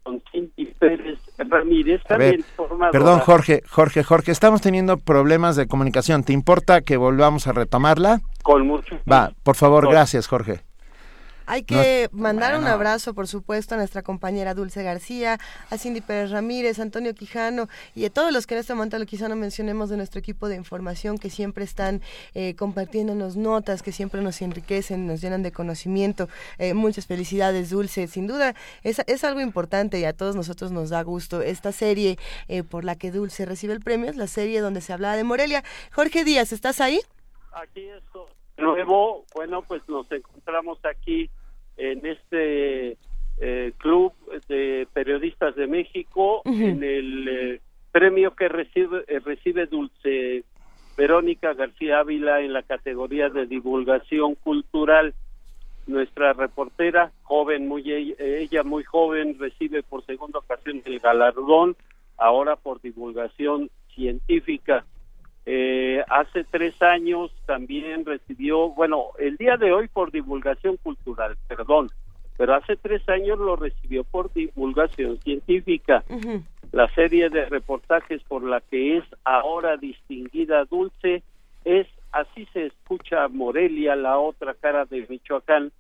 con Cindy Pérez Ramírez, también Perdón, Jorge, Jorge, Jorge, estamos teniendo problemas de comunicación. ¿Te importa que volvamos a retomarla? Con mucho. Va, por favor, gracias, Jorge. Hay que mandar un abrazo, por supuesto, a nuestra compañera Dulce García, a Cindy Pérez Ramírez, Antonio Quijano y a todos los que en este momento lo quizá no mencionemos de nuestro equipo de información que siempre están eh, compartiéndonos notas, que siempre nos enriquecen, nos llenan de conocimiento. Eh, muchas felicidades, Dulce. Sin duda, es, es, algo importante y a todos nosotros nos da gusto. Esta serie eh, por la que Dulce recibe el premio es la serie donde se hablaba de Morelia. Jorge Díaz, ¿estás ahí? Aquí estoy nuevo, bueno, pues nos encontramos aquí en este eh, Club de Periodistas de México, en el eh, premio que recibe, eh, recibe Dulce Verónica García Ávila en la categoría de divulgación cultural. Nuestra reportera, joven, muy ella muy joven, recibe por segunda ocasión el galardón, ahora por divulgación científica. Eh, hace tres años también recibió, bueno, el día de hoy por divulgación cultural, perdón, pero hace tres años lo recibió por divulgación científica. La serie de reportajes por la que es ahora distinguida Dulce es Así se escucha Morelia, la otra cara de Michoacán,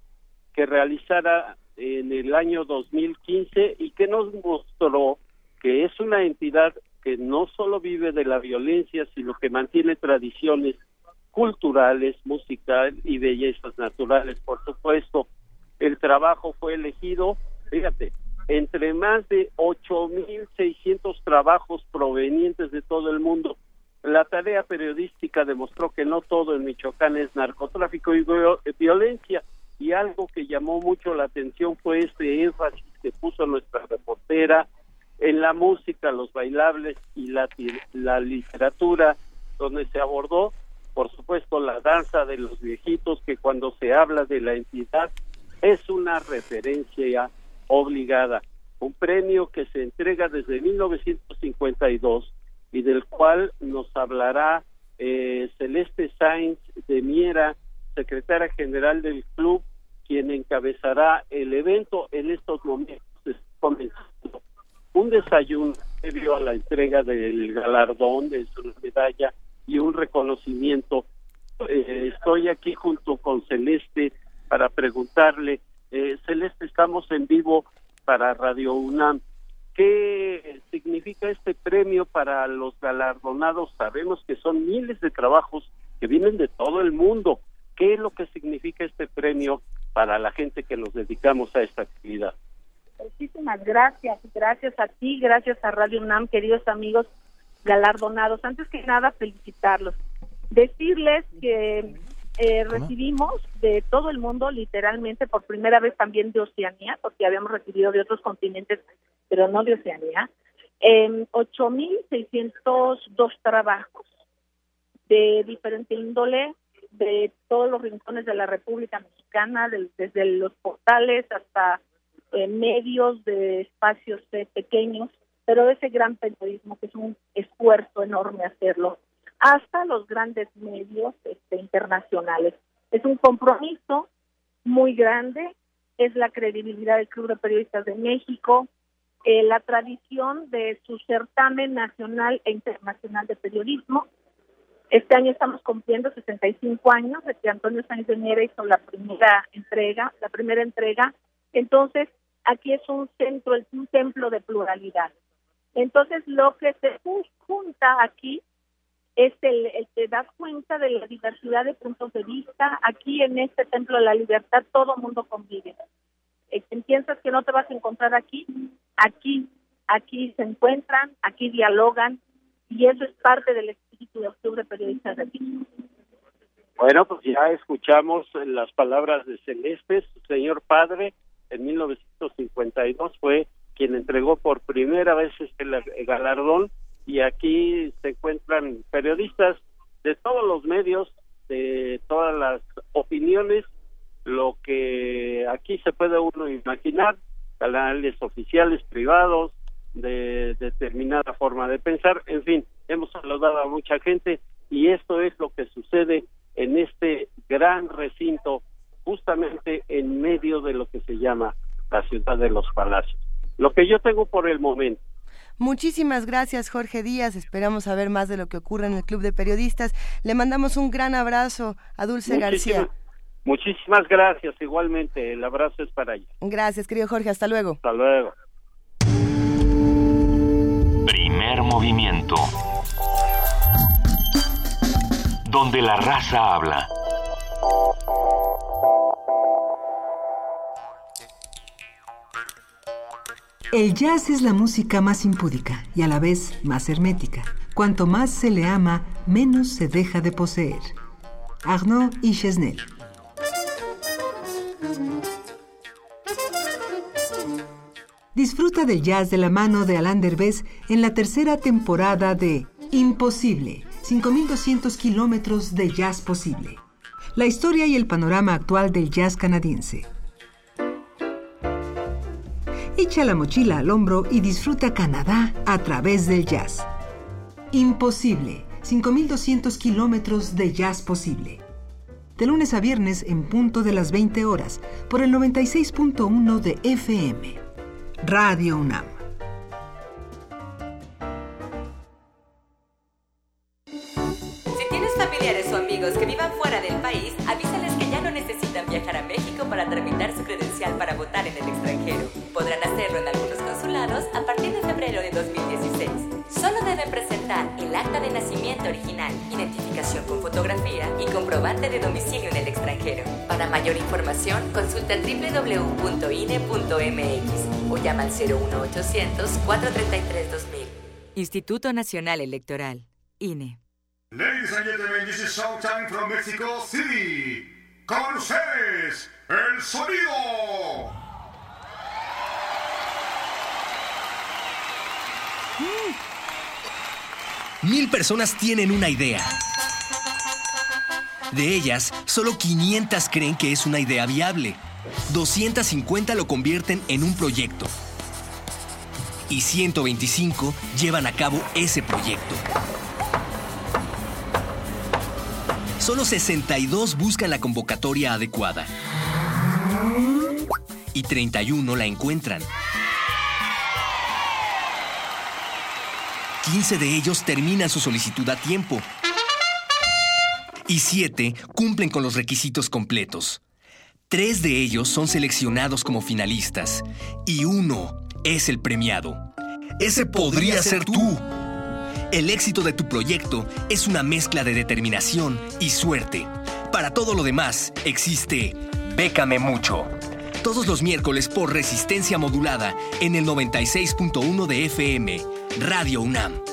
que realizara en el año 2015 y que nos mostró que es una entidad que no solo vive de la violencia, sino que mantiene tradiciones culturales, musical y bellezas naturales, por supuesto. El trabajo fue elegido, fíjate, entre más de 8.600 trabajos provenientes de todo el mundo. La tarea periodística demostró que no todo en Michoacán es narcotráfico y violencia, y algo que llamó mucho la atención fue este énfasis que puso nuestra reportera en la música, los bailables y la, la literatura, donde se abordó, por supuesto, la danza de los viejitos, que cuando se habla de la entidad es una referencia obligada. Un premio que se entrega desde 1952 y del cual nos hablará eh, Celeste Sainz de Miera, secretaria general del club, quien encabezará el evento en estos momentos. Comenzando un desayuno previo a la entrega del galardón, de su medalla y un reconocimiento. Eh, estoy aquí junto con Celeste para preguntarle, eh, Celeste, estamos en vivo para Radio UNAM. ¿Qué significa este premio para los galardonados? Sabemos que son miles de trabajos que vienen de todo el mundo. ¿Qué es lo que significa este premio para la gente que nos dedicamos a esta actividad? Muchísimas gracias, gracias a ti, gracias a Radio UNAM, queridos amigos galardonados. Antes que nada, felicitarlos. Decirles que eh, recibimos de todo el mundo, literalmente, por primera vez también de Oceanía, porque habíamos recibido de otros continentes, pero no de Oceanía, eh, 8.602 trabajos de diferente índole, de todos los rincones de la República Mexicana, desde los portales hasta eh, medios de espacios eh, pequeños, pero ese gran periodismo que es un esfuerzo enorme hacerlo, hasta los grandes medios este, internacionales. Es un compromiso muy grande, es la credibilidad del Club de Periodistas de México, eh, la tradición de su certamen nacional e internacional de periodismo. Este año estamos cumpliendo 65 años de que Antonio Sánchez de Nieve hizo la primera entrega, la primera entrega. Entonces, aquí es un centro, es un templo de pluralidad. Entonces, lo que se junta aquí es el, el te das cuenta de la diversidad de puntos de vista. Aquí en este Templo de la Libertad todo mundo convive. Eh, piensas que no te vas a encontrar aquí, aquí, aquí se encuentran, aquí dialogan y eso es parte del espíritu de Octubre Periodistas de México. Bueno, pues ya escuchamos las palabras de Celeste, su señor padre, en 1952 fue quien entregó por primera vez este galardón y aquí se encuentran periodistas de todos los medios, de todas las opiniones, lo que aquí se puede uno imaginar, canales oficiales, privados, de determinada forma de pensar, en fin, hemos saludado a mucha gente y esto es lo que sucede en este gran recinto, justamente en medio de lo que se llama la ciudad de los palacios. Lo que yo tengo por el momento Muchísimas gracias, Jorge Díaz. Esperamos saber más de lo que ocurre en el Club de Periodistas. Le mandamos un gran abrazo a Dulce García. Muchísimas gracias, igualmente. El abrazo es para ella. Gracias, querido Jorge. Hasta luego. Hasta luego. Primer movimiento. Donde la raza habla. El jazz es la música más impúdica y a la vez más hermética. Cuanto más se le ama, menos se deja de poseer. Arnaud y Chesnel. Disfruta del jazz de la mano de Alain Derbez en la tercera temporada de Imposible, 5200 kilómetros de jazz posible. La historia y el panorama actual del jazz canadiense. Echa la mochila al hombro y disfruta Canadá a través del jazz. Imposible, 5200 kilómetros de jazz posible. De lunes a viernes en punto de las 20 horas por el 96.1 de FM. Radio UNAM. Comprobante de domicilio en el extranjero. Para mayor información, consulta www.ine.mx o llama al 01800 433 2000. Instituto Nacional Electoral, INE. Ladies and gentlemen, this is Showtime from Mexico City. Con ustedes, el sonido. Mil personas tienen una idea. De ellas, solo 500 creen que es una idea viable. 250 lo convierten en un proyecto. Y 125 llevan a cabo ese proyecto. Solo 62 buscan la convocatoria adecuada. Y 31 la encuentran. 15 de ellos terminan su solicitud a tiempo. Y 7 cumplen con los requisitos completos. Tres de ellos son seleccionados como finalistas. Y uno es el premiado. Ese podría ser tú. El éxito de tu proyecto es una mezcla de determinación y suerte. Para todo lo demás, existe Bécame Mucho. Todos los miércoles por resistencia modulada en el 96.1 de FM, Radio UNAM.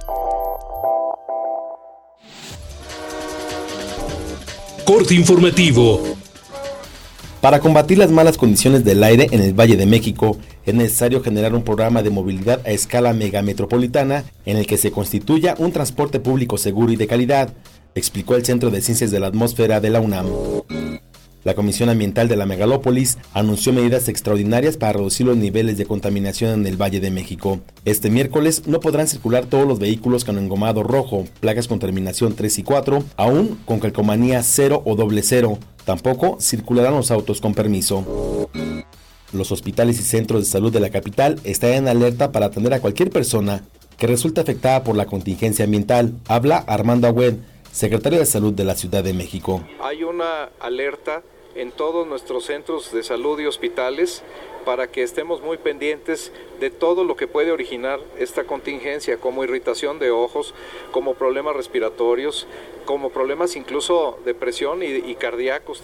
Corte informativo. Para combatir las malas condiciones del aire en el Valle de México, es necesario generar un programa de movilidad a escala megametropolitana en el que se constituya un transporte público seguro y de calidad, explicó el Centro de Ciencias de la Atmósfera de la UNAM. La Comisión Ambiental de la Megalópolis anunció medidas extraordinarias para reducir los niveles de contaminación en el Valle de México. Este miércoles no podrán circular todos los vehículos con engomado rojo, placas con terminación 3 y 4, aún con calcomanía 0 o doble 0. Tampoco circularán los autos con permiso. Los hospitales y centros de salud de la capital están en alerta para atender a cualquier persona que resulte afectada por la contingencia ambiental. Habla Armando Agüed, secretario de Salud de la Ciudad de México. Hay una alerta en todos nuestros centros de salud y hospitales para que estemos muy pendientes de todo lo que puede originar esta contingencia, como irritación de ojos, como problemas respiratorios, como problemas incluso de presión y, y cardíacos.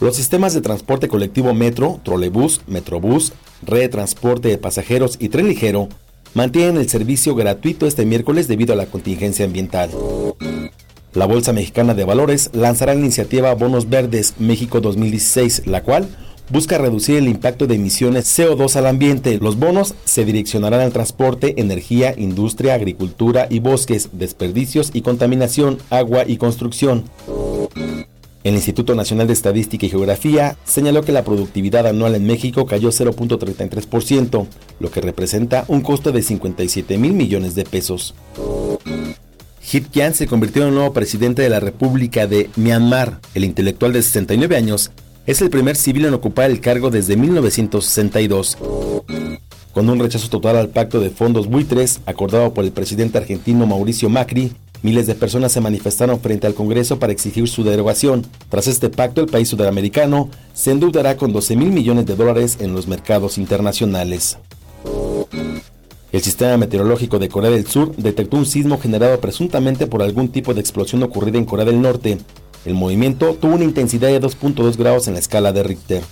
Los sistemas de transporte colectivo Metro, Trolebús, Metrobús, Red de Transporte de Pasajeros y Tren Ligero mantienen el servicio gratuito este miércoles debido a la contingencia ambiental. La Bolsa Mexicana de Valores lanzará la iniciativa Bonos Verdes México 2016, la cual busca reducir el impacto de emisiones CO2 al ambiente. Los bonos se direccionarán al transporte, energía, industria, agricultura y bosques, desperdicios y contaminación, agua y construcción. El Instituto Nacional de Estadística y Geografía señaló que la productividad anual en México cayó 0.33%, lo que representa un costo de 57 mil millones de pesos. Hit Kyan se convirtió en el nuevo presidente de la República de Myanmar. El intelectual de 69 años es el primer civil en ocupar el cargo desde 1962. Con un rechazo total al pacto de fondos buitres acordado por el presidente argentino Mauricio Macri, miles de personas se manifestaron frente al Congreso para exigir su derogación. Tras este pacto, el país sudamericano se endeudará con 12 mil millones de dólares en los mercados internacionales. El sistema meteorológico de Corea del Sur detectó un sismo generado presuntamente por algún tipo de explosión ocurrida en Corea del Norte. El movimiento tuvo una intensidad de 2.2 grados en la escala de Richter.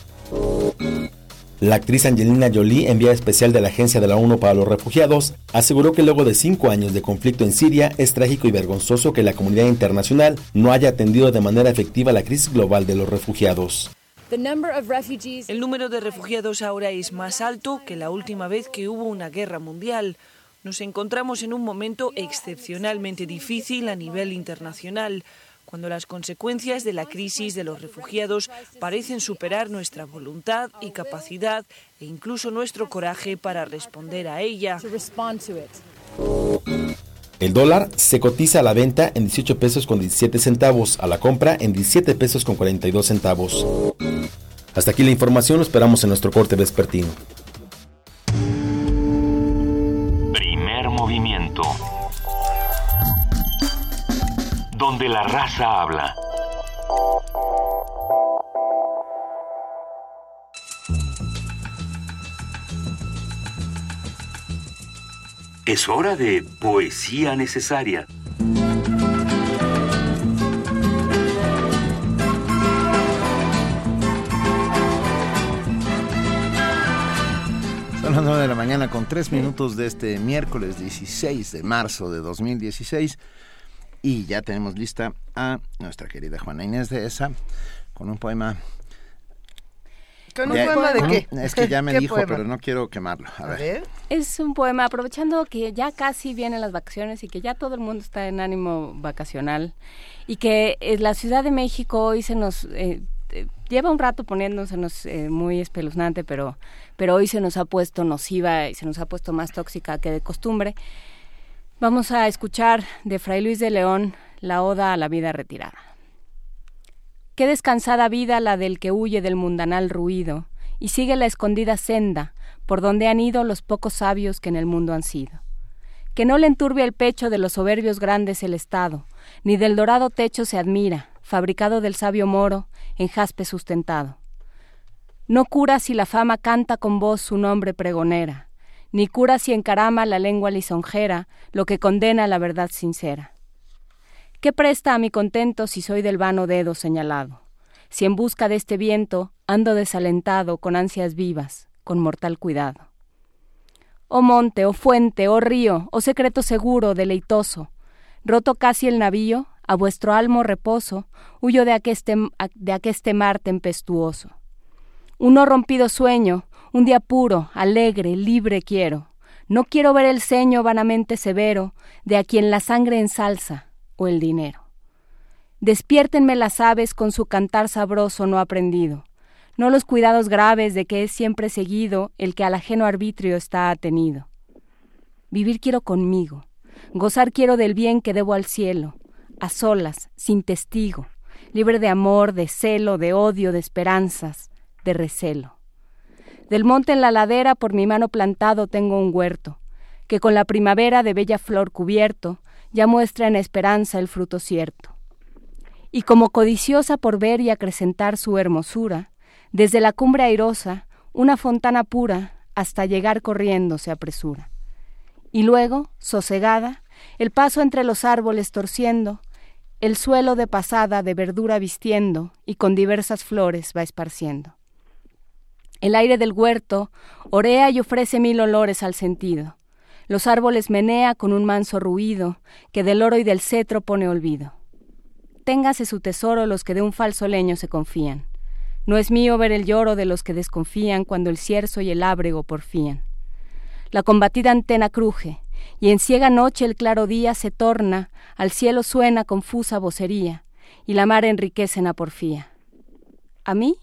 La actriz Angelina Jolie, enviada especial de la Agencia de la ONU para los Refugiados, aseguró que luego de cinco años de conflicto en Siria es trágico y vergonzoso que la comunidad internacional no haya atendido de manera efectiva la crisis global de los refugiados. El número de refugiados ahora es más alto que la última vez que hubo una guerra mundial. Nos encontramos en un momento excepcionalmente difícil a nivel internacional, cuando las consecuencias de la crisis de los refugiados parecen superar nuestra voluntad y capacidad e incluso nuestro coraje para responder a ella. El dólar se cotiza a la venta en 18 pesos con 17 centavos, a la compra en 17 pesos con 42 centavos. Hasta aquí la información, lo esperamos en nuestro corte vespertino. Donde la raza habla. Es hora de poesía necesaria. Son las 9 de la mañana con 3 minutos de este miércoles 16 de marzo de 2016 y ya tenemos lista a nuestra querida Juana Inés de esa con un poema. ¿Con un poema de qué? Es que ya me ¿Qué dijo, poema? pero no quiero quemarlo. A ver. Es un poema aprovechando que ya casi vienen las vacaciones y que ya todo el mundo está en ánimo vacacional y que eh, la Ciudad de México hoy se nos eh, eh, lleva un rato poniéndosenos eh, muy espeluznante, pero pero hoy se nos ha puesto nociva y se nos ha puesto más tóxica que de costumbre. Vamos a escuchar de Fray Luis de León la oda a la vida retirada. Qué descansada vida la del que huye del mundanal ruido y sigue la escondida senda por donde han ido los pocos sabios que en el mundo han sido. Que no le enturbia el pecho de los soberbios grandes el Estado, ni del dorado techo se admira, fabricado del sabio moro, en jaspe sustentado. No cura si la fama canta con voz su nombre pregonera, ni cura si encarama la lengua lisonjera lo que condena la verdad sincera. ¿Qué presta a mi contento si soy del vano dedo señalado? Si en busca de este viento ando desalentado con ansias vivas, con mortal cuidado. Oh monte, oh fuente, oh río, oh secreto seguro, deleitoso, roto casi el navío, a vuestro almo reposo, huyo de de aqueste mar tempestuoso. Un no rompido sueño, un día puro, alegre, libre quiero. No quiero ver el ceño vanamente severo de a quien la sangre ensalza o el dinero. Despiértenme las aves con su cantar sabroso no aprendido, no los cuidados graves de que es siempre seguido el que al ajeno arbitrio está atenido. Vivir quiero conmigo, gozar quiero del bien que debo al cielo, a solas, sin testigo, libre de amor, de celo, de odio, de esperanzas, de recelo. Del monte en la ladera por mi mano plantado tengo un huerto, que con la primavera de bella flor cubierto ya muestra en esperanza el fruto cierto. Y como codiciosa por ver y acrecentar su hermosura, desde la cumbre airosa, una fontana pura, hasta llegar corriendo se apresura. Y luego, sosegada, el paso entre los árboles torciendo, el suelo de pasada de verdura vistiendo y con diversas flores va esparciendo. El aire del huerto orea y ofrece mil olores al sentido. Los árboles menea con un manso ruido que del oro y del cetro pone olvido. Téngase su tesoro los que de un falso leño se confían. No es mío ver el lloro de los que desconfían cuando el cierzo y el ábrego porfían. La combatida antena cruje, y en ciega noche el claro día se torna, al cielo suena confusa vocería, y la mar enriquece en a porfía. A mí,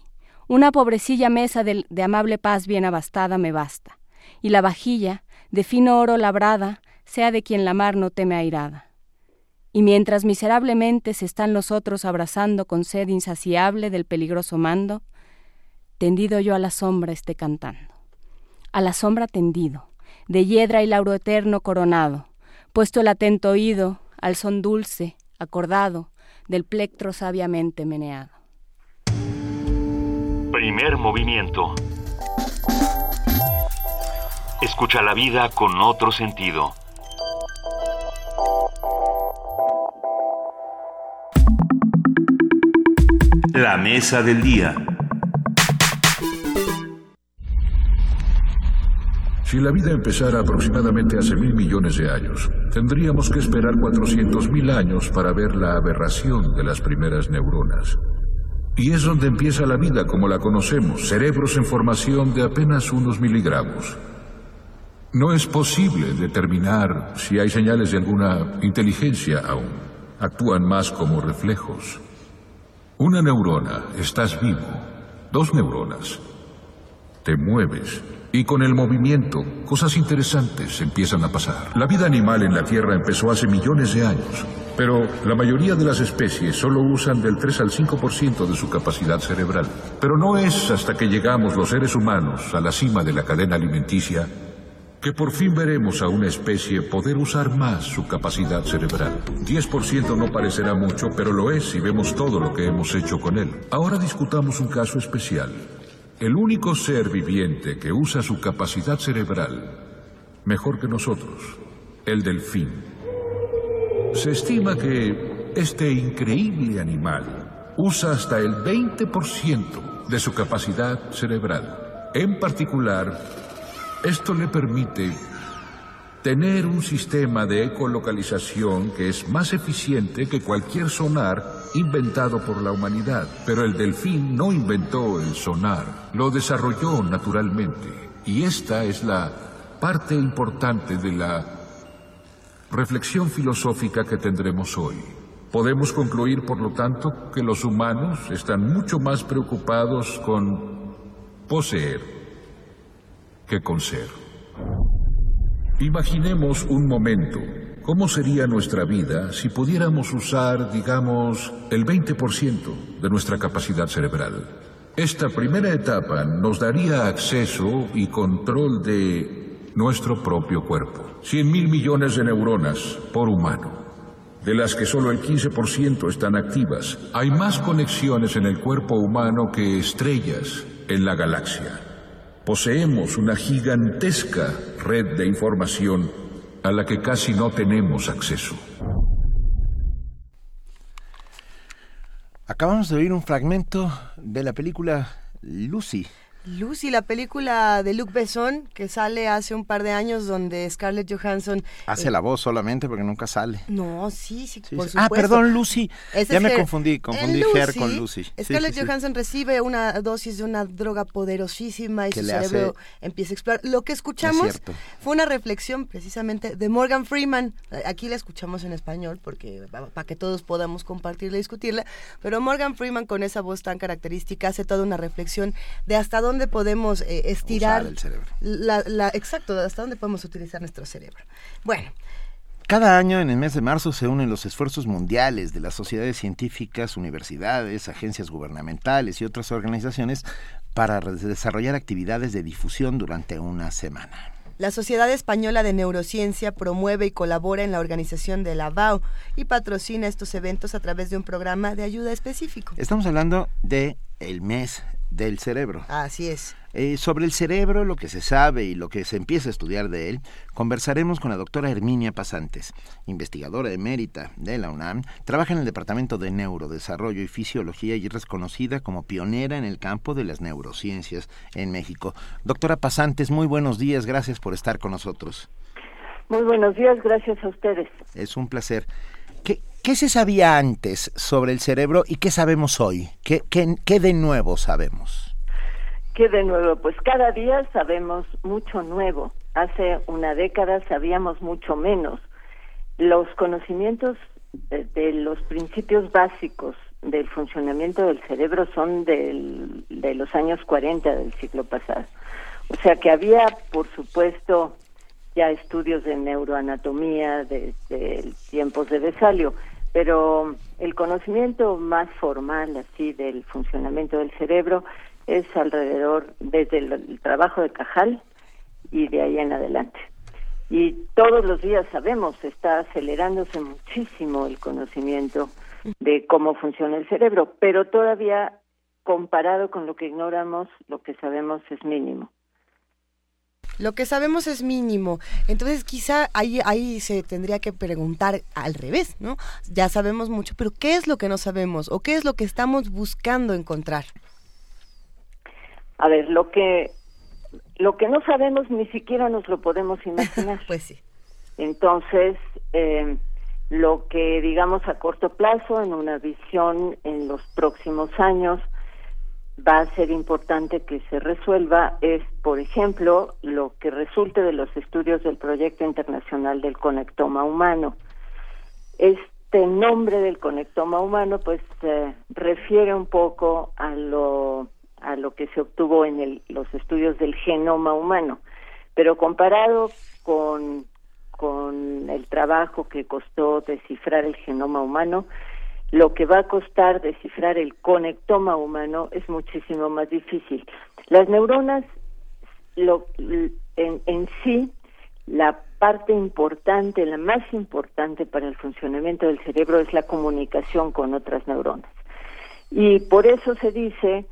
una pobrecilla mesa de, amable paz bien abastada me basta, y la vajilla, de fino oro labrada, sea de quien la mar no teme airada. Y mientras miserablemente se están los otros abrazando con sed insaciable del peligroso mando, tendido yo a la sombra esté cantando. A la sombra tendido, de hiedra y lauro eterno coronado, puesto el atento oído al son dulce, acordado, del plectro sabiamente meneado. Primer movimiento. Escucha la vida con otro sentido. La mesa del día. Si la vida empezara aproximadamente hace mil millones de años, tendríamos que esperar 400.000 años para ver la aberración de las primeras neuronas. Y es donde empieza la vida como la conocemos, cerebros en formación de apenas unos miligramos. No es posible determinar si hay señales de alguna inteligencia aún. Actúan más como reflejos. Una neurona, estás vivo. Dos neuronas, te mueves. Y con el movimiento, cosas interesantes empiezan a pasar. La vida animal en la Tierra empezó hace millones de años, pero la mayoría de las especies solo usan del 3 al 5% de su capacidad cerebral. Pero no es hasta que llegamos los seres humanos a la cima de la cadena alimenticia que por fin veremos a una especie poder usar más su capacidad cerebral. 10% no parecerá mucho, pero lo es si vemos todo lo que hemos hecho con él. Ahora discutamos un caso especial. El único ser viviente que usa su capacidad cerebral mejor que nosotros, el delfín. Se estima que este increíble animal usa hasta el 20% de su capacidad cerebral. En particular, esto le permite tener un sistema de ecolocalización que es más eficiente que cualquier sonar inventado por la humanidad. Pero el delfín no inventó el sonar, lo desarrolló naturalmente. Y esta es la parte importante de la reflexión filosófica que tendremos hoy. Podemos concluir, por lo tanto, que los humanos están mucho más preocupados con poseer que con ser. Imaginemos un momento. ¿Cómo sería nuestra vida si pudiéramos usar, digamos, el 20% de nuestra capacidad cerebral? Esta primera etapa nos daría acceso y control de nuestro propio cuerpo. 100 mil millones de neuronas por humano. de las que solo el 15% están activas. Hay más conexiones en el cuerpo humano que estrellas en la galaxia. Poseemos una gigantesca red de información a la que casi no tenemos acceso. Acabamos de oír un fragmento de la película Lucy Lucy, la película de Luc Besson que sale hace un par de años donde Scarlett Johansson hace eh, la voz solamente porque nunca sale. No, sí, sí, por supuesto. Ah, perdón, Lucy. ya me confundí, confundí Ger con Lucy. Scarlett Johansson recibe una dosis de una droga poderosísima y su cerebro empieza a explorar. Lo que escuchamos fue una reflexión precisamente de Morgan Freeman. Aquí la escuchamos en español porque para que todos podamos compartirla y discutirla, pero Morgan Freeman con esa voz tan característica hace toda una reflexión de hasta dónde dónde podemos eh, estirar el cerebro. La, exacto, hasta dónde podemos utilizar nuestro cerebro. Bueno. Cada año en el mes de marzo se unen los esfuerzos mundiales de las sociedades científicas, universidades, agencias gubernamentales y otras organizaciones para desarrollar actividades de difusión durante una semana. La Sociedad Española de Neurociencia promueve y colabora en la organización de la BAO y patrocina estos eventos a través de un programa de ayuda específico. Estamos hablando de el mes del cerebro. Así es. Eh, sobre el cerebro, lo que se sabe y lo que se empieza a estudiar de él, conversaremos con la doctora Herminia Pasantes, investigadora emérita de la UNAM, trabaja en el Departamento de Neurodesarrollo y Fisiología y es reconocida como pionera en el campo de las neurociencias en México. Doctora Pasantes, muy buenos días, gracias por estar con nosotros. Muy buenos días, gracias a ustedes. Es un placer. ¿Qué, se sabía antes sobre el cerebro y qué sabemos hoy? ¿Qué, qué, de nuevo sabemos? ¿Qué de nuevo? Pues cada día sabemos mucho nuevo. Hace una década sabíamos mucho menos. Los conocimientos de, los principios básicos del funcionamiento del cerebro son del, de los años 40 del siglo pasado. O sea que había, por supuesto, ya estudios de neuroanatomía desde tiempos de Besalio, pero el conocimiento más formal así del funcionamiento del cerebro es alrededor desde el, trabajo de Cajal y de ahí en adelante. Y todos los días sabemos, está acelerándose muchísimo el conocimiento de cómo funciona el cerebro, pero todavía comparado con lo que ignoramos, lo que sabemos es mínimo. Lo que sabemos es mínimo. Entonces quizá ahí, ahí se tendría que preguntar al revés, ¿no? Ya sabemos mucho, pero ¿qué es lo que no sabemos o qué es lo que estamos buscando encontrar? A ver, lo que lo que no sabemos ni siquiera nos lo podemos [laughs] imaginar. pues sí. Entonces, eh, lo que digamos a corto plazo, en una visión en los próximos años, va a ser importante que se resuelva es, por ejemplo, lo que resulte de los estudios del proyecto internacional del conectoma humano. Este nombre del conectoma humano, pues, refiere un poco a lo a lo que se obtuvo en el, los estudios del genoma humano, pero comparado con con el trabajo que costó descifrar el genoma humano, lo que va a costar descifrar el conectoma humano es muchísimo más difícil. Las neuronas, lo, en, en sí, la parte importante, la más importante para el funcionamiento del cerebro es la comunicación con otras neuronas. Y por eso se dice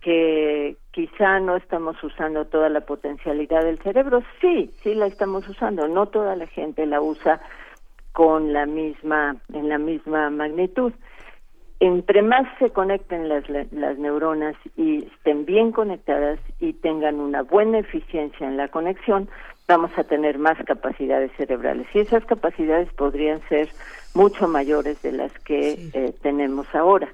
que quizá no estamos usando toda la potencialidad del cerebro. Sí, sí la estamos usando. No toda la gente la usa con la misma, en la misma magnitud. Entre más se conecten las, las neuronas y estén bien conectadas y tengan una buena eficiencia en la conexión, vamos a tener más capacidades cerebrales. Y esas capacidades podrían ser mucho mayores de las que eh, tenemos ahora.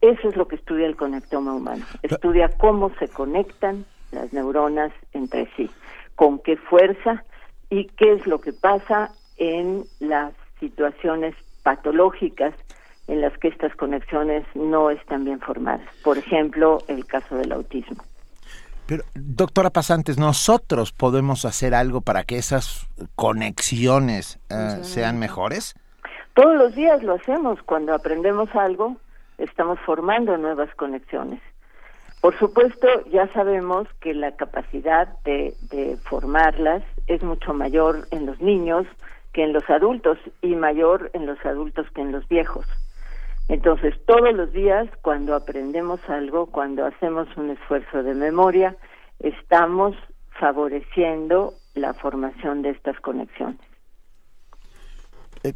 Eso es lo que estudia el conectoma humano. Estudia cómo se conectan las neuronas entre sí, con qué fuerza y qué es lo que pasa en las situaciones patológicas en las que estas conexiones no están bien formadas. Por ejemplo, el caso del autismo. Pero, doctora Pasantes, ¿nosotros podemos hacer algo para que esas conexiones eh, sean mejores? Todos los días lo hacemos. Cuando aprendemos algo, estamos formando nuevas conexiones. Por supuesto, ya sabemos que la capacidad de, de formarlas es mucho mayor en los niños que en los adultos y mayor en los adultos que en los viejos. Entonces, todos los días, cuando aprendemos algo, cuando hacemos un esfuerzo de memoria, estamos favoreciendo la formación de estas conexiones. Eh,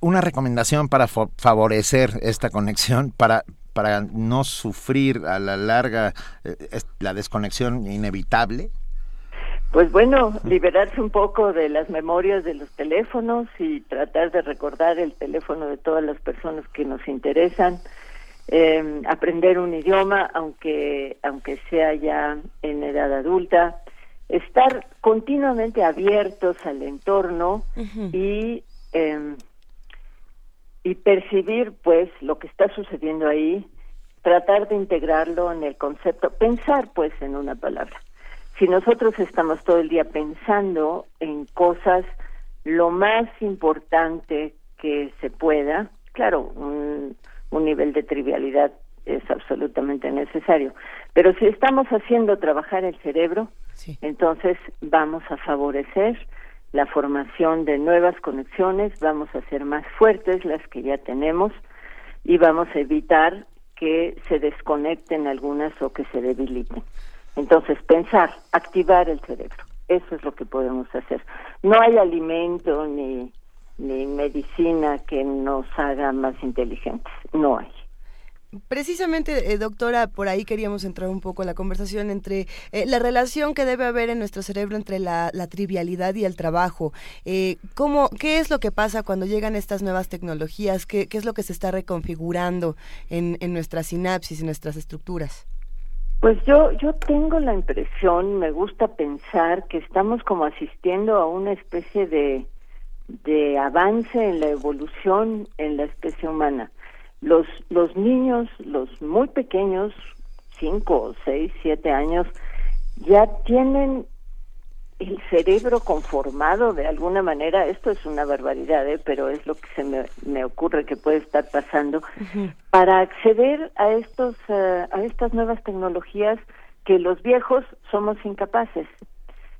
una recomendación para favorecer esta conexión, para, para no sufrir a la larga eh, la desconexión inevitable. Pues bueno, liberarse un poco de las memorias de los teléfonos y tratar de recordar el teléfono de todas las personas que nos interesan, eh, aprender un idioma, aunque, aunque sea ya en edad adulta, estar continuamente abiertos al entorno y, eh, y percibir pues lo que está sucediendo ahí, tratar de integrarlo en el concepto, pensar pues en una palabra si nosotros estamos todo el día pensando en cosas lo más importante que se pueda, claro, un, nivel de trivialidad es absolutamente necesario, pero si estamos haciendo trabajar el cerebro, entonces vamos a favorecer la formación de nuevas conexiones, vamos a hacer más fuertes las que ya tenemos y vamos a evitar que se desconecten algunas o que se debiliten. Entonces, pensar, activar el cerebro, eso es lo que podemos hacer. No hay alimento ni, ni medicina que nos haga más inteligentes, no hay. Precisamente, eh, doctora, por ahí queríamos entrar un poco en la conversación entre eh, la relación que debe haber en nuestro cerebro entre la, trivialidad y el trabajo. Eh, ¿cómo, ¿Qué es lo que pasa cuando llegan estas nuevas tecnologías? ¿Qué, qué es lo que se está reconfigurando en, en nuestras sinapsis, en nuestras estructuras? Pues yo, yo tengo la impresión, me gusta pensar que estamos como asistiendo a una especie de, de avance en la evolución en la especie humana. Los, los niños, los muy pequeños, cinco, seis, siete años, ya tienen el cerebro conformado de alguna manera, esto es una barbaridad, ¿eh? pero es lo que se me, me ocurre que puede estar pasando, para acceder a, estos, eh, a estas nuevas tecnologías que los viejos somos incapaces.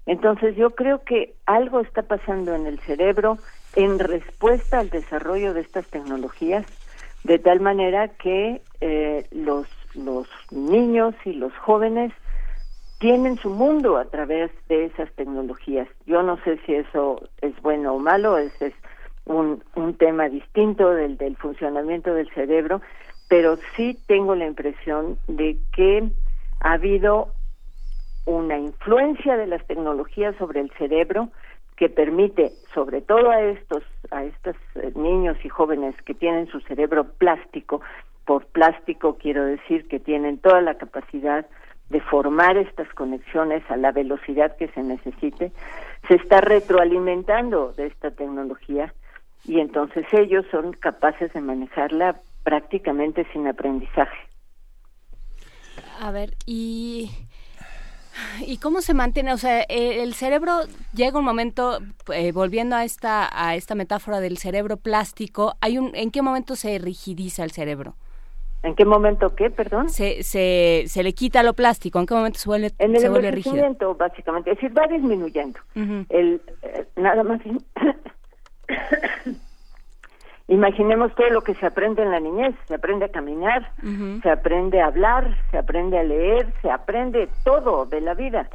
Entonces yo creo que algo está pasando en el cerebro en respuesta al desarrollo de estas tecnologías, de tal manera que eh, los, los niños y los jóvenes tienen su mundo a través de esas tecnologías. Yo no sé si eso es bueno o malo, ese es un, un tema distinto del, del funcionamiento del cerebro, pero sí tengo la impresión de que ha habido una influencia de las tecnologías sobre el cerebro que permite, sobre todo a estos, a estos eh, niños y jóvenes que tienen su cerebro plástico, por plástico quiero decir que tienen toda la capacidad de formar estas conexiones a la velocidad que se necesite, se está retroalimentando de esta tecnología y entonces ellos son capaces de manejarla prácticamente sin aprendizaje. A ver, y ¿Y cómo se mantiene? O sea, eh, el cerebro llega un momento, eh, volviendo a esta a esta metáfora del cerebro plástico, hay un ¿en qué momento se rigidiza el cerebro? ¿En qué momento qué, perdón? Se, se, se le quita lo plástico, ¿en qué momento se vuelve, en el se vuelve rígido? básicamente, es decir, va disminuyendo. el, eh, nada más... [coughs] Imaginemos todo lo que se aprende en la niñez, se aprende a caminar, se aprende a hablar, se aprende a leer, se aprende todo de la vida.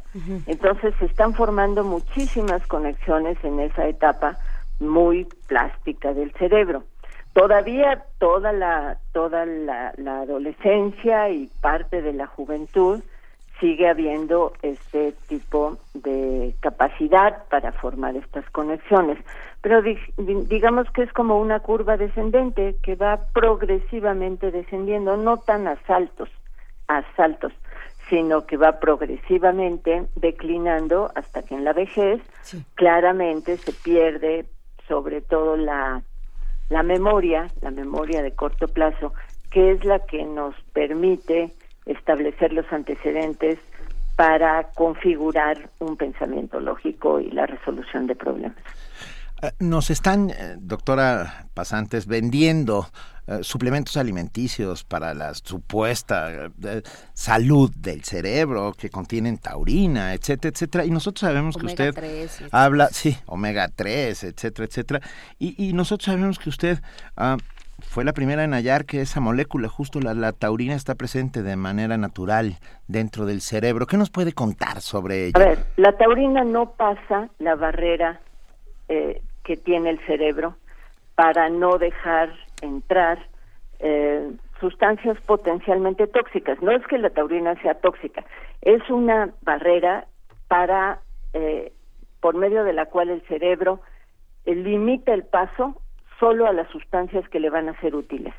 Entonces se están formando muchísimas conexiones en esa etapa muy plástica del cerebro todavía toda la toda la, adolescencia y parte de la juventud sigue habiendo este tipo de capacidad para formar estas conexiones. Pero digamos que es como una curva descendente que va progresivamente descendiendo no tan a saltos a saltos sino que va progresivamente declinando hasta que en la vejez claramente se pierde sobre todo la la memoria, la memoria de corto plazo, que es la que nos permite establecer los antecedentes para configurar un pensamiento lógico y la resolución de problemas. Eh, nos están, eh, doctora Pasantes, vendiendo eh, suplementos alimenticios para la supuesta eh, salud del cerebro que contienen taurina, etcétera, etcétera. Y nosotros sabemos que usted habla, sí, omega 3, etcétera, etcétera. Y, y nosotros sabemos que usted ah, fue la primera en hallar que esa molécula, justo la, taurina, está presente de manera natural dentro del cerebro. ¿Qué nos puede contar sobre ella? A ver, la taurina no pasa la barrera eh, que tiene el cerebro para no dejar entrar eh, sustancias potencialmente tóxicas. No es que la taurina sea tóxica, es una barrera para, eh, por medio de la cual el cerebro limita el paso solo a las sustancias que le van a ser útiles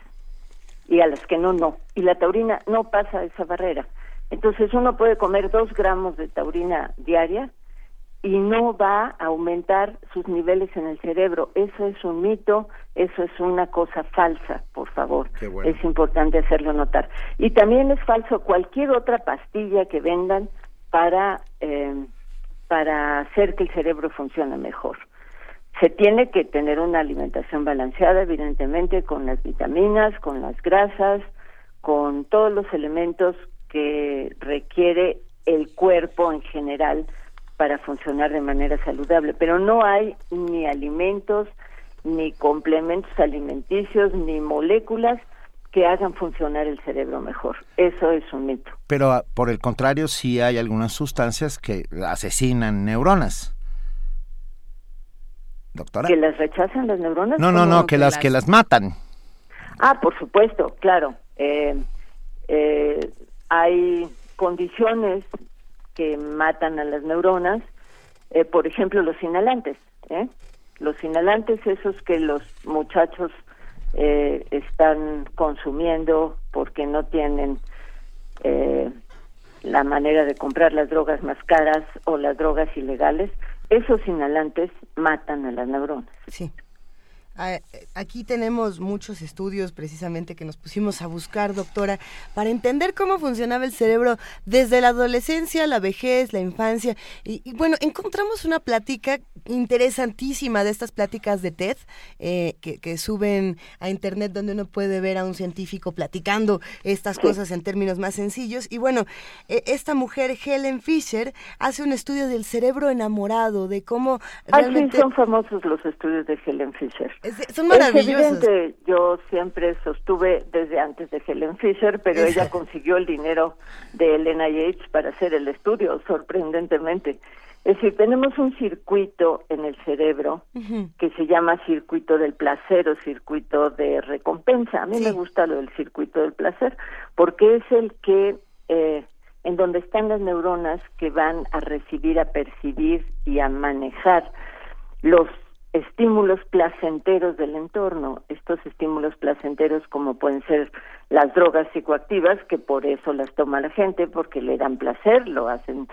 y a las que no, no. Y la taurina no pasa esa barrera. Entonces uno puede comer dos gramos de taurina diaria y no va a aumentar sus niveles en el cerebro. Eso es un mito, eso es una cosa falsa, por favor. Es importante hacerlo notar. Y también es falso cualquier otra pastilla que vendan para, eh, para hacer que el cerebro funcione mejor. Se tiene que tener una alimentación balanceada, evidentemente, con las vitaminas, con las grasas, con todos los elementos que requiere el cuerpo en general para funcionar de manera saludable. Pero no hay ni alimentos, ni complementos alimenticios, ni moléculas que hagan funcionar el cerebro mejor. Eso es un mito. Pero ah, por el contrario, sí hay algunas sustancias que asesinan neuronas. Doctora. ¿Que las rechazan las neuronas? No, no, no, que, las, que las matan. Ah, por supuesto, claro. Eh, eh, hay condiciones que matan a las neuronas, eh, por ejemplo, los inhalantes. Los inhalantes, esos que los muchachos están consumiendo porque no tienen la manera de comprar las drogas más caras o las drogas ilegales, esos inhalantes matan a las neuronas. Sí. Ah, aquí tenemos muchos estudios precisamente que nos pusimos a buscar, doctora, para entender cómo funcionaba el cerebro desde la adolescencia, la vejez, la infancia. Y, bueno, encontramos una plática interesantísima de estas pláticas de TED eh, que, suben a Internet donde uno puede ver a un científico platicando estas cosas en términos más sencillos. Y bueno, e, esta mujer, Helen Fisher, hace un estudio del cerebro enamorado, de cómo realmente... son famosos los estudios de Helen Fisher. Es, son maravillosos. Es evidente, yo siempre sostuve desde antes de Helen Fisher, pero ella consiguió el dinero del NIH para hacer el estudio, sorprendentemente. Es decir, tenemos un circuito en el cerebro que se llama circuito del placer o circuito de recompensa. A mí me gusta lo del circuito del placer porque es el que, eh, en donde están las neuronas que van a recibir, a percibir y a manejar los estímulos placenteros del entorno. Estos estímulos placenteros como pueden ser las drogas psicoactivas, que por eso las toma la gente, porque le dan placer, lo hacen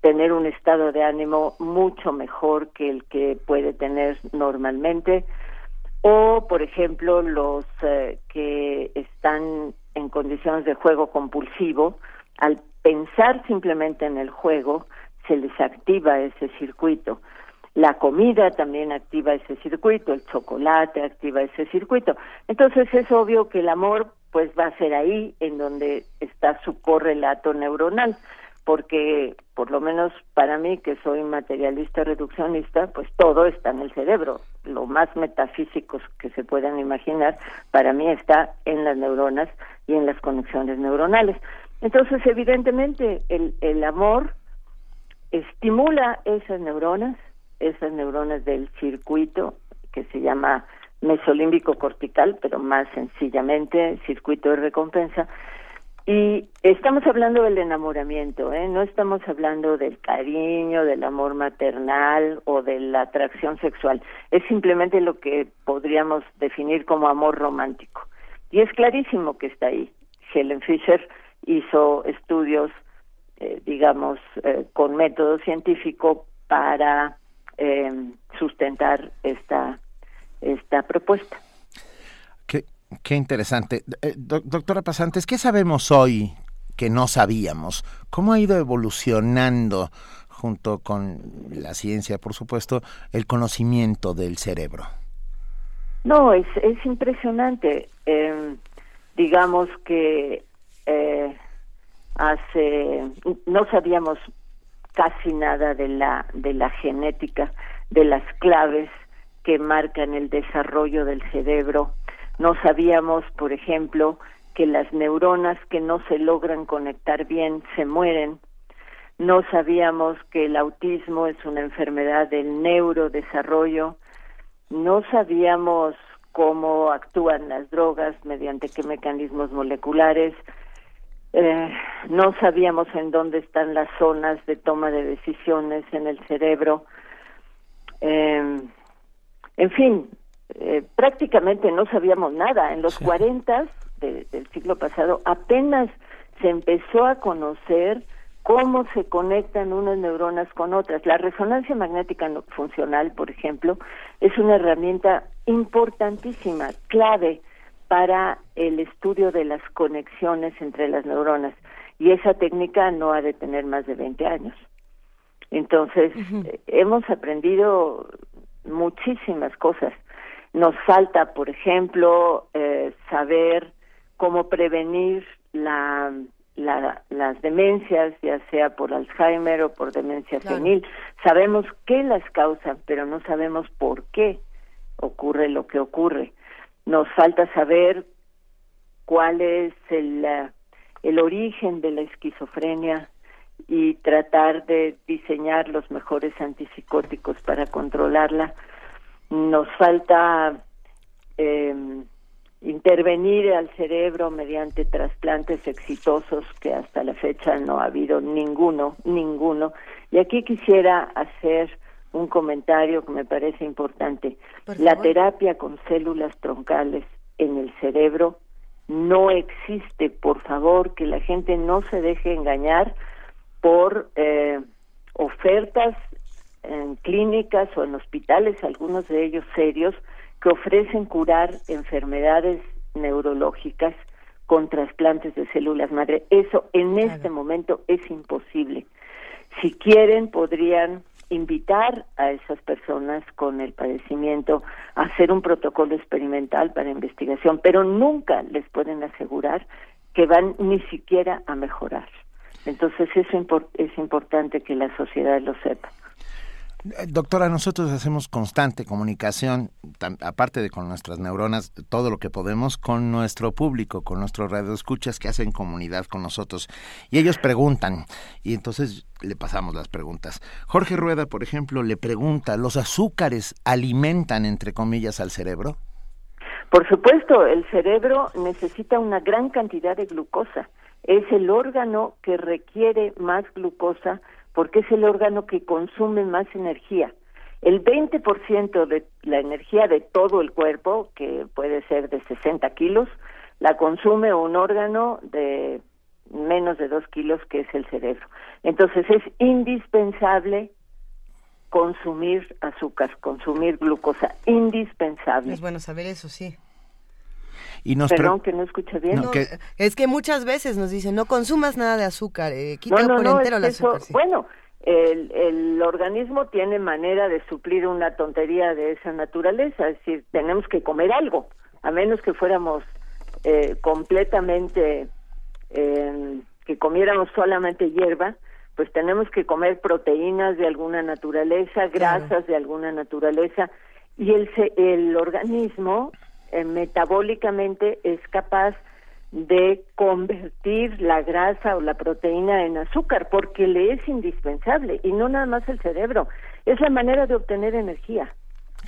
tener un estado de ánimo mucho mejor que el que puede tener normalmente. O, por ejemplo, los eh, que están en condiciones de juego compulsivo, al pensar simplemente en el juego, se les activa ese circuito. La comida también activa ese circuito, el chocolate activa ese circuito. Entonces es obvio que el amor pues va a ser ahí en donde está su correlato neuronal, porque por lo menos para mí que soy materialista reduccionista, pues todo está en el cerebro. Lo más metafísico que se puedan imaginar para mí está en las neuronas y en las conexiones neuronales. Entonces, evidentemente, el, el amor estimula esas neuronas, esas neuronas del circuito que se llama mesolímbico cortical, pero más sencillamente circuito de recompensa. Y estamos hablando del enamoramiento, ¿eh? no estamos hablando del cariño, del amor maternal o de la atracción sexual. Es simplemente lo que podríamos definir como amor romántico. Y es clarísimo que está ahí. Helen Fisher hizo estudios, eh, digamos, eh, con método científico para eh, sustentar esta, esta propuesta. Qué, qué interesante. Eh, doctora Pasantes, ¿qué sabemos hoy que no sabíamos? ¿Cómo ha ido evolucionando junto con la ciencia, por supuesto, el conocimiento del cerebro? No, es, es impresionante. Eh, digamos que eh, hace no sabíamos casi nada de la de la genética de las claves que marcan el desarrollo del cerebro. No sabíamos por ejemplo que las neuronas que no se logran conectar bien se mueren. No sabíamos que el autismo es una enfermedad del neurodesarrollo. No sabíamos cómo actúan las drogas mediante qué mecanismos moleculares eh, no sabíamos en dónde están las zonas de toma de decisiones en el cerebro. Eh, en fin, eh, prácticamente no sabíamos nada. En los 40 del siglo pasado apenas se empezó a conocer cómo se conectan unas neuronas con otras. La resonancia magnética funcional, por ejemplo, es una herramienta importantísima, clave para el estudio de las conexiones entre las neuronas y esa técnica no ha de tener más de 20 años. Entonces, hemos aprendido muchísimas cosas. Nos falta, por ejemplo, eh, saber cómo prevenir la, las demencias, ya sea por Alzheimer o por demencia senil. Sabemos qué las causan, pero no sabemos por qué ocurre lo que ocurre. Nos falta saber cuál es el, eh, el origen de la esquizofrenia y tratar de diseñar los mejores antipsicóticos para controlarla. Nos falta eh, intervenir al cerebro mediante trasplantes exitosos que hasta la fecha no ha habido ninguno, ninguno. Y aquí quisiera hacer un comentario que me parece importante. La terapia con células troncales en el cerebro no existe. Por favor, que la gente no se deje engañar por eh, ofertas en clínicas o en hospitales, algunos de ellos serios, que ofrecen curar enfermedades neurológicas con trasplantes de células madre. Eso en este momento es imposible. Si quieren, podrían invitar a esas personas con el padecimiento a hacer un protocolo experimental para investigación, pero nunca les pueden asegurar que van ni siquiera a mejorar. Entonces eso es importante que la sociedad lo sepa. Eh, doctora, nosotros hacemos constante comunicación, aparte de con nuestras neuronas, todo lo que podemos con nuestro público, con nuestros radioescuchas que hacen comunidad con nosotros. Y ellos preguntan, y entonces le pasamos las preguntas. Jorge Rueda, por ejemplo, le pregunta, ¿los azúcares alimentan, entre comillas, al cerebro? Por supuesto, el cerebro necesita una gran cantidad de glucosa. Es el órgano que requiere más glucosa porque es el órgano que consume más energía. El 20% de la energía de todo el cuerpo, que puede ser de 60 kilos, la consume un órgano de menos de 2 kilos, que es el cerebro. Entonces es indispensable consumir azúcar, consumir glucosa, indispensable. Es bueno saber eso, sí. Y nos Perdón, que no escucha bien. Es que muchas veces nos dicen, no consumas nada de azúcar, eh, quita por entero el azúcar. Bueno, el, el organismo tiene manera de suplir una tontería de esa naturaleza, es decir, tenemos que comer algo, a menos que fuéramos eh, completamente, eh, que comiéramos solamente hierba, pues tenemos que comer proteínas de alguna naturaleza, grasas de alguna naturaleza, y el, el organismo eh, metabólicamente es capaz de convertir la grasa o la proteína en azúcar porque le es indispensable y no nada más el cerebro, es la manera de obtener energía.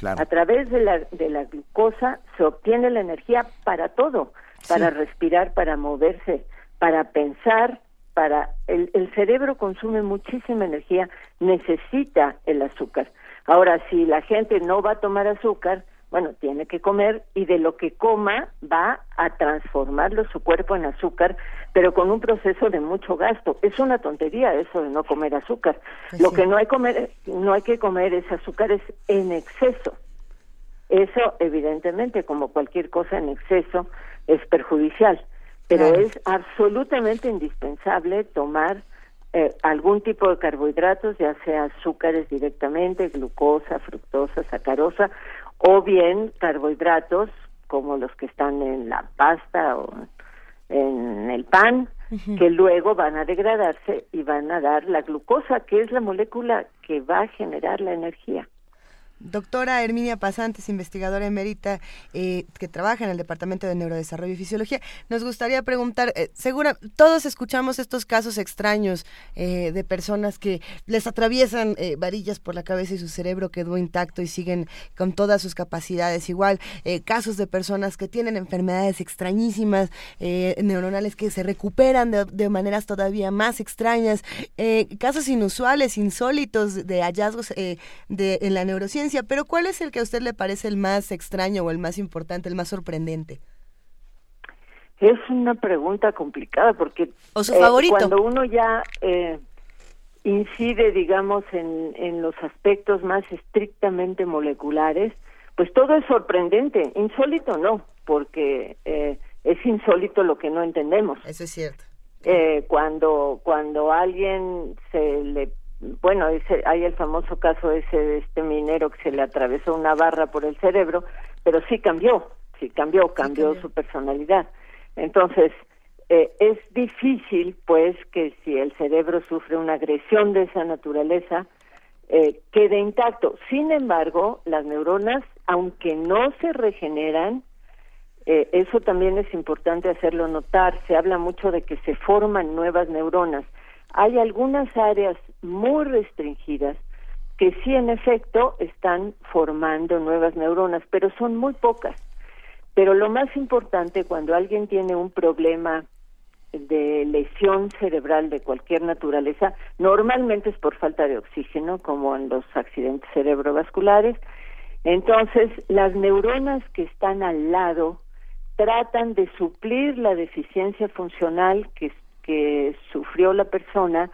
A través de la, de la glucosa se obtiene la energía para todo, para respirar, para moverse, para pensar, para el, el cerebro consume muchísima energía, necesita el azúcar. Ahora, si la gente no va a tomar azúcar, bueno, tiene que comer y de lo que coma va a transformarlo su cuerpo en azúcar, pero con un proceso de mucho gasto. Es una tontería eso de no comer azúcar. Pues lo que no hay comer no hay que comer es azúcares en exceso. Eso evidentemente como cualquier cosa en exceso es perjudicial, pero es absolutamente indispensable tomar eh, algún tipo de carbohidratos, ya sea azúcares directamente, glucosa, fructosa, sacarosa o bien carbohidratos como los que están en la pasta o en el pan, que luego van a degradarse y van a dar la glucosa, que es la molécula que va a generar la energía. Doctora Herminia Pasantes, investigadora emérita eh, que trabaja en el Departamento de Neurodesarrollo y Fisiología, nos gustaría preguntar, eh, segura, todos escuchamos estos casos extraños eh, de personas que les atraviesan varillas por la cabeza y su cerebro quedó intacto y siguen con todas sus capacidades. Igual, casos de personas que tienen enfermedades extrañísimas, neuronales que se recuperan de, de maneras todavía más extrañas, casos inusuales, insólitos de hallazgos de, en la neurociencia pero ¿cuál es el que a usted le parece el más extraño o el más importante, el más sorprendente? Es una pregunta complicada porque ¿O su favorito? cuando uno ya eh, incide, digamos, en, en los aspectos más estrictamente moleculares, pues todo es sorprendente. Insólito no, porque eh, es insólito lo que no entendemos. Eso es cierto. Eh, cuando cuando alguien se le bueno ese, hay el famoso caso ese de este minero que se le atravesó una barra por el cerebro pero sí cambió sí cambió cambió, su personalidad entonces eh, es difícil pues que si el cerebro sufre una agresión de esa naturaleza eh, quede intacto sin embargo las neuronas aunque no se regeneran eh, eso también es importante hacerlo notar. Se habla mucho de que se forman nuevas neuronas. Hay algunas áreas muy restringidas que sí, en efecto, están formando nuevas neuronas, pero son muy pocas. Pero lo más importante cuando alguien tiene un problema de lesión cerebral de cualquier naturaleza, normalmente es por falta de oxígeno, como en los accidentes cerebrovasculares. Entonces, las neuronas que están al lado tratan de suplir la deficiencia funcional que, que sufrió la persona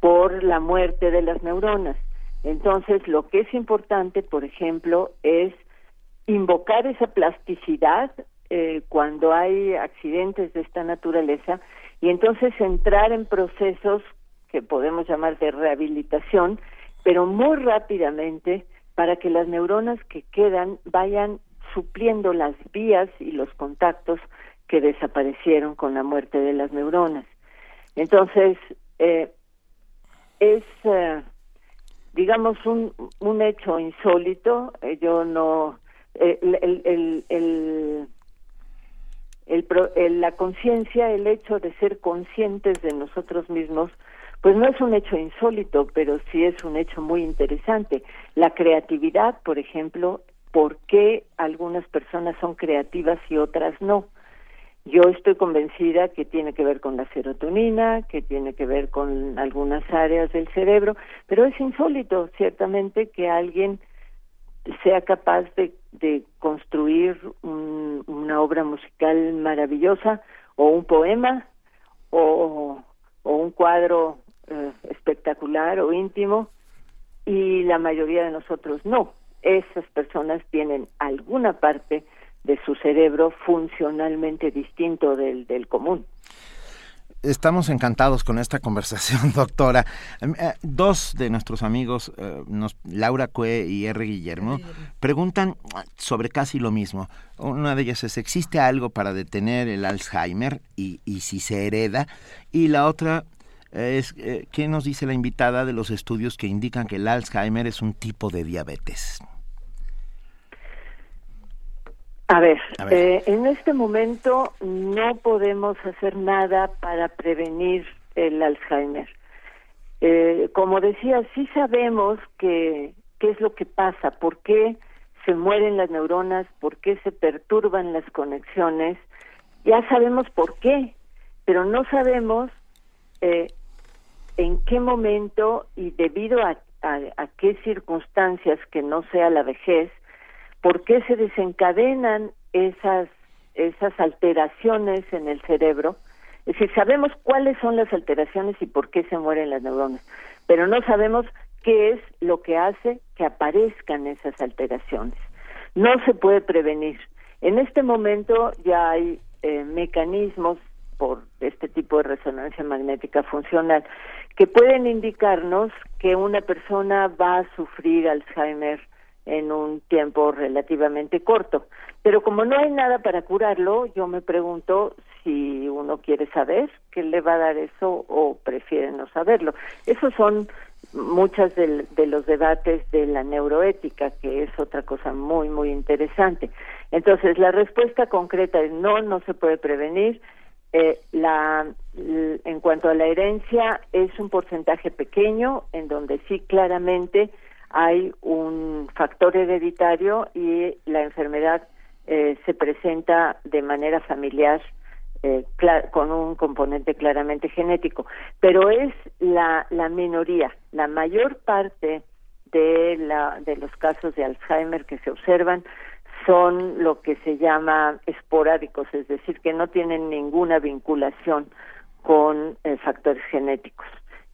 por la muerte de las neuronas. Entonces, lo que es importante, por ejemplo, es invocar esa plasticidad eh, cuando hay accidentes de esta naturaleza y entonces entrar en procesos que podemos llamar de rehabilitación, pero muy rápidamente para que las neuronas que quedan vayan supliendo las vías y los contactos que desaparecieron con la muerte de las neuronas. Entonces, eh, es, eh, digamos, un, un hecho insólito. Eh, yo no. el, el, el, el- la conciencia, el hecho de ser conscientes de nosotros mismos, pues no es un hecho insólito, pero sí es un hecho muy interesante. La creatividad, por ejemplo, ¿por qué algunas personas son creativas y otras no? Yo estoy convencida que tiene que ver con la serotonina, que tiene que ver con algunas áreas del cerebro, pero es insólito, ciertamente, que alguien sea capaz de, de construir un- una obra musical maravillosa o un poema o, o un cuadro eh, espectacular o íntimo y la mayoría de nosotros no. Esas personas tienen alguna parte cerebro funcionalmente distinto del, del común. Estamos encantados con esta [laughs] conversación, doctora. Em, eh, Dos de nuestros amigos, eh, nos- Laura Cue y R. Guillermo, preguntan sobre casi lo mismo. Una de ellas es, ¿existe algo para detener el Alzheimer y, y si se hereda? Y la otra es, eh, ¿qué nos dice la invitada de los estudios que indican que el Alzheimer es un tipo de diabetes? A ver, A ver. eh, en este momento no podemos hacer nada para prevenir el Alzheimer. Eh, como decía, sí sabemos que qué es lo que pasa, por qué se mueren las neuronas, por qué se perturban las conexiones. Ya sabemos por qué, pero no sabemos eh, en qué momento y debido a, a, a qué circunstancias que no sea la vejez, por qué se desencadenan esas esas alteraciones en el cerebro. Es decir, sabemos cuáles son las alteraciones y por qué se mueren las neuronas, pero no sabemos qué es lo que hace que aparezcan esas alteraciones. No se puede prevenir. En este momento ya hay eh, mecanismos por este tipo de resonancia magnética funcional que pueden indicarnos que una persona va a sufrir Alzheimer en un tiempo relativamente corto. Pero como no hay nada para curarlo, yo me pregunto si uno quiere saber qué le va a dar eso o prefiere no saberlo. Esos son muchas de, los debates de la neuroética, que es otra cosa muy, muy interesante. Entonces, la respuesta concreta es no, no se puede prevenir. Eh, la, en cuanto a la herencia, es un porcentaje pequeño en donde sí claramente hay un factor hereditario y la enfermedad eh, se presenta de manera familiar eh, con un componente claramente genético, pero es la, la minoría, la mayor parte de, la, de los casos de Alzheimer que se observan son lo que se llama esporádicos, es decir, que no tienen ninguna vinculación con eh, factores genéticos.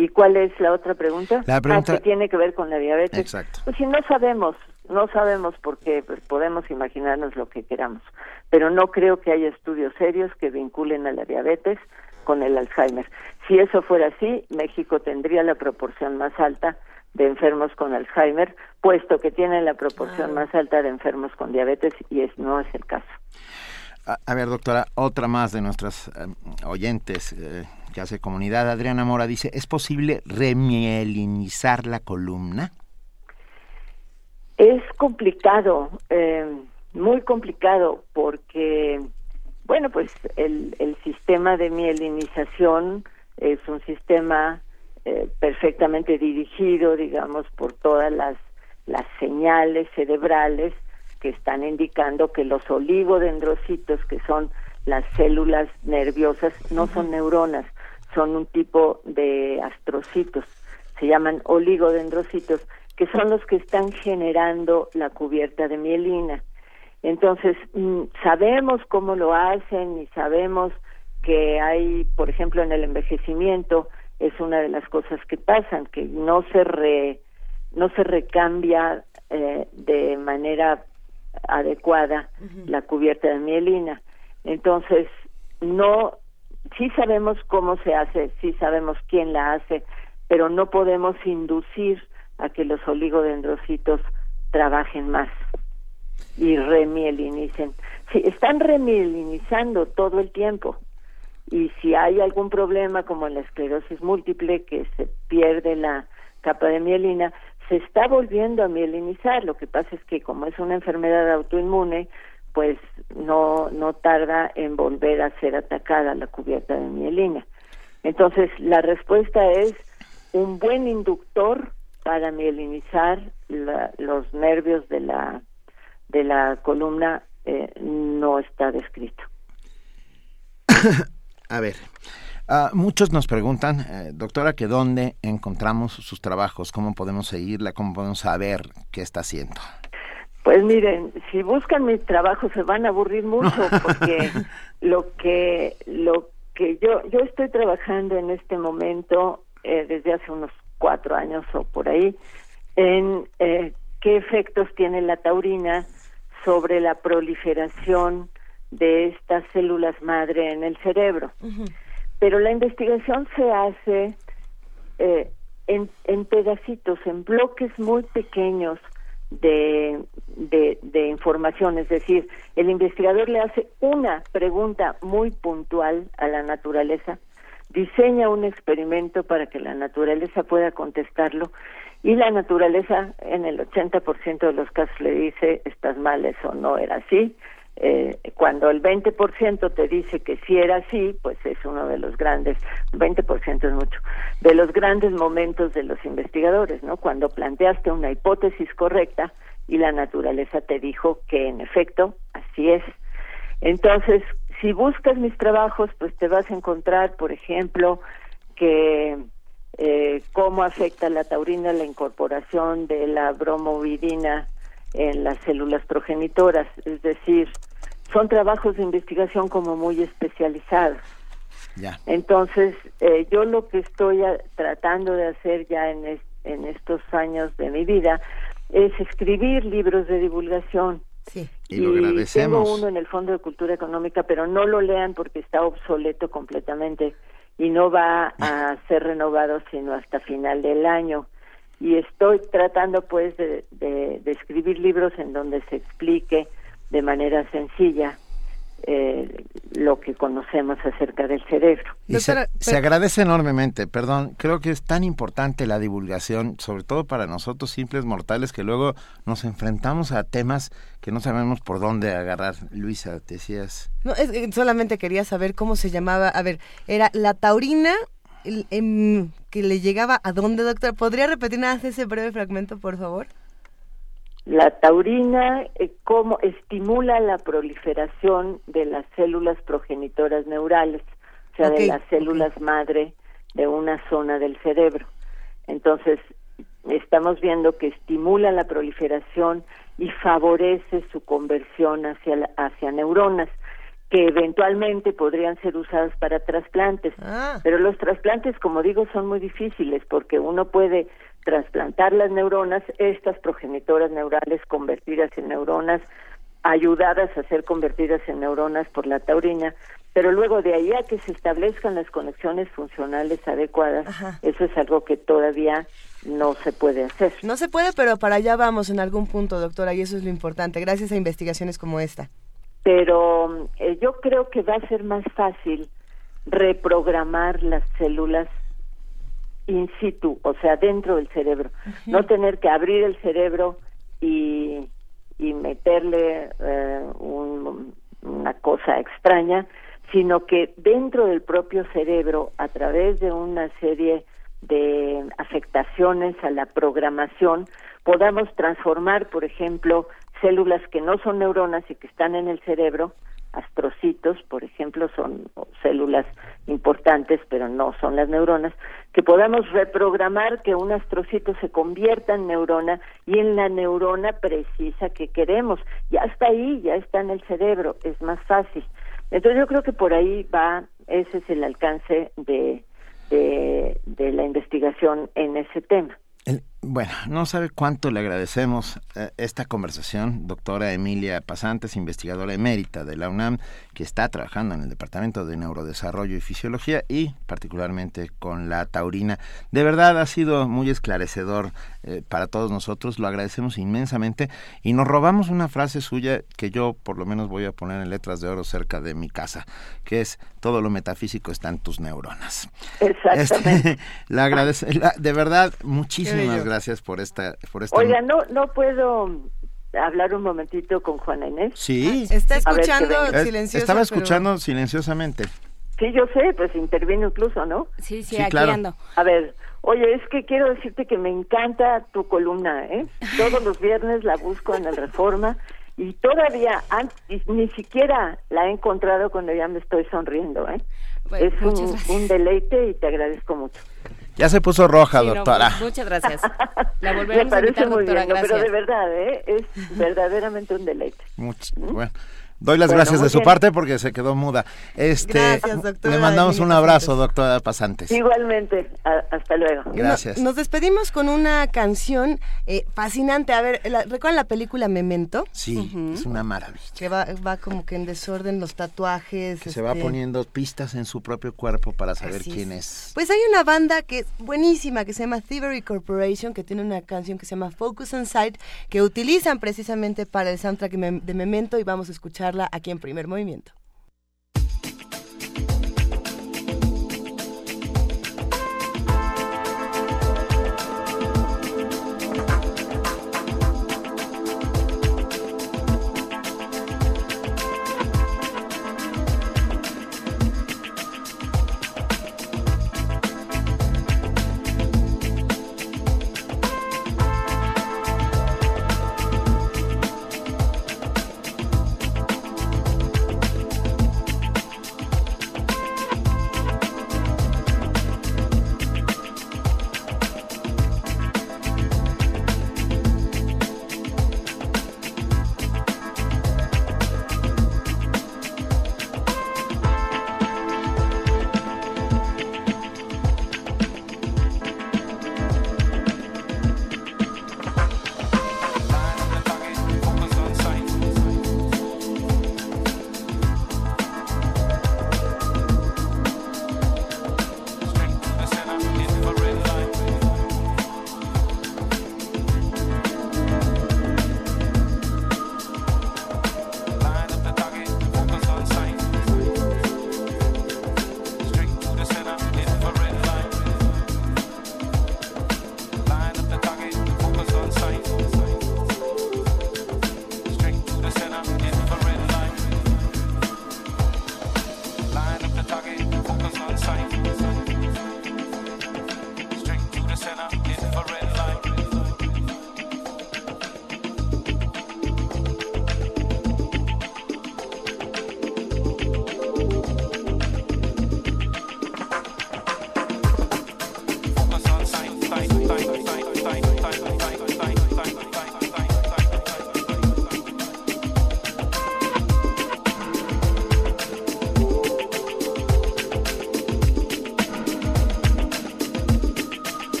¿Y cuál es la otra pregunta? La pregunta- Ah, que tiene que ver con la diabetes. Exacto. Pues si no sabemos, no sabemos porque pues, podemos imaginarnos lo que queramos, pero no creo que haya estudios serios que vinculen a la diabetes con el Alzheimer. Si eso fuera así, México tendría la proporción más alta de enfermos con Alzheimer, puesto que tiene la proporción más alta de enfermos con diabetes y es no es el caso. A, ver, doctora, otra más de nuestras eh, oyentes eh, que hace comunidad, Adriana Mora, dice, ¿es posible remielinizar la columna? Es complicado, eh, muy complicado, porque, bueno, pues el, el sistema de mielinización es un sistema eh, perfectamente dirigido, digamos, por todas las, las señales cerebrales que están indicando que los oligodendrocitos, que son las células nerviosas, no son neuronas, son un tipo de astrocitos, se llaman oligodendrocitos, que son los que están generando la cubierta de mielina. Entonces, mm, sabemos cómo lo hacen y sabemos que hay, por ejemplo, en el envejecimiento, es una de las cosas que pasan, que no se re, no se recambia eh, de manera adecuada la cubierta de mielina. Entonces, no, sí sabemos cómo se hace, sí sabemos quién la hace, pero no podemos inducir a que los oligodendrocitos trabajen más y remielinicen. Sí, están remielinizando todo el tiempo y si hay algún problema como en la esclerosis múltiple que se pierde la capa de mielina, se está volviendo a mielinizar. Lo que pasa es que como es una enfermedad autoinmune, pues no no tarda en volver a ser atacada la cubierta de mielina. Entonces, la respuesta es un buen inductor para mielinizar la- los nervios de la de la columna eh, no está descrito. [coughs] A ver, ah, muchos nos preguntan, eh, doctora, que dónde encontramos sus trabajos, cómo podemos seguirla, cómo podemos saber qué está haciendo. Pues miren, si buscan mis trabajos se van a aburrir mucho [laughs] porque lo que lo que yo yo estoy trabajando en este momento eh, desde hace unos cuatro años o por ahí en eh, qué efectos tiene la taurina sobre la proliferación de estas células madre en el cerebro. Pero la investigación se hace eh, en, en pedacitos, en bloques muy pequeños de, de, de información. Es decir, el investigador le hace una pregunta muy puntual a la naturaleza, diseña un experimento para que la naturaleza pueda contestarlo y la naturaleza en el 80% de los casos le dice estás mal, eso no era así. Eh, cuando el 20% te dice que sí era así, pues es uno de los grandes, 20% es mucho, de los grandes momentos de los investigadores, ¿no? Cuando planteaste una hipótesis correcta y la naturaleza te dijo que en efecto así es. Entonces, si buscas mis trabajos, pues te vas a encontrar, por ejemplo, que eh, cómo afecta la taurina la incorporación de la bromovidina en las células progenitoras, es decir, son trabajos de investigación como muy especializados. Ya. Entonces, eh, yo lo que estoy a- tratando de hacer ya en, es- en estos años de mi vida es escribir libros de divulgación. Y lo agradecemos. Tengo uno en el Fondo de Cultura Económica, pero no lo lean porque está obsoleto completamente y no va a ser renovado sino hasta final del año. Y estoy tratando pues de, de, de escribir libros en donde se explique de manera sencilla eh, lo que conocemos acerca del cerebro. Y se, se, agradece enormemente, perdón, creo que es tan importante la divulgación, sobre todo para nosotros simples mortales que luego nos enfrentamos a temas que no sabemos por dónde agarrar. Luisa, decías. No, es, solamente quería saber cómo se llamaba, a ver, era la taurina el, em, que le llegaba a dónde, doctor. ¿Podría repetir nada ese breve fragmento, por favor? La taurina eh, cómo estimula la proliferación de las células progenitoras neurales, o sea, okay, de las células okay. madre de una zona del cerebro. Entonces, estamos viendo que estimula la proliferación y favorece su conversión hacia, la, hacia neuronas que eventualmente podrían ser usadas para trasplantes. Ah. Pero los trasplantes, como digo, son muy difíciles porque uno puede trasplantar las neuronas, estas progenitoras neurales convertidas en neuronas, ayudadas a ser convertidas en neuronas por la taurina, pero luego de ahí a que se establezcan las conexiones funcionales adecuadas, Ajá. eso es algo que todavía no se puede hacer. No se puede, pero para allá vamos en algún punto, doctora, y eso es lo importante, gracias a investigaciones como esta. Pero eh, yo creo que va a ser más fácil reprogramar las células in situ, o sea, dentro del cerebro. Uh -huh. No tener que abrir el cerebro y, y meterle eh, un, una cosa extraña, sino que dentro del propio cerebro, a través de una serie de afectaciones a la programación, podamos transformar, por ejemplo, células que no son neuronas y que están en el cerebro, astrocitos, por ejemplo, son células importantes, pero no son las neuronas, que podamos reprogramar que un astrocito se convierta en neurona y en la neurona precisa que queremos. Ya está ahí, ya está en el cerebro, es más fácil. Entonces yo creo que por ahí va, ese es el alcance de, de, la investigación en ese tema. Bueno, no sabe cuánto le agradecemos eh, esta conversación, doctora Emilia Pasantes, investigadora emérita de la UNAM, que está trabajando en el Departamento de Neurodesarrollo y Fisiología y particularmente con la taurina. De verdad ha sido muy esclarecedor eh, para todos nosotros, lo agradecemos inmensamente y nos robamos una frase suya que yo por lo menos voy a poner en letras de oro cerca de mi casa, que es todo lo metafísico está en tus neuronas. Exactamente. Este, [laughs] la agradece, la, de verdad, muchísimas gracias por esta, por esta. Oiga, no, no puedo hablar un momentito con Juana Inés. Sí. Está escuchando silenciosa, Estaba escuchando pero... silenciosamente. Sí, yo sé, pues intervino incluso, ¿no? Sí, sí, sí aquí claro. ando. A ver, oye, es que quiero decirte que me encanta tu columna, ¿eh? [laughs] Todos los viernes la busco en el Reforma y todavía antes, ni siquiera la he encontrado cuando ya me estoy sonriendo, ¿eh? Bueno, es un, un, deleite y te agradezco mucho. Ya se puso roja, sí, doctora. No, pues, muchas gracias. [laughs] La volveremos Me parece a invitar, muy doctora, bien, gracias. pero de verdad, ¿eh? es verdaderamente un deleite. Mucho, bueno. Doy las bueno, gracias de su bien. parte porque se quedó muda. Este, gracias, doctora. Le mandamos un abrazo, doctora Pasantes. Igualmente, a, hasta luego. Gracias. No, nos despedimos con una canción eh, fascinante. A ver, la, ¿recuerdan la película Memento? Sí, uh -huh. es una maravilla. Que va, va como que en desorden los tatuajes. Que este... se va poniendo pistas en su propio cuerpo para saber Así quién es. es. Pues hay una banda que es buenísima que se llama Thievery Corporation, que tiene una canción que se llama Focus on Sight, que utilizan precisamente para el soundtrack de Memento y vamos a escuchar aquí en primer movimiento.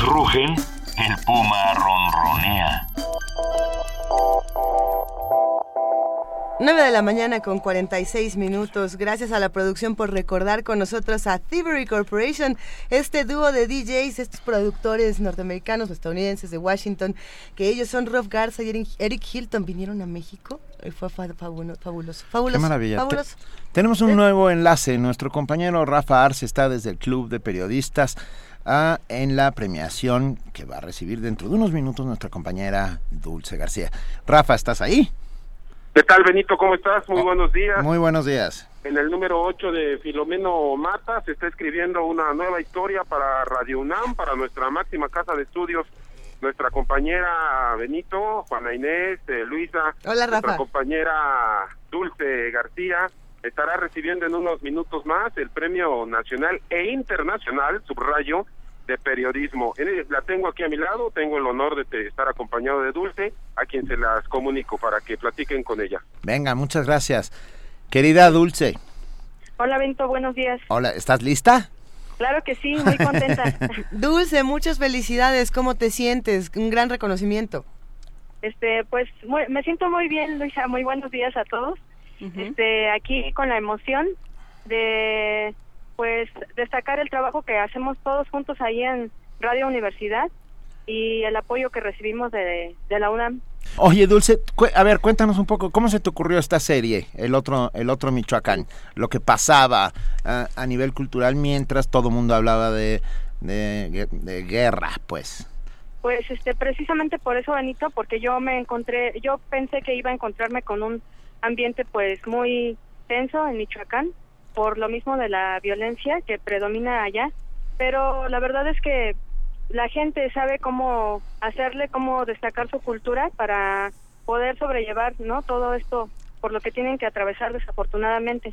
Todos rugen, el puma ronronea. 9 de la mañana con 46 minutos. Gracias a la producción por recordar con nosotros a Thievery Corporation, este dúo de DJs, estos productores norteamericanos o estadounidenses de Washington, que ellos son Rob Garza y Eric Hilton, vinieron a México. Y fue fabuloso. Fabuloso. Qué maravilla. fabuloso. tenemos un nuevo enlace. Nuestro compañero Rafa Arce está desde el Club de Periodistas ah, en la premiación que va a recibir dentro de unos minutos nuestra compañera Dulce García. Rafa, ¿estás ahí? ¿Qué tal, Benito? ¿Cómo estás? Muy buenos días. Muy buenos días. En el número 8 de Filomeno Mata se está escribiendo una nueva historia para Radio UNAM, para nuestra máxima casa de estudios. Nuestra compañera Benito, Juana Inés, eh, Luisa, Hola, nuestra Rafa. compañera Dulce García, estará recibiendo en unos minutos más el premio nacional e internacional, subrayo, de periodismo. La tengo aquí a mi lado, tengo el honor de estar acompañado de Dulce, a quien se las comunico para que platiquen con ella. Venga, muchas gracias. Querida Dulce, Hola, Bento, buenos días. hola, ¿estás lista? Claro que sí, muy contenta. [laughs] Dulce, muchas felicidades. ¿Cómo te sientes? Un gran reconocimiento. este, pues muy- me siento muy bien, Luisa. Muy buenos días a todos. Este, aquí con la emoción de pues destacar el trabajo que hacemos todos juntos ahí en Radio Universidad y el apoyo que recibimos de, de la UNAM. Oye, Dulce, a ver, cuéntanos un poco, ¿cómo se te ocurrió esta serie, el otro, el otro Michoacán? Lo que pasaba a nivel cultural mientras todo el mundo hablaba de, de, de guerra, pues. Pues este precisamente por eso Benito, porque yo me encontré, yo pensé que iba a encontrarme con un ambiente pues muy tenso en Michoacán por lo mismo de la violencia que predomina allá, pero la verdad es que la gente sabe cómo hacerle, cómo destacar su cultura para poder sobrellevar, ¿no? Todo esto por lo que tienen que atravesar desafortunadamente.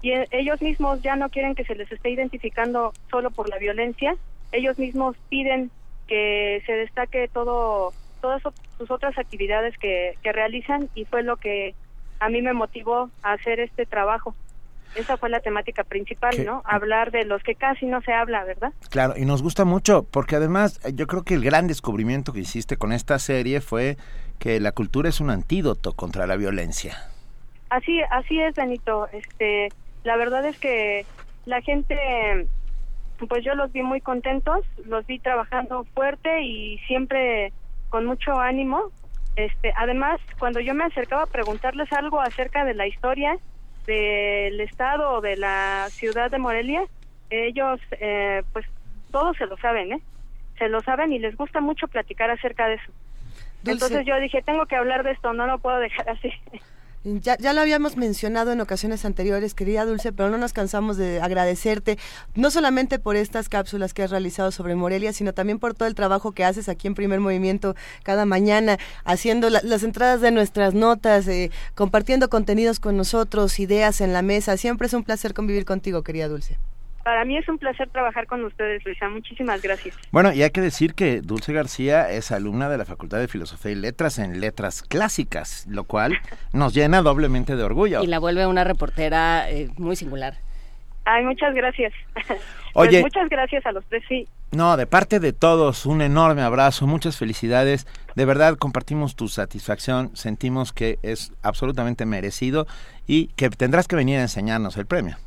Y eh, ellos mismos ya no quieren que se les esté identificando solo por la violencia, ellos mismos piden que se destaque todo todas sus otras actividades que, que realizan y fue lo que a mí me motivó a hacer este trabajo. Esa fue la temática principal. ¿no? Hablar de los que casi no se habla, ¿verdad? Claro, y nos gusta mucho, porque además eh, yo creo que el gran descubrimiento que hiciste con esta serie fue que la cultura es un antídoto contra la violencia. Así, así es, Benito. Este, la verdad es que la gente, pues yo los vi muy contentos, los vi trabajando fuerte y siempre con mucho ánimo. Este, además, cuando yo me acercaba a preguntarles algo acerca de la historia del estado o de la ciudad de Morelia, ellos, eh, pues, todos se lo saben, ¿eh? Se lo saben y les gusta mucho platicar acerca de eso. Dulce. Entonces yo dije, tengo que hablar de esto, no lo puedo dejar así. Ya, ya lo habíamos mencionado en ocasiones anteriores, querida Dulce, pero no nos cansamos de agradecerte, no solamente por estas cápsulas que has realizado sobre Morelia, sino también por todo el trabajo que haces aquí en Primer Movimiento cada mañana, haciendo la- las entradas de nuestras notas, eh, compartiendo contenidos con nosotros, ideas en la mesa. Siempre es un placer convivir contigo, querida Dulce. Para mí es un placer trabajar con ustedes, Luisa. Muchísimas gracias. Bueno, y hay que decir que Dulce García es alumna de la Facultad de Filosofía y Letras en Letras Clásicas, lo cual [laughs] nos llena doblemente de orgullo. Y la vuelve una reportera eh, muy singular. Ay, muchas gracias. [laughs] Oye. Pues muchas gracias a los tres, sí. No, de parte de todos, un enorme abrazo, muchas felicidades. De verdad, compartimos tu satisfacción, sentimos que es absolutamente merecido y que tendrás que venir a enseñarnos el premio.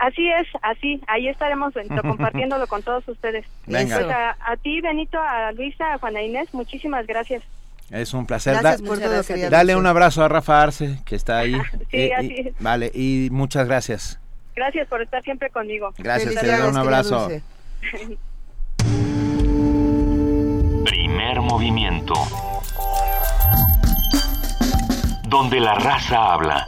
Así es, así. Ahí estaremos Benito, [laughs] compartiéndolo con todos ustedes. Venga. Pues a, a ti, Benito, a Luisa, a Juana Inés, muchísimas gracias. Es un placer. Gracias Da- por todo, Dale un abrazo a Rafa Arce, que está ahí. [laughs] Sí, Y- y- así es. Vale, y muchas gracias. Gracias por estar siempre conmigo. Gracias, querida, un abrazo. [laughs] Primer movimiento. Donde la raza habla.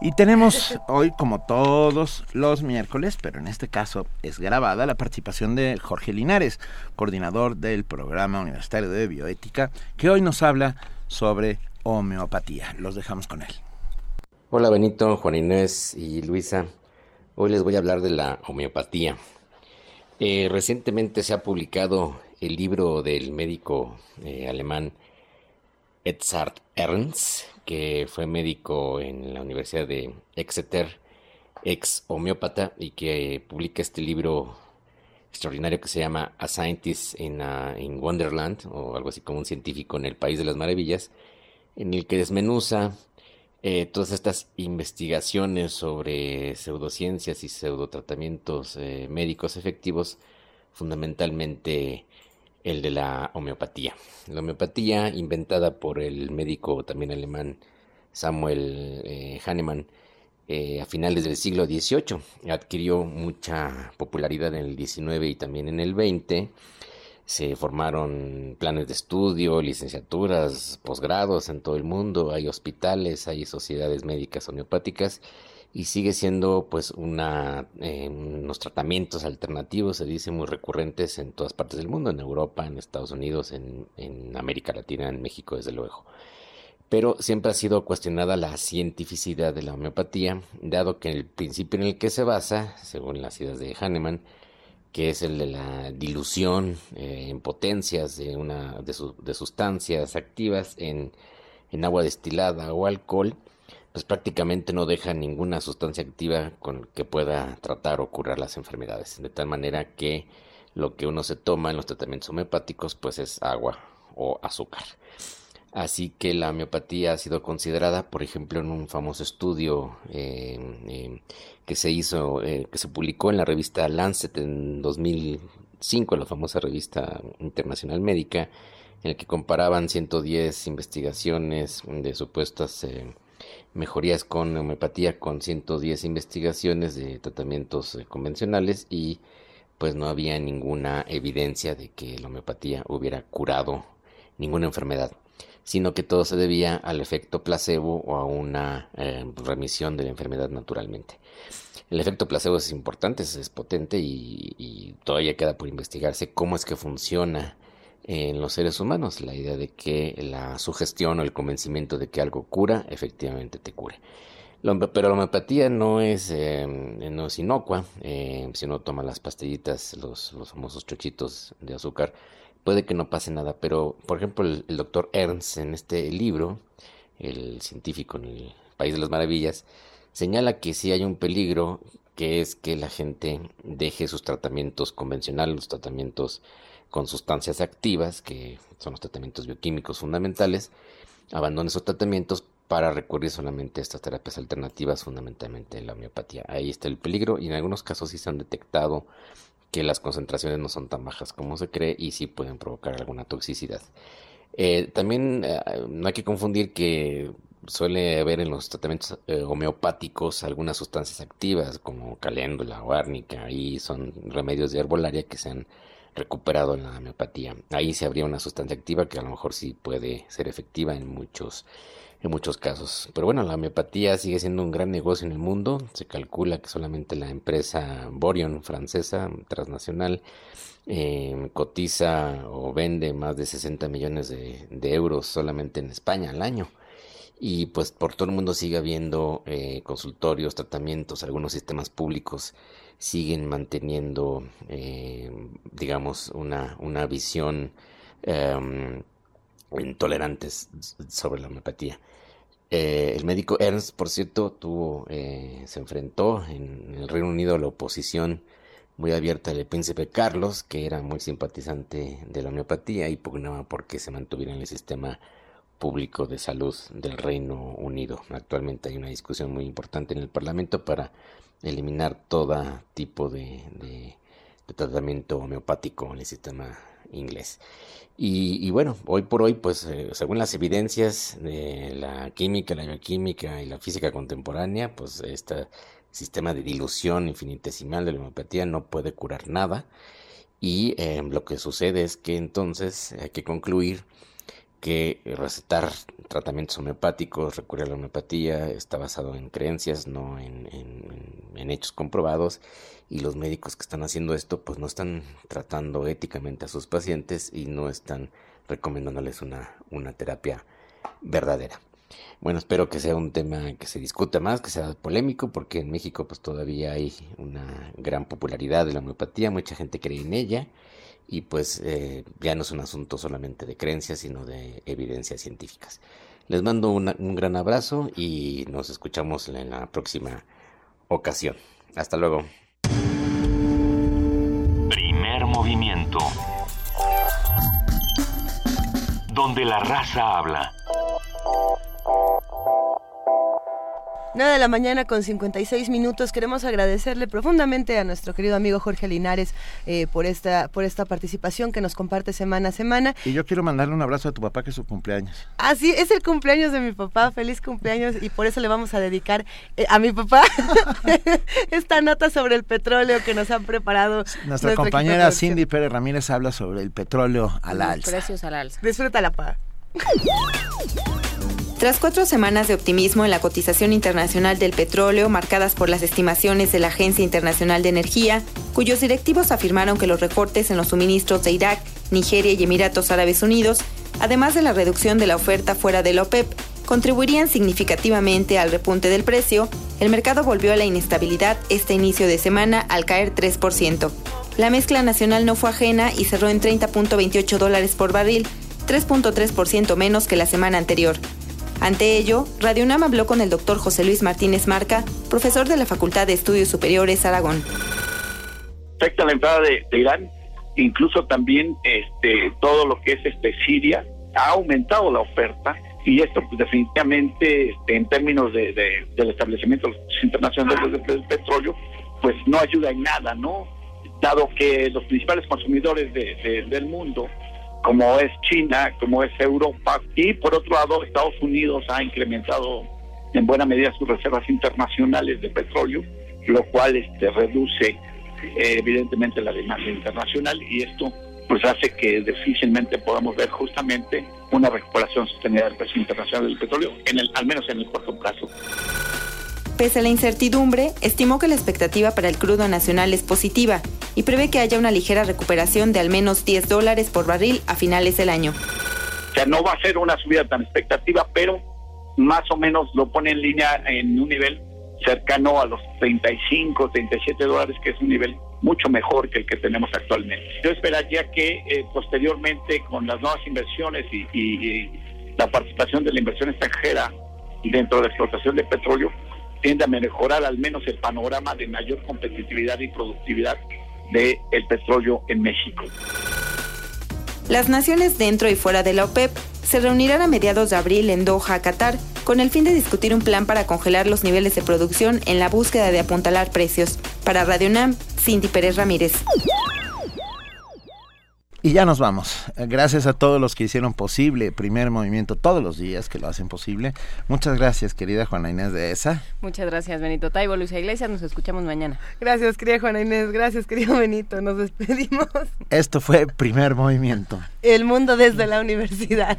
Y tenemos hoy, como todos los miércoles, pero en este caso es grabada, la participación de Jorge Linares, coordinador del programa universitario de bioética, que hoy nos habla sobre homeopatía. Los dejamos con él. Hola Benito, Juan Inés y Luisa. Hoy les voy a hablar de la homeopatía. Eh, recientemente se ha publicado el libro del médico eh, alemán Edzard Ernst, que fue médico en la Universidad de Exeter ex homeópata y que publica este libro extraordinario que se llama A Scientist in, Wonderland, o algo así como un científico en el País de las Maravillas, en el que desmenuza eh, todas estas investigaciones sobre pseudociencias y pseudotratamientos eh, médicos efectivos, fundamentalmente el de la homeopatía. La homeopatía, inventada por el médico también alemán Samuel eh, Hahnemann a finales del siglo XVIII, adquirió mucha popularidad en el XIX y también en el XX se formaron planes de estudio, licenciaturas, posgrados en todo el mundo, hay hospitales, hay sociedades médicas homeopáticas y sigue siendo pues una eh, unos tratamientos alternativos se dice muy recurrentes en todas partes del mundo en Europa en Estados Unidos en, América Latina en México desde luego. Pero siempre ha sido cuestionada la cientificidad de la homeopatía dado que el principio en el que se basa según las ideas de Hahnemann que es el de la dilución eh, en potencias de, una, de sustancias activas en, en, agua destilada o alcohol, pues prácticamente no deja ninguna sustancia activa con que pueda tratar o curar las enfermedades. De tal manera que lo que uno se toma en los tratamientos homeopáticos pues es agua o azúcar. Así que la homeopatía ha sido considerada, por ejemplo, en un famoso estudio eh, eh, que se hizo, eh, que se publicó en la revista Lancet en 2005, la famosa revista internacional médica, en el que comparaban 110 investigaciones de supuestas mejorías con homeopatía con 110 investigaciones de tratamientos convencionales y pues no había ninguna evidencia de que la homeopatía hubiera curado ninguna enfermedad sino que todo se debía al efecto placebo o a una eh, remisión de la enfermedad naturalmente. El efecto placebo es importante, es, potente y, todavía queda por investigarse cómo es que funciona en los seres humanos, la idea de que la sugestión o el convencimiento de que algo cura, efectivamente te cure. Pero la homeopatía no es, eh, no es inocua, eh, si uno toma las pastillitas, los, los famosos chochitos de azúcar, puede que no pase nada, pero por ejemplo el, doctor Ernst en este libro, el científico en el País de las Maravillas, señala que sí hay un peligro que es que la gente deje sus tratamientos convencionales, los tratamientos con sustancias activas, que son los tratamientos bioquímicos fundamentales, abandone esos tratamientos para recurrir solamente a estas terapias alternativas, fundamentalmente la homeopatía. Ahí está el peligro y en algunos casos sí se han detectado que las concentraciones no son tan bajas como se cree y sí pueden provocar alguna toxicidad. Eh, también eh, no hay que confundir que suele haber en los tratamientos eh, homeopáticos algunas sustancias activas como caléndula o árnica y son remedios de herbolaria que se han recuperado en la homeopatía. Ahí se habría una sustancia activa que a lo mejor sí puede ser efectiva en muchos en muchos casos. Pero bueno, la homeopatía sigue siendo un gran negocio en el mundo. Se calcula que solamente la empresa Borion, francesa, transnacional, eh, cotiza o vende más de 60 millones de, euros solamente en España al año. Y pues por todo el mundo sigue habiendo eh, consultorios, tratamientos, algunos sistemas públicos siguen manteniendo, eh, digamos, una, una visión em, intolerantes sobre la homeopatía. Eh, el médico Ernst, por cierto, tuvo, eh, se enfrentó en el Reino Unido a la oposición muy abierta del príncipe Carlos, que era muy simpatizante de la homeopatía y pugnaba porque se mantuviera en el sistema público de salud del Reino Unido. Actualmente hay una discusión muy importante en el Parlamento para eliminar todo tipo de, de tratamiento homeopático en el sistema inglés. Y, bueno, hoy por hoy, pues eh, según las evidencias de la química, la bioquímica y la física contemporánea, pues este sistema de dilución infinitesimal de la homeopatía no puede curar nada. Y eh, lo que sucede es que entonces hay que concluir que recetar tratamientos homeopáticos, recurrir a la homeopatía, está basado en creencias, no en, en, hechos comprobados, y los médicos que están haciendo esto pues no están tratando éticamente a sus pacientes y no están recomendándoles una, una terapia verdadera. Bueno, espero que sea un tema que se discuta más, que sea polémico, porque en México pues todavía hay una gran popularidad de la homeopatía, mucha gente cree en ella y pues eh, ya no es un asunto solamente de creencias, sino de evidencias científicas. Les mando un gran abrazo y nos escuchamos en la próxima ocasión. Hasta luego. Primer movimiento. Donde la raza habla. 9 de la mañana con 56 minutos. Queremos agradecerle profundamente a nuestro querido amigo Jorge Linares eh, por, esta, por esta participación que nos comparte semana a semana. Y yo quiero mandarle un abrazo a tu papá que es su cumpleaños. Ah, sí, es el cumpleaños de mi papá. Feliz cumpleaños y por eso le vamos a dedicar eh, a mi papá [laughs] [laughs] esta nota sobre el petróleo que nos han preparado. Nuestra compañera Cindy Pérez Ramírez habla sobre el petróleo al alza. Precios al alza. Disfrútala, pa. [laughs] Tras cuatro semanas de optimismo en la cotización internacional del petróleo, marcadas por las estimaciones de la Agencia Internacional de Energía, cuyos directivos afirmaron que los recortes en los suministros de Irak, Nigeria y Emiratos Árabes Unidos, además de la reducción de la oferta fuera de la OPEP, contribuirían significativamente al repunte del precio, el mercado volvió a la inestabilidad este inicio de semana al caer 3%. La mezcla nacional no fue ajena y cerró en 30.28 dólares por barril, 3.3% menos que la semana anterior. Ante ello, Radio UNAM habló con el doctor José Luis Martínez Marca, profesor de la Facultad de Estudios Superiores Aragón. Afecta la entrada de, Irán, incluso también este, todo lo que es este, Siria, ha aumentado la oferta y esto pues, definitivamente este, en términos de, de- del establecimiento de los internacionales del, petróleo, pues no ayuda en nada, ¿no? Dado que los principales consumidores de- del mundo como es China, como es Europa, y por otro lado Estados Unidos ha incrementado en buena medida sus reservas internacionales de petróleo, lo cual este, reduce eh, evidentemente la demanda internacional y esto pues hace que difícilmente podamos ver justamente una recuperación sostenida del precio internacional del petróleo, en el, al menos en el corto plazo. Pese a la incertidumbre, estimó que la expectativa para el crudo nacional es positiva y prevé que haya una ligera recuperación de al menos 10 dólares por barril a finales del año. O sea, no va a ser una subida tan expectativa, pero más o menos lo pone en línea en un nivel cercano a los 35, 37 dólares, que es un nivel mucho mejor que el que tenemos actualmente. Yo esperaría que eh, posteriormente con las nuevas inversiones y, y- y la participación de la inversión extranjera dentro de la explotación de petróleo tienda a mejorar al menos el panorama de mayor competitividad y productividad del petróleo en México. Las naciones dentro y fuera de la OPEP se reunirán a mediados de abril en Doha, Qatar, con el fin de discutir un plan para congelar los niveles de producción en la búsqueda de apuntalar precios. Para Radio UNAM, Cindy Pérez Ramírez. Y ya nos vamos. Eh, Gracias a todos los que hicieron posible Primer Movimiento todos los días que lo hacen posible. Muchas gracias, querida Juana Inés de esa. Muchas gracias, Benito Taibo, Luisa Iglesias. Nos escuchamos mañana. Gracias, querida Juana Inés. Gracias, querido Benito. Nos despedimos. Esto fue Primer Movimiento. El mundo desde la universidad.